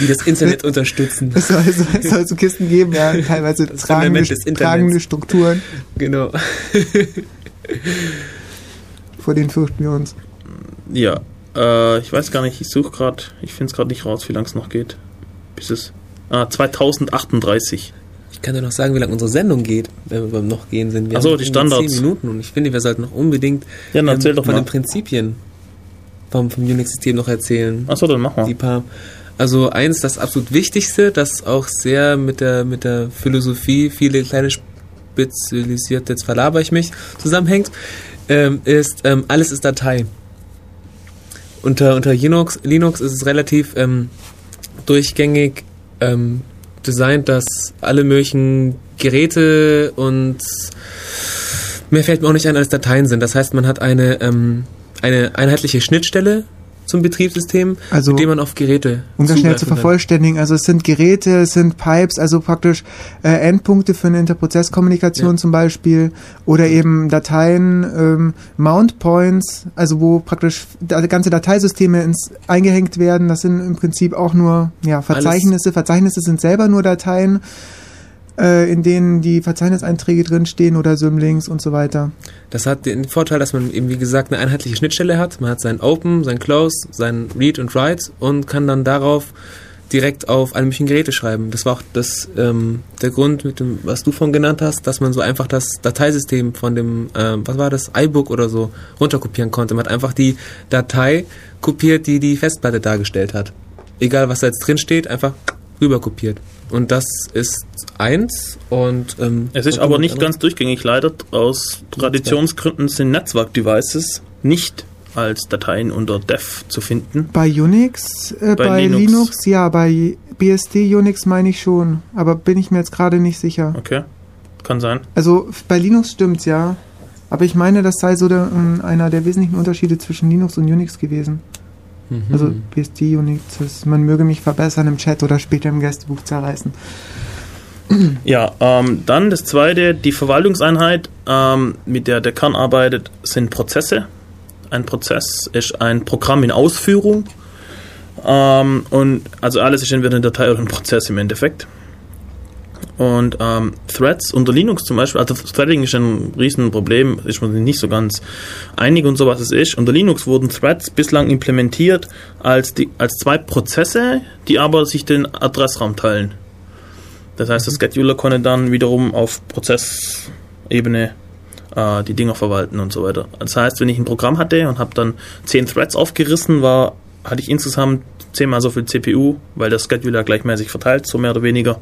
Die das Internet unterstützen. Es soll, es soll, es soll so Kisten geben, ja, teilweise Das tragende, tragende Strukturen, Genau. vor denen fürchten wir uns. Ja, äh, ich weiß gar nicht, ich suche gerade, ich finde es gerade nicht raus, wie lange es noch geht. Bis es. Ah, 2038. Ich kann dir noch sagen, wie lange unsere Sendung geht, wenn wir beim noch gehen sind. Wir Ach so, haben die Standards. Zehn Minuten und ich finde, wir sollten noch unbedingt Ja, dann erzähl doch von mal. den Prinzipien vom, vom Unix-System noch erzählen. Achso, dann mach Die mal. paar. Also eins, das absolut Wichtigste, das auch sehr mit der mit der Philosophie viele kleine spezialisierte, jetzt verlaber ich mich, zusammenhängt, ähm, ist ähm, alles ist Datei. Unter unter Linux, Linux ist es relativ ähm, durchgängig ähm, designt, dass alle möglichen Geräte und mehr fällt mir auch nicht ein, als Dateien sind. Das heißt, man hat eine ähm, eine einheitliche Schnittstelle zum Betriebssystem, Also- mit dem man auf Geräte Um das schnell zu kann. vervollständigen, also es sind Geräte, es sind Pipes, also praktisch äh, Endpunkte für eine Interprozesskommunikation Ja. zum Beispiel oder eben Dateien, ähm, Mount Points, also wo praktisch ganze Dateisysteme ins, eingehängt werden. Das sind im Prinzip auch nur ja, Verzeichnisse. Verzeichnisse sind selber nur Dateien, äh, in denen die Verzeichniseinträge drinstehen oder Symlinks und so weiter. Das hat den Vorteil, dass man eben wie gesagt eine einheitliche Schnittstelle hat. Man hat sein Open, sein Close, sein Read und Write und kann dann darauf direkt auf alle möglichen Geräte schreiben. Das war auch das, ähm, der Grund, mit dem, was du von genannt hast, dass man so einfach das Dateisystem von dem, ähm, was war das, iBook oder so, runterkopieren konnte. Man hat einfach die Datei kopiert, die die Festplatte dargestellt hat. Egal, was da jetzt drin steht, einfach rüber kopiert. Und das ist eins und ähm, Es ist aber nicht ganz durchgängig. Leider aus Traditionsgründen sind Netzwerk-Devices nicht als Dateien unter Dev zu finden. Bei Unix, äh, Bei bei, Linux. Linux. ja, bei BSD Unix meine ich schon, aber bin ich mir jetzt gerade nicht sicher. Okay, kann sein. Also bei Linux stimmt's ja, aber ich meine, das sei so der, ähm, einer der wesentlichen Unterschiede zwischen Linux und Unix gewesen. Mhm. Also BSD Unix, man möge mich verbessern im Chat oder später im Gästebuch zerreißen. Ja, ähm, dann das zweite, die Verwaltungseinheit, ähm, mit der der Kern arbeitet, sind Prozesse. Ein Prozess ist ein Programm in Ausführung. Ähm, und also alles ist entweder eine Datei oder ein Prozess im Endeffekt. Und ähm, Threads unter Linux zum Beispiel, also Threading ist ein Riesenproblem, ist man sich nicht so ganz einig und so was es ist. Unter Linux wurden Threads bislang implementiert als, die, als zwei Prozesse, die aber sich den Adressraum teilen. Das heißt, der Scheduler konnte dann wiederum auf Prozessebene äh, die Dinger verwalten und so weiter. Das heißt, wenn ich ein Programm hatte und habe dann zehn Threads aufgerissen, war, hatte ich insgesamt zehnmal so viel CPU, weil der Scheduler gleichmäßig verteilt, so mehr oder weniger,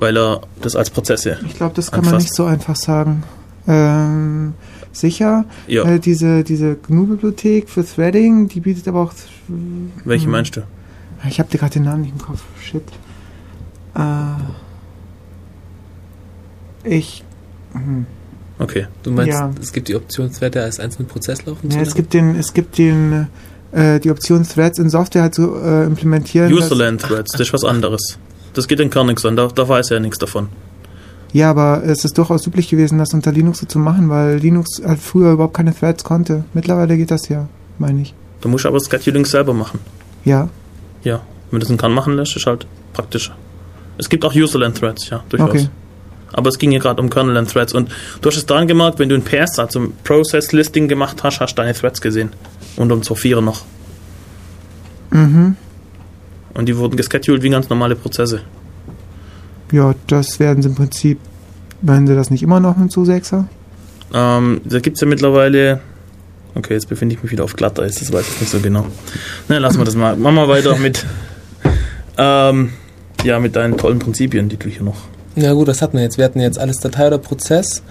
weil er das als Prozesse. Ich glaube, das kann man Anfasst. nicht so einfach sagen. Ähm, sicher, Ja, äh, diese, diese GNU-Bibliothek für Threading, die bietet aber auch... welche hm. meinst du? Ich habe dir gerade den Namen nicht im Kopf. Shit. Äh, ich... Hm. Okay. Du meinst, Ja. es gibt die Option, Threader als einzelnen Prozess laufen Ja, zu es lassen? gibt den, es gibt den, äh, die Option Threads in Software halt zu äh, implementieren. Userland Threads, das ist was anderes. Das geht den Kern nichts an, da, da weiß er ja nichts davon. Ja, aber es ist durchaus üblich gewesen, das unter Linux so zu machen, weil Linux halt früher überhaupt keine Threads konnte. Mittlerweile geht das ja, meine ich. Du musst aber Scheduling selber machen. Ja, Ja, wenn du das in Kern machen lässt, ist halt praktischer. Es gibt auch Userland Threads, ja, durchaus. okay. Aber es ging ja gerade um Kernel Threads. Und du hast es daran gemerkt, wenn du ein PS, also ein Process Listing gemacht hast, hast du deine Threads gesehen. Und um Sophia noch. Mhm. Und die wurden gescheduled wie ganz normale Prozesse. Ja, das werden sie im Prinzip, meinen sie das nicht immer noch mit Zusechser? Ähm, da gibt es ja mittlerweile. Okay, jetzt befinde ich mich wieder auf Glatteis, das weiß ich nicht so genau. Na, lassen wir das mal. Machen wir weiter mit. Ähm, ja, mit deinen tollen Prinzipien, die du hier noch. Ja gut, das hatten wir jetzt. Wir hatten jetzt alles Datei oder Prozess.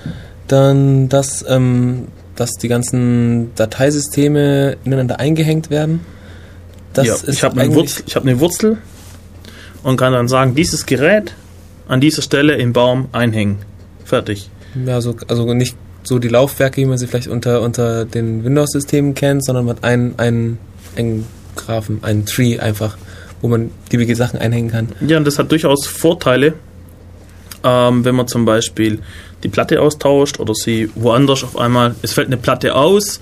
Dann, dass, ähm, dass die ganzen Dateisysteme ineinander eingehängt werden. Das ja, ist ich habe eine, Wurzel, ich hab eine Wurzel und kann dann sagen, dieses Gerät an dieser Stelle im Baum einhängen. Fertig. Ja, so, also nicht so die Laufwerke, wie man sie vielleicht unter, unter den Windows-Systemen kennt, sondern man hat einen, einen, einen Graphen, einen Tree einfach, wo man beliebige Sachen einhängen kann. Ja, und das hat durchaus Vorteile, ähm, wenn man zum Beispiel die Platte austauscht oder sie woanders auf einmal, es fällt eine Platte aus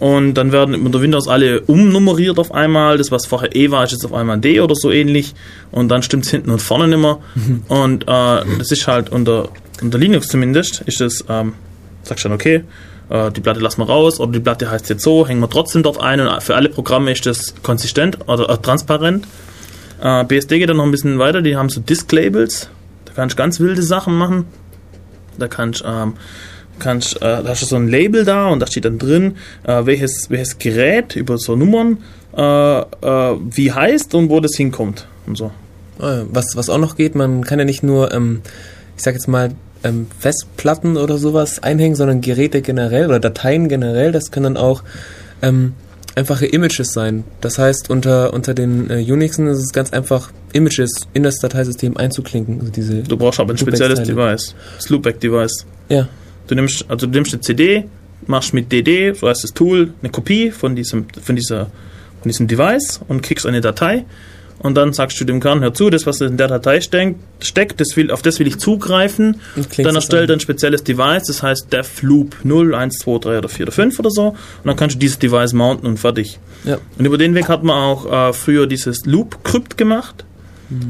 und dann werden unter Windows alle umnummeriert auf einmal. Das, was vorher E war, ist jetzt auf einmal D oder so ähnlich und dann stimmt es hinten und vorne nicht mehr. Und äh, das ist halt unter, unter Linux zumindest, ist das, ähm, sagst du dann, okay, äh, die Platte lassen wir raus oder die Platte heißt jetzt so, hängen wir trotzdem dort ein und für alle Programme ist das konsistent oder äh, transparent. Äh, BSD geht dann noch ein bisschen weiter, die haben so Disk-Labels, da kannst du ganz wilde Sachen machen. Da kannst ähm, kannst, äh, da hast du so ein Label da und da steht dann drin, äh, welches, welches Gerät über so Nummern äh, äh, wie heißt und wo das hinkommt und so. Ah. Was, was auch noch geht, man kann ja nicht nur, ähm, ich sag jetzt mal, ähm, Festplatten oder sowas einhängen, sondern Geräte generell oder Dateien generell. Das können dann auch ähm, einfache Images sein. Das heißt, unter, unter den äh, Unixen ist es ganz einfach, Images in das Dateisystem einzuklinken. Also diese Du brauchst aber ein spezielles. Device, das Loopback-Device. Ja, Du nimmst, also du nimmst eine CD, machst mit DD, so heißt das Tool, eine Kopie von diesem, von dieser, von diesem Device und kriegst eine Datei und dann sagst du dem Kern, hör zu, das, was in der Datei steck, steckt, das will, auf das will ich zugreifen. Dann erstellt er ein spezielles Device, das heißt DevLoop 0, 1, 2, 3 oder 4 oder 5 oder so. Und dann kannst du dieses Device mounten und fertig. ja. Und über den Weg hat man auch äh, früher dieses Loop-Crypt gemacht.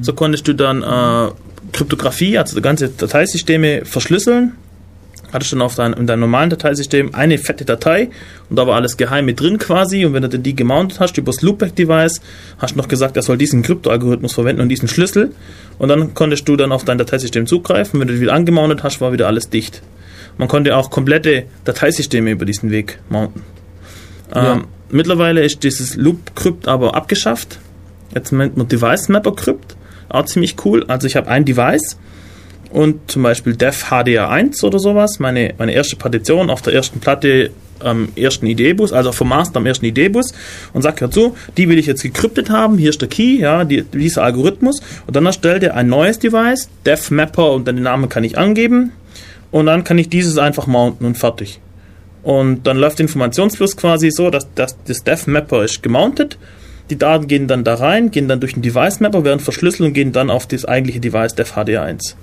So konntest du dann äh, Kryptographie, also ganze Dateisysteme verschlüsseln. Hattest dann auf dein, in deinem normalen Dateisystem eine fette Datei und da war alles geheim mit drin quasi. Und wenn du die gemountet hast über das Loopback-Device, hast du noch gesagt, er soll diesen Kryptoalgorithmus verwenden und diesen Schlüssel. Und dann konntest du dann auf dein Dateisystem zugreifen. Wenn du die wieder angemountet hast, war wieder alles dicht. Man konnte auch komplette Dateisysteme über diesen Weg mounten. Ja. Ähm, mittlerweile ist dieses Loop-Crypt aber abgeschafft. Jetzt nennt man Device Mapper Crypt. Auch ziemlich cool. Also ich habe ein Device und zum Beispiel Dev HDR1 oder sowas, meine, meine erste Partition auf der ersten Platte am ersten ID-Bus, also vom Master am ersten ID-Bus und sagt dazu, die will ich jetzt gekryptet haben, hier ist der Key, ja, die, dieser Algorithmus und dann erstellt er ein neues Device, Dev Mapper und dann den Namen kann ich angeben und dann kann ich dieses einfach mounten und fertig. Und dann läuft der Informationsfluss quasi so, dass, dass das Dev Mapper ist gemountet. Die Daten gehen dann da rein, gehen dann durch den Device Mapper, werden verschlüsselt und gehen dann auf das eigentliche Device Dev HDR1.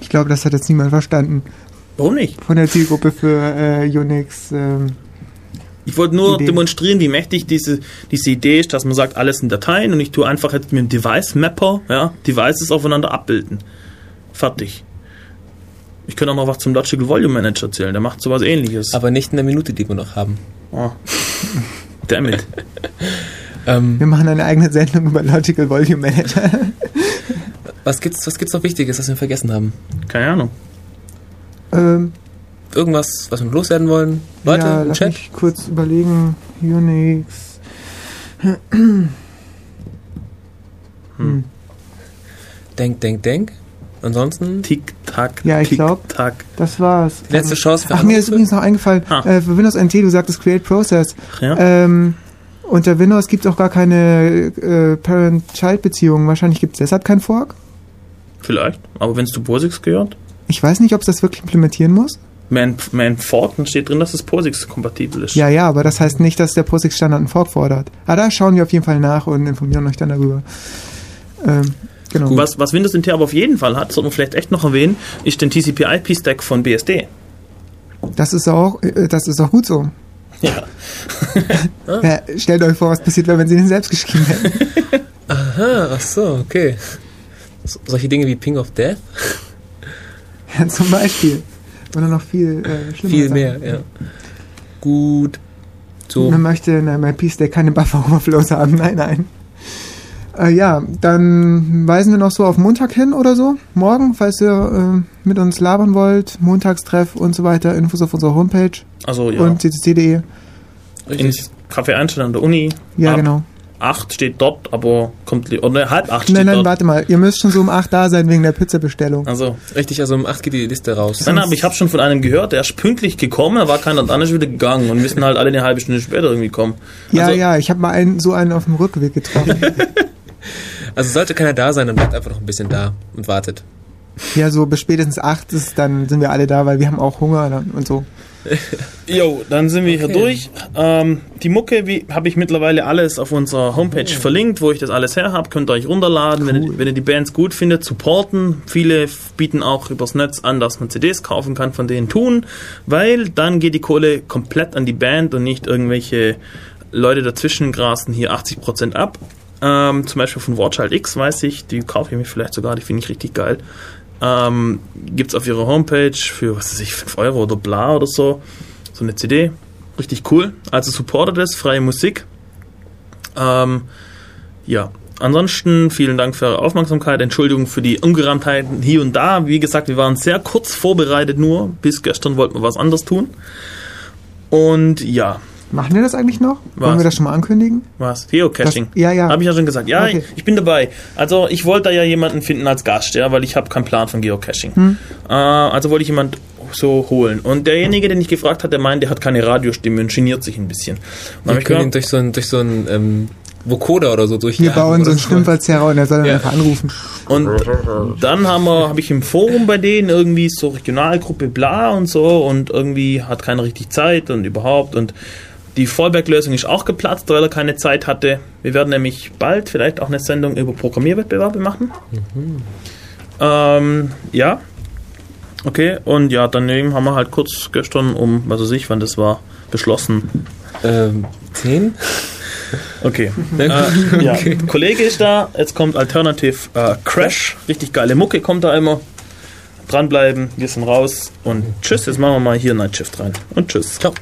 Ich glaube, das hat jetzt niemand verstanden. Warum nicht? Von der Zielgruppe für äh, Unix. Ähm, Ich wollte nur Idee. demonstrieren, wie mächtig diese, diese Idee ist, dass man sagt, alles in Dateien und ich tue einfach jetzt mit dem Device Mapper, ja, Devices aufeinander abbilden. Fertig. Ich könnte auch noch was zum Logical Volume Manager erzählen, der macht sowas ähnliches. Aber nicht in der Minute, die wir noch haben. oh. Damn it. Ähm, wir machen eine eigene Sendung über Logical Volume Manager. was gibt's, was gibt's noch Wichtiges, was wir vergessen haben? Keine Ahnung. ähm, Irgendwas, was wir loswerden wollen? Leute ja, im lass Chat? mich kurz überlegen. Unix. Hm. Denk, denk, denk. Ansonsten, Tick-Tack, Ja, ich glaub- Tick-Tack. Das war's. letzte Chance für Ach, mir ist übrigens noch eingefallen, Ah. äh, für Windows NT, du sagtest Create Process. Ja. Ähm, unter Windows gibt es auch gar keine äh, Parent-Child-Beziehung. Wahrscheinlich gibt es deshalb keinen Fork. Vielleicht. Aber wenn es zu POSIX gehört, Ich weiß nicht, ob es das wirklich implementieren muss. Man, man Fork, dann steht drin, dass es POSIX-kompatibel ist. Ja, ja, aber das heißt nicht, dass der POSIX-Standard einen Fork fordert. Ah, da schauen wir auf jeden Fall nach und informieren euch dann darüber. Ähm, genau. Was, was Windows NT aber auf jeden Fall hat, sollte man vielleicht echt noch erwähnen, ist den TCP/IP-Stack von BSD. Das ist auch, äh, das ist auch gut so. Ja. Ja, stellt euch vor, was passiert wäre, wenn sie den selbst geschrieben hätten. Aha, ach so, okay. So, solche Dinge wie Ping of Death? Ja, zum Beispiel. Oder noch viel äh, schlimmer. Viel mehr, ja. Gut. So. Man möchte in einem IP-Stack keine Buffer-Overflows haben. Nein, nein. Äh, ja, dann weisen wir noch so auf Montag hin oder so. Morgen, falls ihr äh, mit uns labern wollt. Montagstreff und so weiter. Infos auf unserer Homepage Also ja. und ccc.de. in Kaffee Einstein an der Uni. Ja, Ab genau. Acht steht dort, aber kommt oder halb acht Nein, steht nein, dort. warte mal. Ihr müsst schon so um 8 da sein wegen der Pizzabestellung. Also, Richtig, also um 8 geht die Liste raus. nein, aber ich habe schon von einem gehört, der ist pünktlich gekommen, da war keiner und dann ist wieder gegangen und müssen halt alle eine halbe Stunde später irgendwie kommen. Ja, also, ja, ich habe mal einen, so einen auf dem Rückweg getroffen. Also sollte keiner da sein, dann bleibt einfach noch ein bisschen da und wartet. Ja, so bis spätestens 8 ist, dann sind wir alle da, weil wir haben auch Hunger dann und so. Jo, dann sind wir hier Okay. durch. Ähm, die Mucke wie habe ich mittlerweile alles auf unserer Homepage verlinkt, wo ich das alles her habe. Könnt ihr euch runterladen, wenn, ihr, wenn ihr die Bands gut findet, supporten. Viele bieten auch übers Netz an, dass man CDs kaufen kann, von denen tun, weil dann geht die Kohle komplett an die Band und nicht irgendwelche Leute dazwischen grasen hier 80% ab. Ähm, zum Beispiel von Watchchild X weiß ich, die kaufe ich mir vielleicht sogar, die finde ich richtig geil. Ähm, Gibt es auf ihrer Homepage für, was weiß ich, 5 Euro oder bla oder so. so eine CD. Richtig cool. Also supportet es, freie Musik. Ähm, ja. Ansonsten vielen Dank für eure Aufmerksamkeit. Entschuldigung für die Ungereimtheiten hier und da. Wie gesagt, wir waren sehr kurz vorbereitet nur. Bis gestern wollten wir was anderes tun. Und ja, Machen wir das eigentlich noch? Wollen Was? wir das schon mal ankündigen? was? Geocaching. Das- ja, ja. Habe ich ja schon gesagt. Ja, Okay. ich, ich bin dabei. Also ich wollte da ja jemanden finden als Gast, ja, weil ich habe keinen Plan von Geocaching. Hm. Äh, also wollte ich jemand so holen. Und derjenige, den ich gefragt hatte, der meint, der hat keine Radiostimme und geniert sich ein bisschen. Und Wir ich können ihn durch so einen durch so einen, ähm, Vocoder oder so durch Wir bauen so einen Stimmverzerrer und er soll dann Ja. einfach anrufen. Und dann haben wir, habe ich im Forum bei denen irgendwie so Regionalgruppe bla und so und irgendwie hat keiner richtig Zeit und überhaupt und die Fallback-Lösung ist auch geplatzt, weil er keine Zeit hatte. Wir werden nämlich bald vielleicht auch eine Sendung über Programmierwettbewerbe machen. Ähm, ja. Okay, und ja, daneben haben wir halt kurz gestern um, was weiß ich, wann das war, beschlossen. Ähm, 10? Okay. Äh, ja. Kollege ist da, jetzt kommt Alternative äh, Crash. Richtig geile Mucke kommt da immer. Dranbleiben, wir sind raus und tschüss. Jetzt machen wir mal hier Night Shift rein. Und tschüss. Ciao.